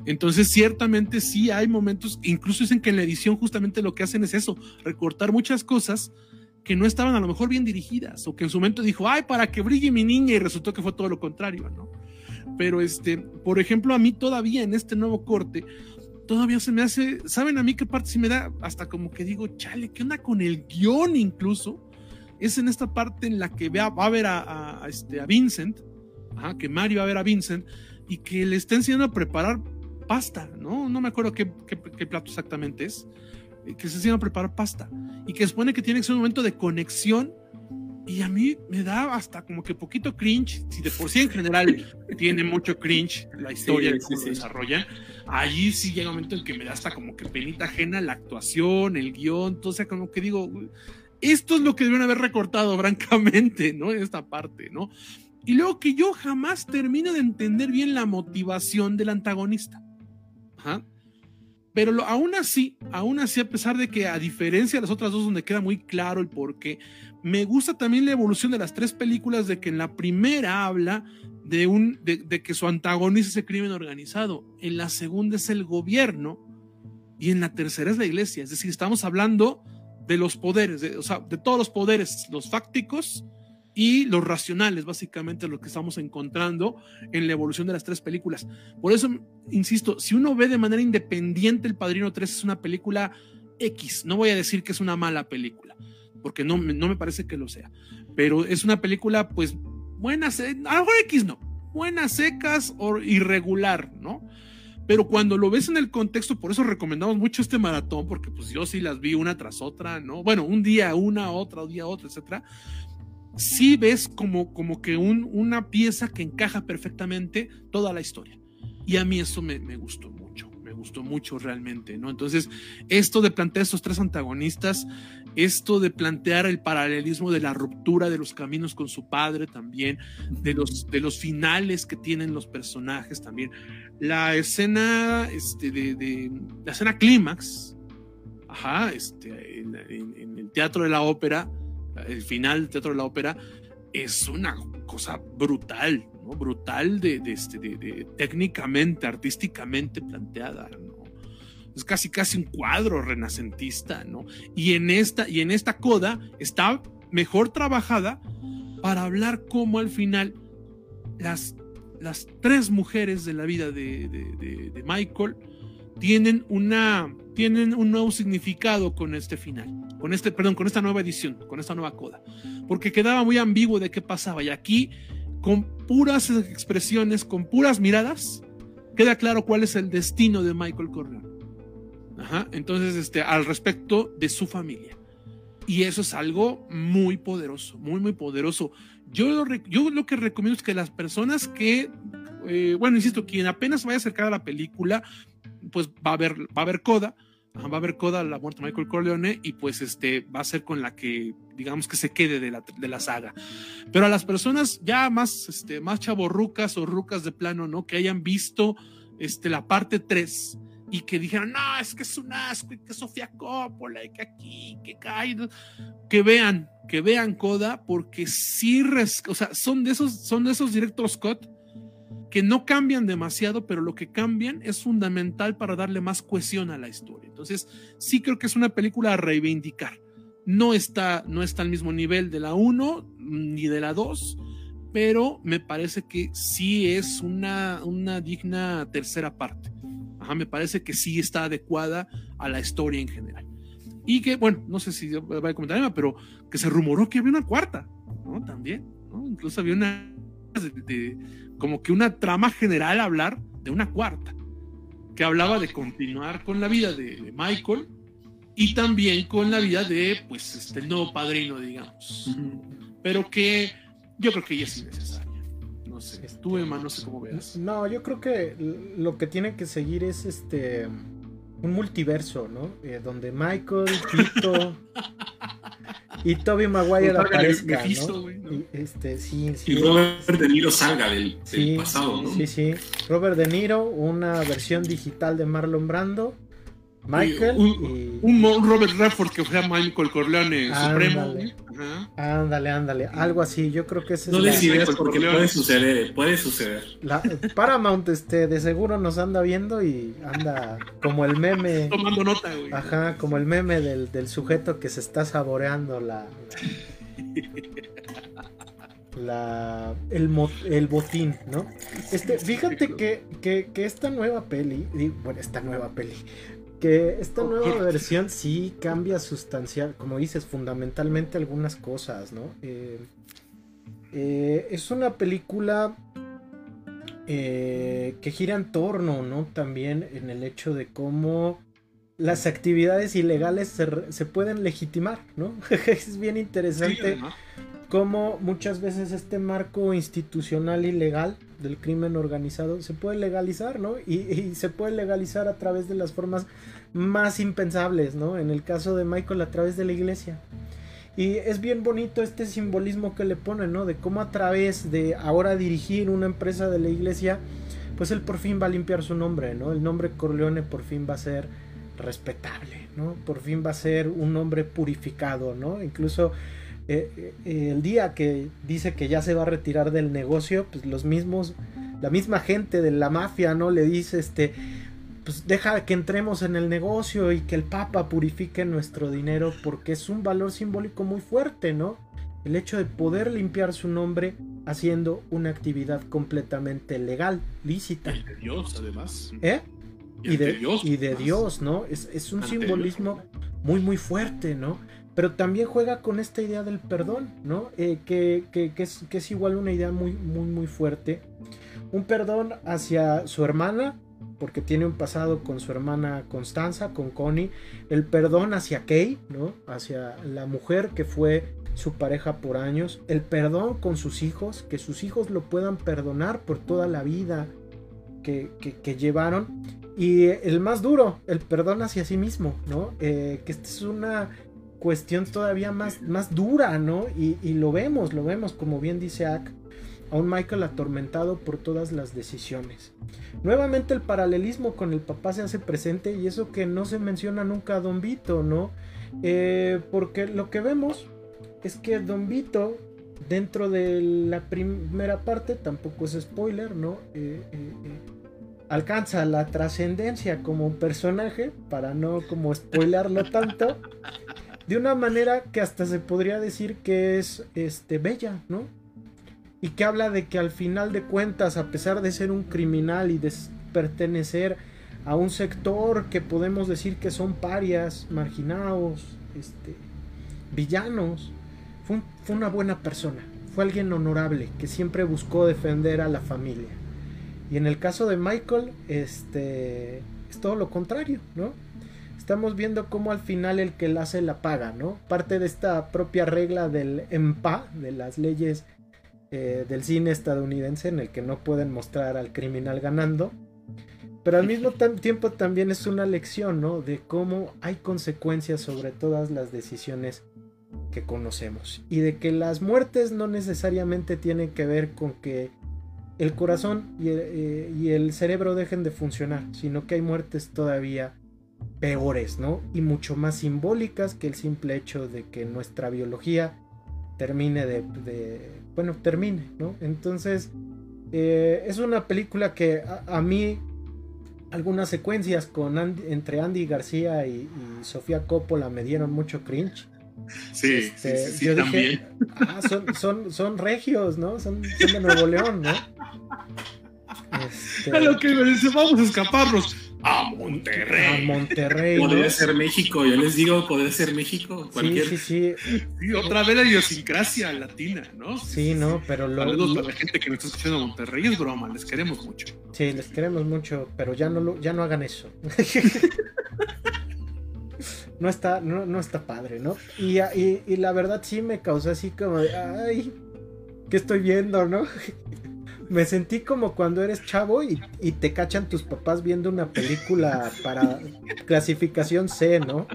Entonces, ciertamente sí hay momentos, incluso dicen que en la edición justamente lo que hacen es eso, recortar muchas cosas que no estaban a lo mejor bien dirigidas, o que en su momento dijo, ay, para que brille mi niña, y resultó que fue todo lo contrario, ¿no? Pero, este, por ejemplo, a mí todavía en este nuevo corte, todavía se me hace, ¿saben a mí qué parte sí me da? Hasta como que digo, chale, ¿qué onda con el guion incluso? Es en esta parte en la que va a ver a, este, a Vincent, que Mario va a ver a Vincent y que le está enseñando a preparar pasta, ¿no? No me acuerdo qué, plato exactamente es, eh, que se enseña a preparar pasta y que supone que tiene que ser un momento de conexión y a mí me da hasta como que poquito cringe, si de por sí en general tiene mucho cringe la historia de cómo se desarrolla, allí sí llega un momento en que me da hasta como que penita ajena la actuación, el guion, todo, o sea, como que digo, esto es lo que deben haber recortado francamente, ¿no? En esta parte, ¿no? Y luego que yo jamás termino de entender bien la motivación del antagonista. Pero aún así, aún así, a pesar de que a diferencia de las otras dos donde queda muy claro el porqué, me gusta también la evolución de las tres películas de que en la primera habla de, un, de, que su antagonista es el crimen organizado, en la segunda es el gobierno y en la tercera es la iglesia. Es decir, estamos hablando de los poderes, de, o sea, de todos los poderes, los fácticos y los racionales, básicamente lo que estamos encontrando en la evolución de las tres películas. Por eso, insisto, si uno ve de manera independiente El Padrino 3 es una película X, no voy a decir que es una mala película, porque no, no me parece que lo sea, pero es una película pues buena, a lo mejor X no, buenas secas o irregular, ¿no? Pero cuando lo ves en el contexto, por eso recomendamos mucho este maratón, porque pues yo sí las vi una tras otra, ¿no? Bueno, un día una, otra, un día otra, etcétera sí ves como, como que un, una pieza que encaja perfectamente toda la historia. Y a mí eso me, me, gustó mucho, me gustó mucho realmente, ¿no? Entonces, esto de plantear estos tres antagonistas, esto de plantear el paralelismo de la ruptura de los caminos con su padre también, de los, de los finales que tienen los personajes también, la escena, este, de, de la escena clímax, ajá, este, en el teatro de la ópera, el final del Teatro de la Ópera es una cosa brutal, ¿no? Brutal de, este, de, técnicamente, artísticamente planteada, ¿no? Es casi casi un cuadro renacentista, ¿no? Y en esta, y en esta coda está mejor trabajada para hablar cómo al final las, las tres mujeres de la vida de, de Michael tienen una tienen un nuevo significado con este final, con este, perdón, con esta nueva edición, con esta nueva coda, porque quedaba muy ambiguo de qué pasaba y aquí con puras expresiones, con puras miradas, queda claro cuál es el destino de Michael Corleone. Entonces, este, al respecto de su familia. Y eso es algo muy poderoso, muy, muy poderoso. Yo lo, yo lo que recomiendo es que las personas que, eh, bueno, insisto, quien apenas vaya a acercar a la película, pues va a haber, va a haber coda, va a haber coda la muerte de Michael Corleone y pues este va a ser con la que digamos que se quede de la, de la saga. Pero a las personas ya más, este, más chaborrucas o rucas de plano, ¿no? Que hayan visto este, la parte 3 y que dijeron, no, es que es un asco, y que Sofía Coppola, y que aquí, que cae, que vean, que vean Coda, porque sí, o sea, son de esos, son de esos directos Scott que no cambian demasiado, pero lo que cambian es fundamental para darle más cohesión a la historia. Entonces, sí creo que es una película a reivindicar. No está, no está al mismo nivel de la 1 ni de la 2, pero me parece que sí es una, una digna tercera parte. Ajá, me parece que sí está adecuada a la historia en general. Y que, bueno, no sé si va a comentar, pero que se rumoró que había una cuarta, ¿no? También, ¿no? Incluso había una de como que una trama general hablar de una cuarta, que hablaba de continuar con la vida de, Michael y también con la vida de, pues, este, el nuevo padrino, digamos. Pero que yo creo que ya es innecesaria. No sé, tú, Emma, no sé cómo veas. No, yo creo que lo que tiene que seguir es este un multiverso, ¿no? Eh, donde Michael, Tito y Toby Maguire aparezca, ¿no? Y, este, sí, sí, y Robert De Niro salga del, pasado, ¿no? Sí, sí. Robert De Niro, una versión digital de Marlon Brando Michael un, un, Robert Redford que fue a Michael Corleone Supremo. Ándale, ándale, algo así. Yo creo que ese no es le porque puede suceder, puede suceder. La, Paramount, este, de seguro nos anda viendo y anda como el meme. Tomando nota, güey. Ajá, como el meme del, del sujeto que se está saboreando la. la el, el botín, ¿no? Este, fíjate que, que, que, esta nueva peli, bueno, esta nueva peli, que esta nueva versión sí cambia sustancial, como dices, fundamentalmente algunas cosas, ¿no? Eh, eh, es una película eh, que gira en torno, ¿no? También en el hecho de cómo las actividades ilegales se, pueden legitimar, ¿no? es bien interesante cómo muchas veces este marco institucional y legal del crimen organizado se puede legalizar, ¿no? Y, se puede legalizar a través de las formas más impensables, ¿no? En el caso de Michael a través de la iglesia. Y es bien bonito este simbolismo que le pone, ¿no? De cómo a través de ahora dirigir una empresa de la iglesia, pues él por fin va a limpiar su nombre, ¿no? El nombre Corleone por fin va a ser respetable, ¿no? Por fin va a ser un nombre purificado, ¿no? Incluso eh, eh, el día que dice que ya se va a retirar del negocio, pues los mismos, la misma gente de la mafia, ¿no? Le dice, este, pues deja que entremos en el negocio y que el Papa purifique nuestro dinero porque es un valor simbólico muy fuerte, ¿no? El hecho de poder limpiar su nombre haciendo una actividad completamente legal, lícita. Y de Dios, además. ¿Eh? Y, de, Dios, y de Dios, ¿no? Es, es un simbolismo muy, muy fuerte, ¿no? Pero también juega con esta idea del perdón, ¿no? Eh, que, que, que, es, que es igual una idea muy, muy, muy fuerte. Un perdón hacia su hermana, porque tiene un pasado con su hermana Constanza, con Connie. El perdón hacia Kay, ¿no? Hacia la mujer que fue su pareja por años. El perdón con sus hijos, que sus hijos lo puedan perdonar por toda la vida que, que, llevaron. Y el más duro, el perdón hacia sí mismo, ¿no? Eh, que esta es una cuestión todavía más, más dura, ¿no? Y, y, lo vemos, lo vemos, como bien dice Ack, a un Michael atormentado por todas las decisiones. Nuevamente el paralelismo con el papá se hace presente y eso que no se menciona nunca a Don Vito, ¿no? Eh, porque lo que vemos es que Don Vito, dentro de la primera parte, tampoco es spoiler, ¿no? Eh, eh, alcanza la trascendencia como personaje, para no como spoilarlo tanto, de una manera que hasta se podría decir que es este, bella, ¿no? Y que habla de que al final de cuentas, a pesar de ser un criminal y de pertenecer a un sector que podemos decir que son parias, marginados, este, villanos, fue, fue una buena persona, fue alguien honorable que siempre buscó defender a la familia. Y en el caso de Michael, este, es todo lo contrario, ¿no? Estamos viendo cómo al final el que la hace la paga, ¿no? Parte de esta propia regla del EMPA, de las leyes eh, del cine estadounidense en el que no pueden mostrar al criminal ganando. Pero al mismo tiempo también es una lección, ¿no? De cómo hay consecuencias sobre todas las decisiones que conocemos. Y de que las muertes no necesariamente tienen que ver con que el corazón y el, eh, y el cerebro dejen de funcionar, sino que hay muertes todavía peores, ¿no? Y mucho más simbólicas que el simple hecho de que nuestra biología termine de, bueno, termine, ¿no? Entonces, eh, es una película que a, mí algunas secuencias con entre Andy García y, Sofía Coppola me dieron mucho cringe. Sí, este, sí, sí, también. ah, son, son, son, regios, ¿no? Son, son de Nuevo León, ¿no? Este... A lo que me dice, vamos a escaparnos a Monterrey. A Monterrey. Podría ser México, yo les digo, podría ser México. Cualquier... Sí, sí, sí. otra vez la idiosincrasia latina, ¿no? Sí, no, pero lo. Saludos para la gente que nos está escuchando a Monterrey, es broma, les queremos mucho. Sí, les queremos mucho, pero ya no, lo, ya no hagan eso. no, está, no, no, está padre, ¿no? Y, y, y la verdad sí me causó así como, ay, ¿qué estoy viendo, no? me sentí como cuando eres chavo y, te cachan tus papás viendo una película para clasificación C, ¿no?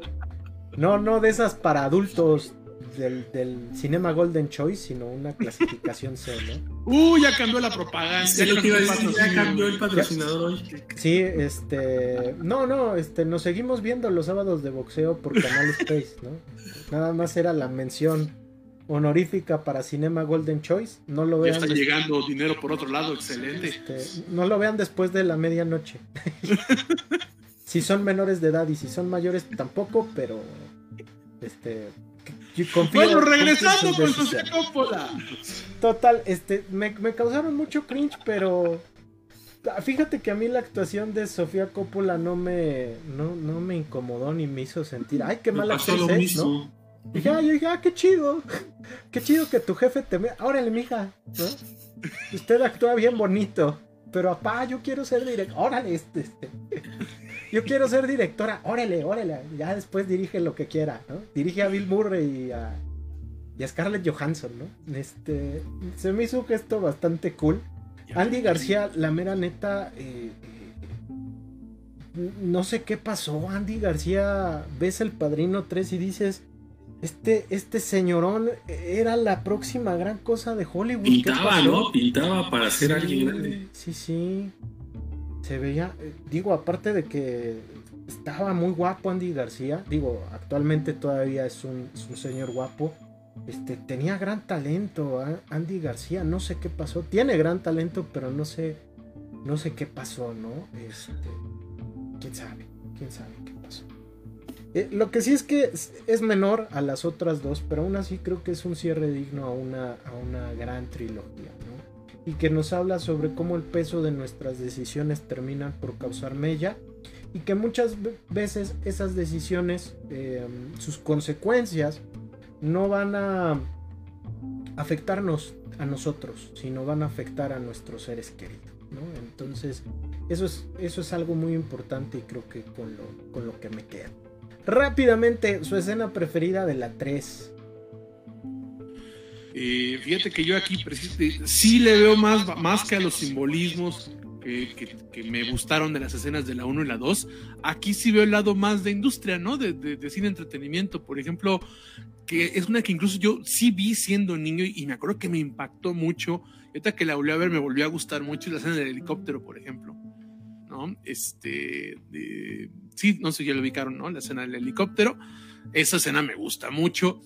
No, no de esas para adultos del, Cinema Golden Choice, sino una clasificación C, ¿no? Uh, ya cambió la propaganda. ya, cambió el patrocinador hoy. Sí, este. No, no, este, nos seguimos viendo los sábados de boxeo por Canal Space, ¿no? Nada más era la mención honorífica para Cinema Golden Choice. No lo vean. Ya está llegando dinero por otro lado, excelente. Este, no lo vean después de la medianoche. si son menores de edad y si son mayores tampoco, pero este confío, bueno, regresando con Sofía Coppola. Total, este me, me, causaron mucho cringe, pero fíjate que a mí la actuación de Sofía Coppola no me no, no me incomodó ni me hizo sentir, ay, qué mala actriz, ¿no? Y dije, yo dije, ah, qué chido. Qué chido que tu jefe te me. Órale, mija. ¿no? Usted actúa bien bonito. Pero papá, yo quiero ser directora. Órale, este, este. Yo quiero ser directora. Órale, órale. Ya después dirige lo que quiera, ¿no? Dirige a Bill Murray y a, y a Scarlett Johansson, ¿no? Este. Se me hizo un gesto bastante cool. Andy García, la mera neta. Eh, eh, no sé qué pasó. Andy García, ves el padrino 3 y dices este, este señorón era la próxima gran cosa de Hollywood. Pintaba, ¿no? Pintaba para ser alguien grande. Sí, sí. se veía, eh, digo, aparte de que estaba muy guapo Andy García, digo, actualmente todavía es un, señor guapo, este, tenía gran talento ¿eh? Andy García, no sé qué pasó, tiene gran talento, pero no sé, no sé qué pasó, ¿no? Este, quién sabe, quién sabe. Eh, lo que sí es que es, menor a las otras dos, pero aún así creo que es un cierre digno a una, a una gran trilogía, ¿no? Y que nos habla sobre cómo el peso de nuestras decisiones terminan por causar mella y que muchas veces esas decisiones, em, sus consecuencias, no van a afectarnos a nosotros, sino van a afectar a nuestros seres queridos. ¿no? Entonces, eso es, eso es algo muy importante y creo que con lo, con lo que me queda. Rápidamente, su escena preferida de la 3. Eh, fíjate que yo aquí sí le veo más, más que a los simbolismos que, me gustaron de las escenas de la 1 y la 2. Aquí sí veo el lado más de industria, ¿no? De, de, cine entretenimiento. Por ejemplo, que es una que incluso yo sí vi siendo niño y, me acuerdo que me impactó mucho. Ahorita que la volví a ver me volvió a gustar mucho la escena del helicóptero, por ejemplo. ¿No? Este, sí, no sé, ya lo ubicaron, ¿no? La escena del helicóptero. Esa escena me gusta mucho.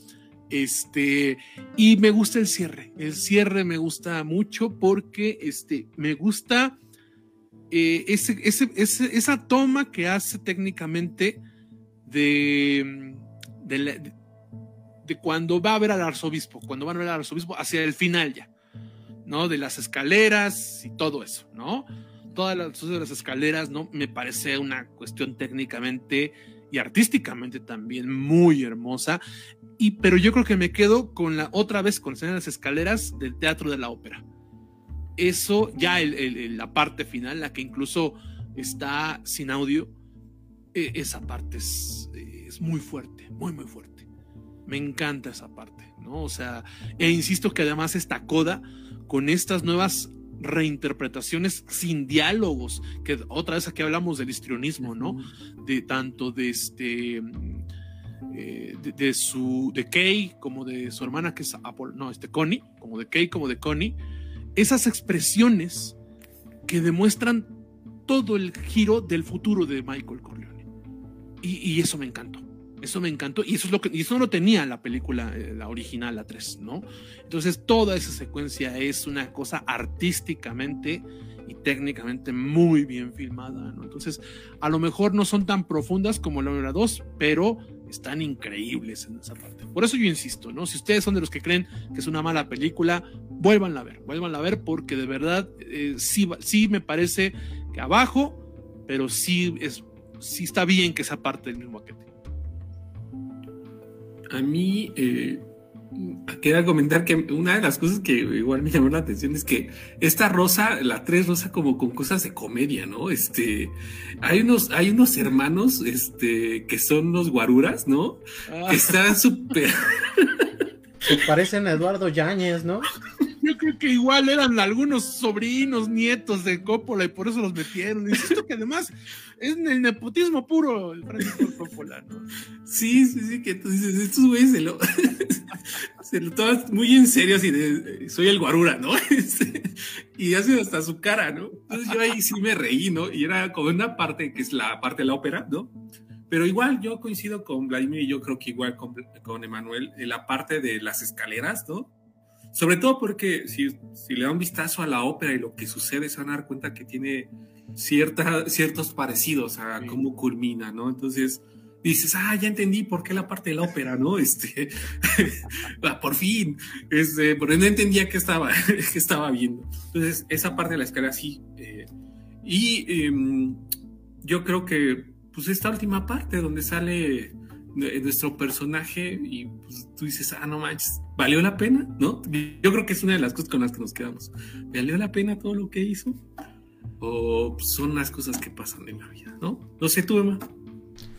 Este, y me gusta el cierre. El cierre me gusta mucho porque este, me gusta eh, ese, esa toma que hace técnicamente de, de, cuando va a ver al arzobispo, cuando van a ver al arzobispo hacia el final ya, ¿no? De las escaleras y todo eso, ¿no? Todas las, escaleras, ¿no? Me parece una cuestión técnicamente y artísticamente también muy hermosa. Y, pero yo creo que me quedo con la otra vez con las escaleras del teatro de la ópera eso ya la parte final, la que incluso está sin audio, e, esa parte es, muy fuerte, muy, muy fuerte. Me encanta esa parte, ¿no? O sea, e insisto que además esta coda con estas nuevas reinterpretaciones sin diálogos, que otra vez aquí hablamos del histrionismo, ¿no? De tanto de este... Eh, de, su de Kay como de su hermana que es Apple, no, este Connie, como de Kay como de Connie, esas expresiones que demuestran todo el giro del futuro de Michael Corleone. Y, eso me encantó. Eso me encantó. Y eso es lo que. Y eso no tenía la película, eh, la original, la 3, ¿no? Entonces, toda esa secuencia es una cosa artísticamente y técnicamente muy bien filmada, ¿no? Entonces, a lo mejor no son tan profundas como la 1 2, pero están increíbles en esa parte. Por eso yo insisto, ¿no? Si ustedes son de los que creen que es una mala película, vuélvanla a ver, vuélvanla a ver porque de verdad eh, sí, sí me parece que abajo, pero sí, es, sí está bien que sea parte del mismo paquete. A mí, eh, quería comentar que una de las cosas que igual me llamó la atención es que esta rosa, la tres rosa como con cosas de comedia, ¿no? Este, hay unos, hay unos hermanos, este, que son los guaruras, ¿no? Ah. Que están súper... Parecen a Eduardo Yáñez, ¿no? Yo creo que igual eran algunos sobrinos, nietos de Coppola y por eso los metieron. Insisto que además es el nepotismo puro el Francisco Coppola, ¿no? Sí, sí, sí, que dices, estos güeyes se lo, se lo toman muy en serio, así de, soy el guarura, ¿no? Este, y hace hasta su cara, ¿no? Entonces yo ahí sí me reí, ¿no? Y era como una parte que es la parte de la ópera, ¿no? Pero igual yo coincido con Vladimir y yo creo que igual con, con Emanuel en la parte de las escaleras, ¿no? Sobre todo porque si, si, le da un vistazo a la ópera y lo que sucede, se van a dar cuenta que tiene cierta, ciertos parecidos a cómo culmina, ¿no? Entonces dices, ah, ya entendí por qué la parte de la ópera, ¿no? Este, ah, por fin, este, porque no entendía qué estaba, qué estaba viendo. Entonces, esa parte de la escala sí. Eh, y em, yo creo que, pues, esta última parte donde sale nuestro personaje y pues, tú dices, ah, no manches, ¿valió la pena? ¿No? Yo creo que es una de las cosas con las que nos quedamos. ¿Valió la pena todo lo que hizo? ¿O son las cosas que pasan en la vida? ¿No? No sé tú, Emma.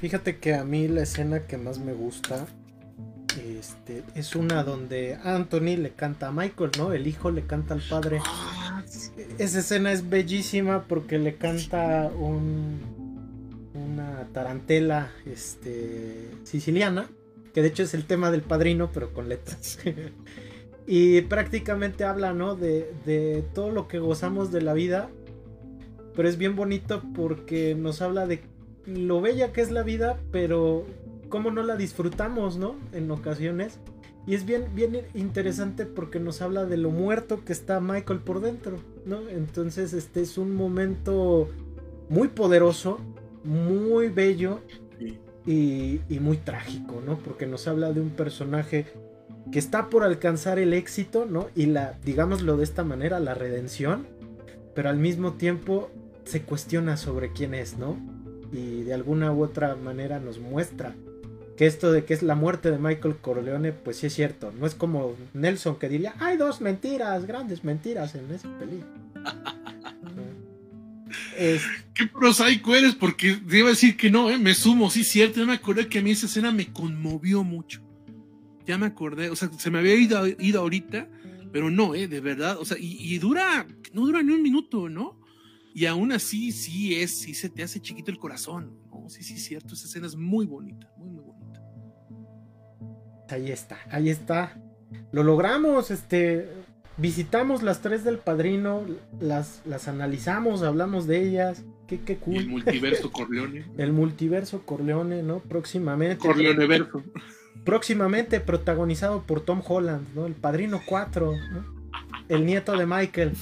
Fíjate que a mí la escena que más me gusta este, es una donde Anthony le canta a Michael, ¿no? El hijo le canta al padre. Ah, Esa escena es bellísima porque le canta un una tarantela este, siciliana, que de hecho es el tema del padrino, pero con letras. y prácticamente habla, ¿no? De, de, todo lo que gozamos de la vida pero es bien bonito porque nos habla de lo bella que es la vida, pero cómo no la disfrutamos, ¿no? En ocasiones. Y es bien, bien interesante porque nos habla de lo muerto que está Michael por dentro, ¿no? Entonces este es un momento muy poderoso, muy bello y, y, muy trágico, ¿no? Porque nos habla de un personaje que está por alcanzar el éxito, ¿no? Y la, digámoslo de esta manera, la redención, pero al mismo tiempo se cuestiona sobre quién es, ¿no? Y de alguna u otra manera nos muestra que esto de que es la muerte de Michael Corleone, pues sí es cierto. No es como Nelson que diría, hay dos mentiras, grandes mentiras en ese película. es... Qué prosaico eres, porque debo decir que no, ¿eh? me sumo, sí cierto. Yo me acordé que a mí esa escena me conmovió mucho. Ya me acordé, o sea, se me había ido, ido ahorita, pero no, ¿eh? de verdad. O sea, y, y dura, no dura ni un minuto, ¿no? Y aún así, sí es, sí se te hace chiquito el corazón. ¿no? Sí, sí, es cierto, esa escena es muy bonita, muy, muy bonita. Ahí está, ahí está. Lo logramos, este. Visitamos las tres del padrino, las, las analizamos, hablamos de ellas. Qué, qué cool. el multiverso Corleone. el multiverso Corleone, ¿no? Próximamente. Corleone verso. Próximamente protagonizado por Tom Holland, ¿no? El padrino 4, ¿no? El nieto de Michael.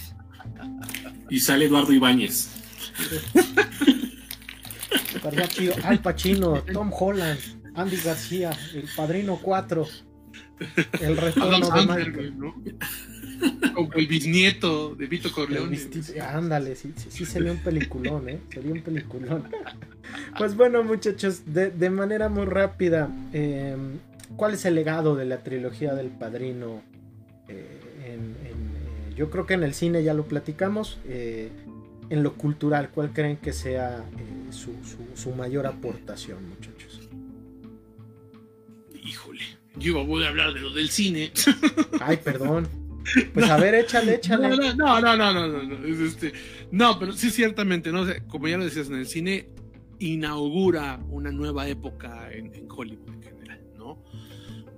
Y sale Eduardo Ibáñez. Al Pacino, Tom Holland. Andy García, el padrino 4. El retorno de Michael. ¿no? Como el bisnieto de Vito Corleone. Ándale, sí, sí, sí, sería un peliculón, ¿eh? Sería un peliculón. Pues bueno, muchachos, de, de manera muy rápida, eh, ¿cuál es el legado de la trilogía del padrino? Eh, en, en, eh, yo creo que en el cine ya lo platicamos. En lo cultural, ¿cuál creen que sea su, su, su mayor aportación, muchachos? híjole, yo voy a hablar de lo del cine. Ay, perdón. Pues a ver, échale, échale. No, no, no, no, no, no, no, es este, no pero sí, ciertamente, ¿no? como ya lo decías, en el cine inaugura una nueva época en, en Hollywood en general, ¿no?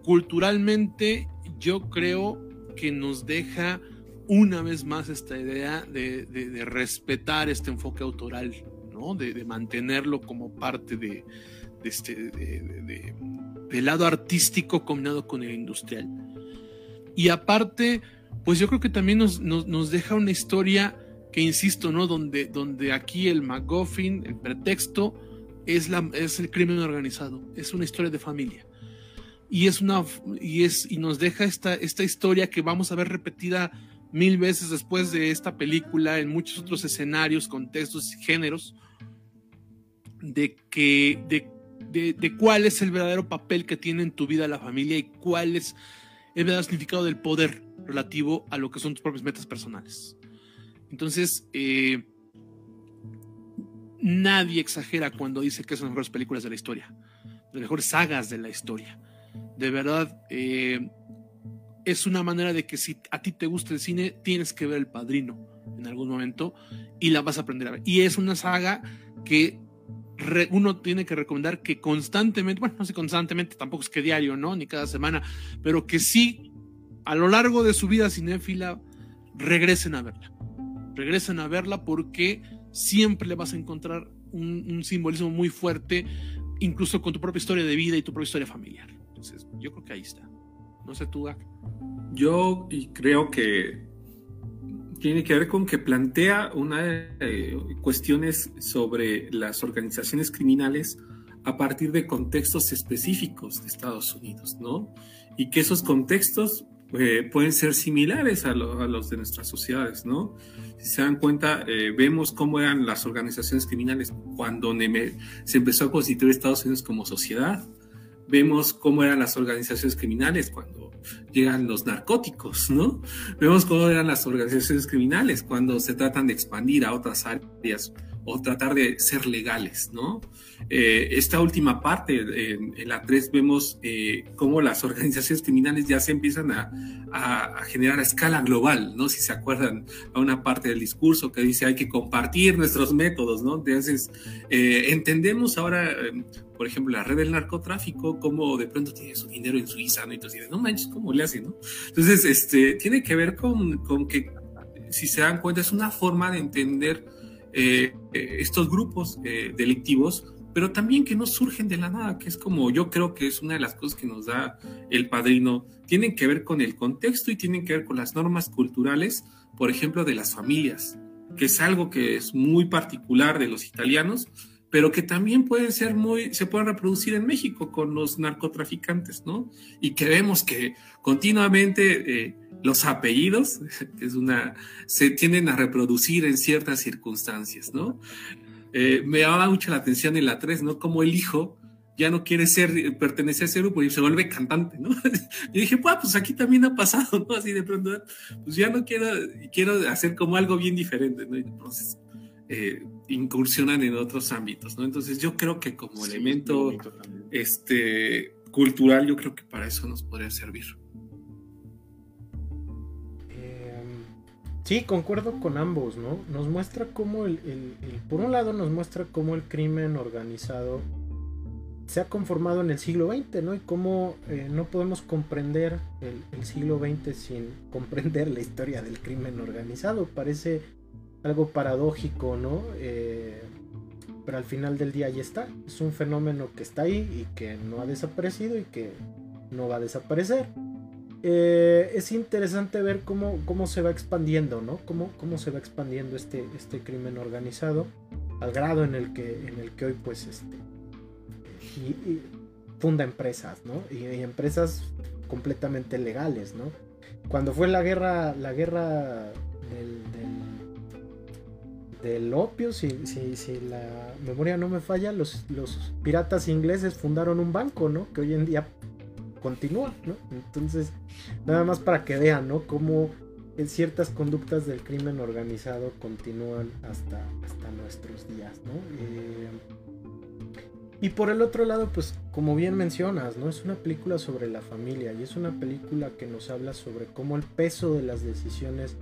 Culturalmente, yo creo que nos deja una vez más esta idea de, de, de respetar este enfoque autoral, ¿no? De, de mantenerlo como parte de, este, de, del lado artístico combinado con el industrial. Y aparte, pues yo creo que también nos, nos, nos deja una historia que, insisto, ¿no? Donde, donde aquí el MacGuffin, el pretexto, es, la, es el crimen organizado, es una historia de familia. Y, es una, y, es, y nos deja esta, esta historia que vamos a ver repetida mil veces después de esta película en muchos otros escenarios, contextos y géneros, de que, de de, de, cuál es el verdadero papel que tiene en tu vida la familia y cuál es el verdadero significado del poder relativo a lo que son tus propias metas personales. Entonces, eh, nadie exagera cuando dice que son las mejores películas de la historia, las mejores sagas de la historia. De verdad, eh, es una manera de que si a ti te gusta el cine, tienes que ver El Padrino en algún momento y la vas a aprender a ver. Y es una saga que uno tiene que recomendar que constantemente, bueno, no sé constantemente, tampoco es que diario, ¿no? Ni cada semana, pero que sí, a lo largo de su vida cinéfila, regresen a verla. Regresen a verla porque siempre le vas a encontrar un, un simbolismo muy fuerte, incluso con tu propia historia de vida y tu propia historia familiar. Entonces, yo creo que ahí está. No sé tú, Gak. Yo creo que tiene que ver con que plantea una eh, cuestiones sobre las organizaciones criminales a partir de contextos específicos de Estados Unidos, ¿no? Y que esos contextos eh, pueden ser similares a, lo, a, los de nuestras sociedades, ¿no? Si se dan cuenta, eh, vemos cómo eran las organizaciones criminales cuando se empezó a constituir Estados Unidos como sociedad, vemos cómo eran las organizaciones criminales cuando llegan los narcóticos, ¿no? Vemos cómo eran las organizaciones criminales cuando se tratan de expandir a otras áreas o tratar de ser legales, ¿no? Eh, esta última parte, en, en la 3, vemos eh, cómo las organizaciones criminales ya se empiezan a, a, a, generar a escala global, ¿no? Si se acuerdan a una parte del discurso que dice hay que compartir nuestros métodos, ¿no? Entonces, eh, entendemos ahora, por ejemplo, la red del narcotráfico, cómo de pronto tiene su dinero en Suiza, ¿no? Y entonces, no manches, ¿cómo le hace, no? Entonces, este, tiene que ver con, con que, si se dan cuenta, es una forma de entender eh, estos grupos delictivos, pero también que no surgen de la nada, que es como yo creo que es una de las cosas que nos da el padrino, tienen que ver con el contexto y tienen que ver con las normas culturales, por ejemplo, de las familias, que es algo que es muy particular de los italianos, pero que también pueden ser muy, se pueden reproducir en México con los narcotraficantes, ¿no? Y que vemos que continuamente eh, los apellidos, es una, se tienden a reproducir en ciertas circunstancias, ¿no? Eh, me daba mucho la atención en la 3, ¿no? Como el hijo ya no quiere ser, pertenecer a ese grupo y se vuelve cantante, ¿no? y dije, pues aquí también ha pasado, ¿no? Así de pronto, pues ya no quiero, quiero hacer como algo bien diferente, ¿no? entonces, eh, incursionan en otros ámbitos, ¿no? Entonces yo creo que como elemento este, cultural, yo creo que para eso nos podría servir. Em, sí, concuerdo con ambos, ¿no? Nos muestra cómo el, por un lado nos muestra cómo el crimen organizado se ha conformado en el siglo XX, ¿no? Y cómo eh, no podemos comprender el, el, siglo XX sin comprender la historia del crimen organizado. Parece algo paradójico, ¿no? Eh, pero al final del día ahí está. Es un fenómeno que está ahí y que no ha desaparecido y que no va a desaparecer. Eh, es interesante ver cómo, cómo se va expandiendo, ¿no? Cómo, cómo se va expandiendo este, este crimen organizado al grado en el que, en el que hoy pues este, funda empresas, ¿no? Y, empresas completamente legales, ¿no? Cuando fue la guerra, la guerra del opio, si, si, la memoria no me falla, los, los piratas ingleses fundaron un banco, ¿no? Que hoy en día continúa, ¿no? Entonces, nada más para que vean, ¿no? Cómo ciertas conductas del crimen organizado continúan hasta, hasta nuestros días, ¿no? Eh, y por el otro lado, pues como bien mencionas, ¿no? Es una película sobre la familia y es una película que nos habla sobre cómo el peso de las decisiones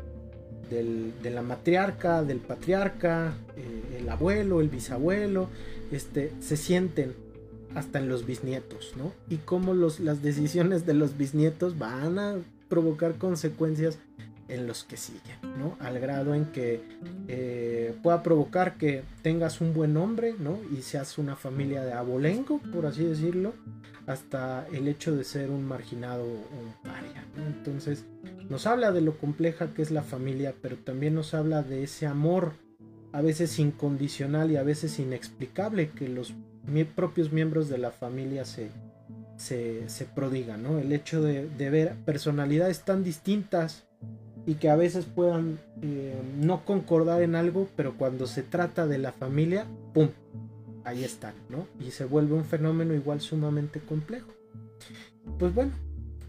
de la matriarca, del patriarca, eh, el abuelo, el bisabuelo, este, se sienten hasta en los bisnietos, ¿no? Y cómo los, las decisiones de los bisnietos van a provocar consecuencias en los que siguen, ¿no? Al grado en que eh, pueda provocar que tengas un buen nombre, ¿no? Y seas una familia de abolengo, por así decirlo, hasta el hecho de ser un marginado o un paria, Entonces, nos habla de lo compleja que es la familia, pero también nos habla de ese amor a veces incondicional y a veces inexplicable que los propios miembros de la familia se, se, prodigan, ¿no? El hecho de, ver personalidades tan distintas y que a veces puedan eh, no concordar en algo, pero cuando se trata de la familia, ¡pum! Ahí están, ¿no? Y se vuelve un fenómeno igual sumamente complejo. Pues bueno,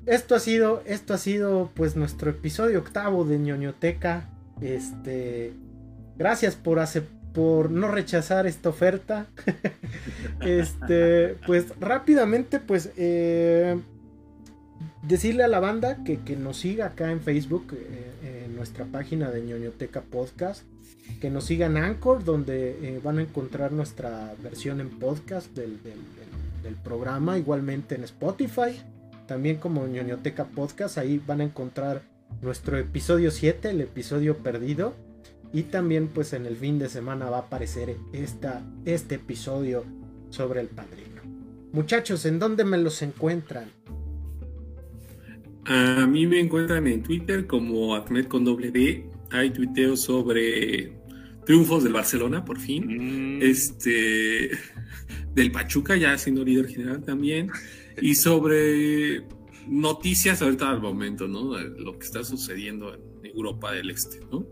esto ha sido, esto ha sido pues nuestro episodio octavo de ñoñoteca. Este, gracias por por no rechazar esta oferta. este, pues rápidamente, pues eh, decirle a la banda que, nos siga acá en Facebook, eh, en nuestra página de ñoñoteca podcast. Que nos sigan Anchor, donde eh, van a encontrar nuestra versión en podcast del programa, igualmente en Spotify también como ñoñoteca podcast, ahí van a encontrar nuestro episodio 7, el episodio perdido. Y también pues en el fin de semana va a aparecer esta, este episodio sobre el padrino. Muchachos, ¿en dónde me los encuentran? A mí me encuentran en Twitter como Ahmed con doble D. Hay tuiteos sobre triunfos del Barcelona, por fin. Mm. Este, del Pachuca, ya siendo líder general también y sobre noticias ahorita al momento, ¿no? Lo que está sucediendo en Europa del Este, ¿no?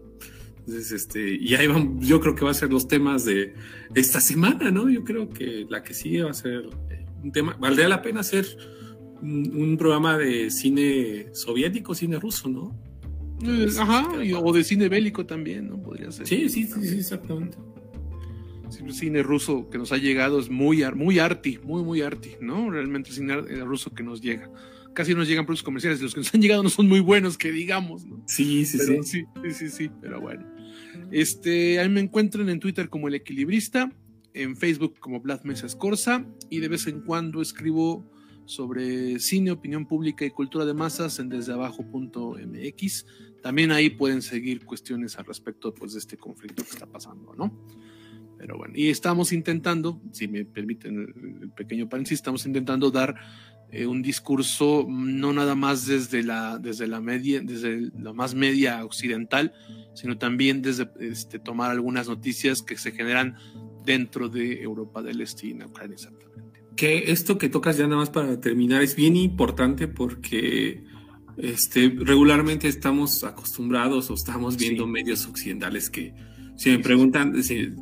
Entonces, este, y ahí van, yo creo que va a ser los temas de esta semana, ¿no? Yo creo que la que sigue va a ser eh, un tema, valdría la pena hacer un, programa de cine soviético, cine ruso, ¿no? Eh, ajá, o de cine bélico también, ¿no? Podría ser. Sí, sí, sí, sí exactamente el cine ruso que nos ha llegado es muy, muy arty, muy, muy arty, ¿no? Realmente el cine ruso que nos llega. Casi nos llegan productos comerciales y los que nos han llegado no son muy buenos, que digamos, ¿no? Sí, sí, sí. sí. Sí, sí, pero bueno. Este, ahí me encuentran en Twitter como El Equilibrista, en Facebook como Vlad Mesa Corsa y de vez en cuando escribo sobre cine, opinión pública y cultura de masas en desdeabajo.mx. También ahí pueden seguir cuestiones al respecto pues, de este conflicto que está pasando, ¿no? Pero bueno, y estamos intentando, si me permiten el pequeño paréntesis, estamos intentando dar eh, un discurso no nada más desde la, desde la media, desde la más media occidental, sino también desde este, tomar algunas noticias que se generan dentro de Europa del Este y en Ucrania exactamente. Que esto que tocas ya nada más para terminar es bien importante porque este, regularmente estamos acostumbrados o estamos viendo medios occidentales que, si me preguntan,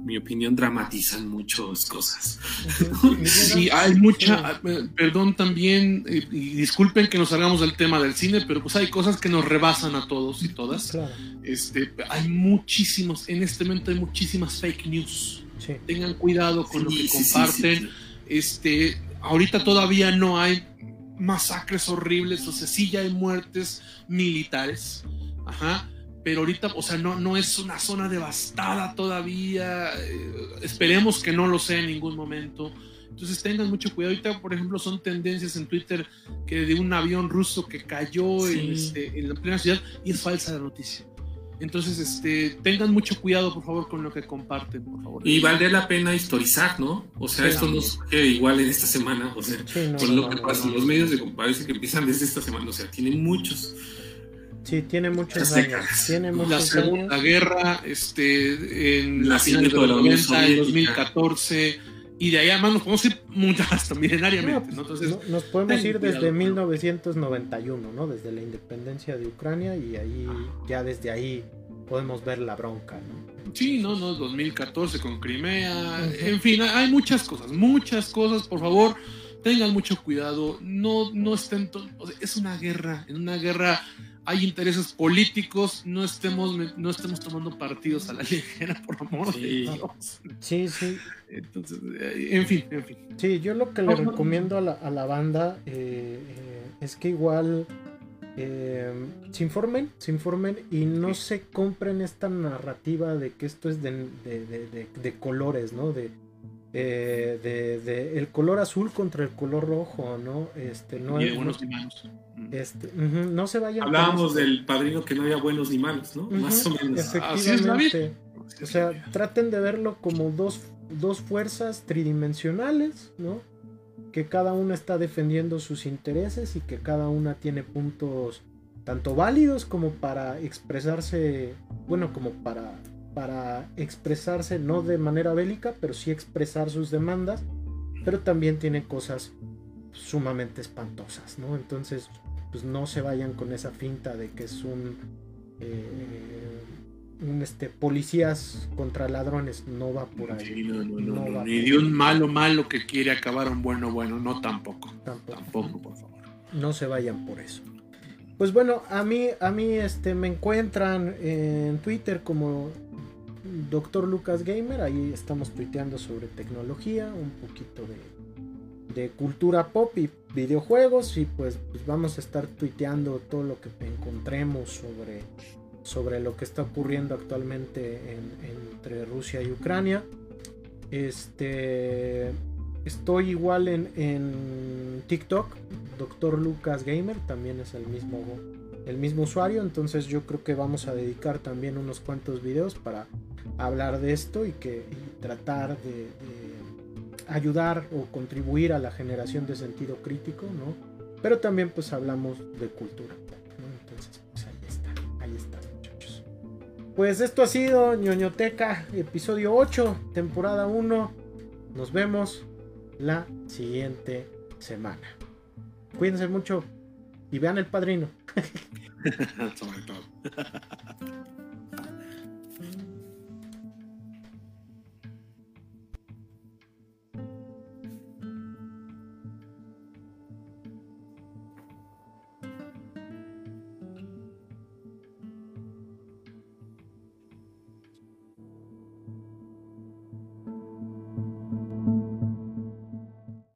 mi opinión, dramatizan muchas cosas. Sí, hay mucha, perdón también, y disculpen que nos salgamos del tema del cine, pero pues hay cosas que nos rebasan a todos y todas. Este, hay muchísimos, en este momento hay muchísimas fake news. Tengan cuidado con lo que comparten. este, ahorita todavía no hay masacres horribles, o sea, sí ya hay muertes militares, ajá, pero ahorita, o sea, no, no es una zona devastada todavía, eh, esperemos que no lo sea en ningún momento. Entonces tengan mucho cuidado. Ahorita, por ejemplo, son tendencias en Twitter que de un avión ruso que cayó en, este, en la plena ciudad y es falsa la noticia. Entonces, este, tengan mucho cuidado, por favor, con lo que comparten, por favor. Y vale la pena historizar, ¿no? O sea, esto no es igual en esta semana, o sea, con lo que pasa, los medios de parece que empiezan desde esta semana, o sea, tienen muchos. Sí, tiene muchos años. Tiene muchos la Segunda Guerra, este, en la final de los 90, en 2014 y de ahí además nos podemos ir muchas hasta milenariamente. ¿no? Entonces, nos podemos ir desde 1991, ¿no? Desde la independencia de Ucrania y ahí ya desde ahí podemos ver la bronca, ¿no? Sí, no, no, 2014 con Crimea, en fin, hay muchas cosas, muchas cosas, por favor, tengan mucho cuidado, no, no estén, es una guerra, en una guerra hay intereses políticos, no estemos, no estemos tomando partidos a la ligera, por amor de Dios. Sí, sí. Entonces, eh, en fin, en fin. Sí, yo lo que le recomiendo a la, a la banda eh, eh, es que igual se informen, se informen y no se compren esta narrativa de que esto es de, de, de, de colores, ¿no? De, eh, de, el color azul contra el color rojo, ¿no? Este, no hay buenos ni malos. Mm. Este, no se vayan. Hablábamos del padrino que no había buenos ni malos, ¿no? Más o menos. Efectivamente. o sea, traten de verlo como dos, dos fuerzas tridimensionales, ¿no? Que cada una está defendiendo sus intereses y que cada una tiene puntos tanto válidos como para expresarse, bueno, como para para expresarse no de manera bélica, pero sí expresar sus demandas, pero también tiene cosas sumamente espantosas, ¿no? Entonces, pues no se vayan con esa finta de que es un, eh, un este, policías contra ladrones, no va por ahí. ni de un malo malo que quiere acabar un bueno bueno, no tampoco. Tampoco, tampoco por favor. No se vayan por eso. Pues bueno, a mí, a mí este, me encuentran en Twitter como Doctor Lucas Gamer, ahí estamos tuiteando sobre tecnología, un poquito de, cultura pop y videojuegos y pues, pues, vamos a estar tuiteando todo lo que encontremos sobre, sobre lo que está ocurriendo actualmente entre Rusia y Ucrania. Este, estoy igual en, en TikTok, Doctor Lucas Gamer, también es el mismo el mismo usuario entonces yo creo que vamos a dedicar también unos cuantos videos para hablar de esto y que tratar de, ayudar o contribuir a la generación de sentido crítico, ¿no? Pero también pues hablamos de cultura, Entonces, pues ahí está, ahí está, muchachos. Pues esto ha sido ñoñoteca, episodio 8, temporada 1. Nos vemos la siguiente semana. Cuídense mucho y vean el padrino.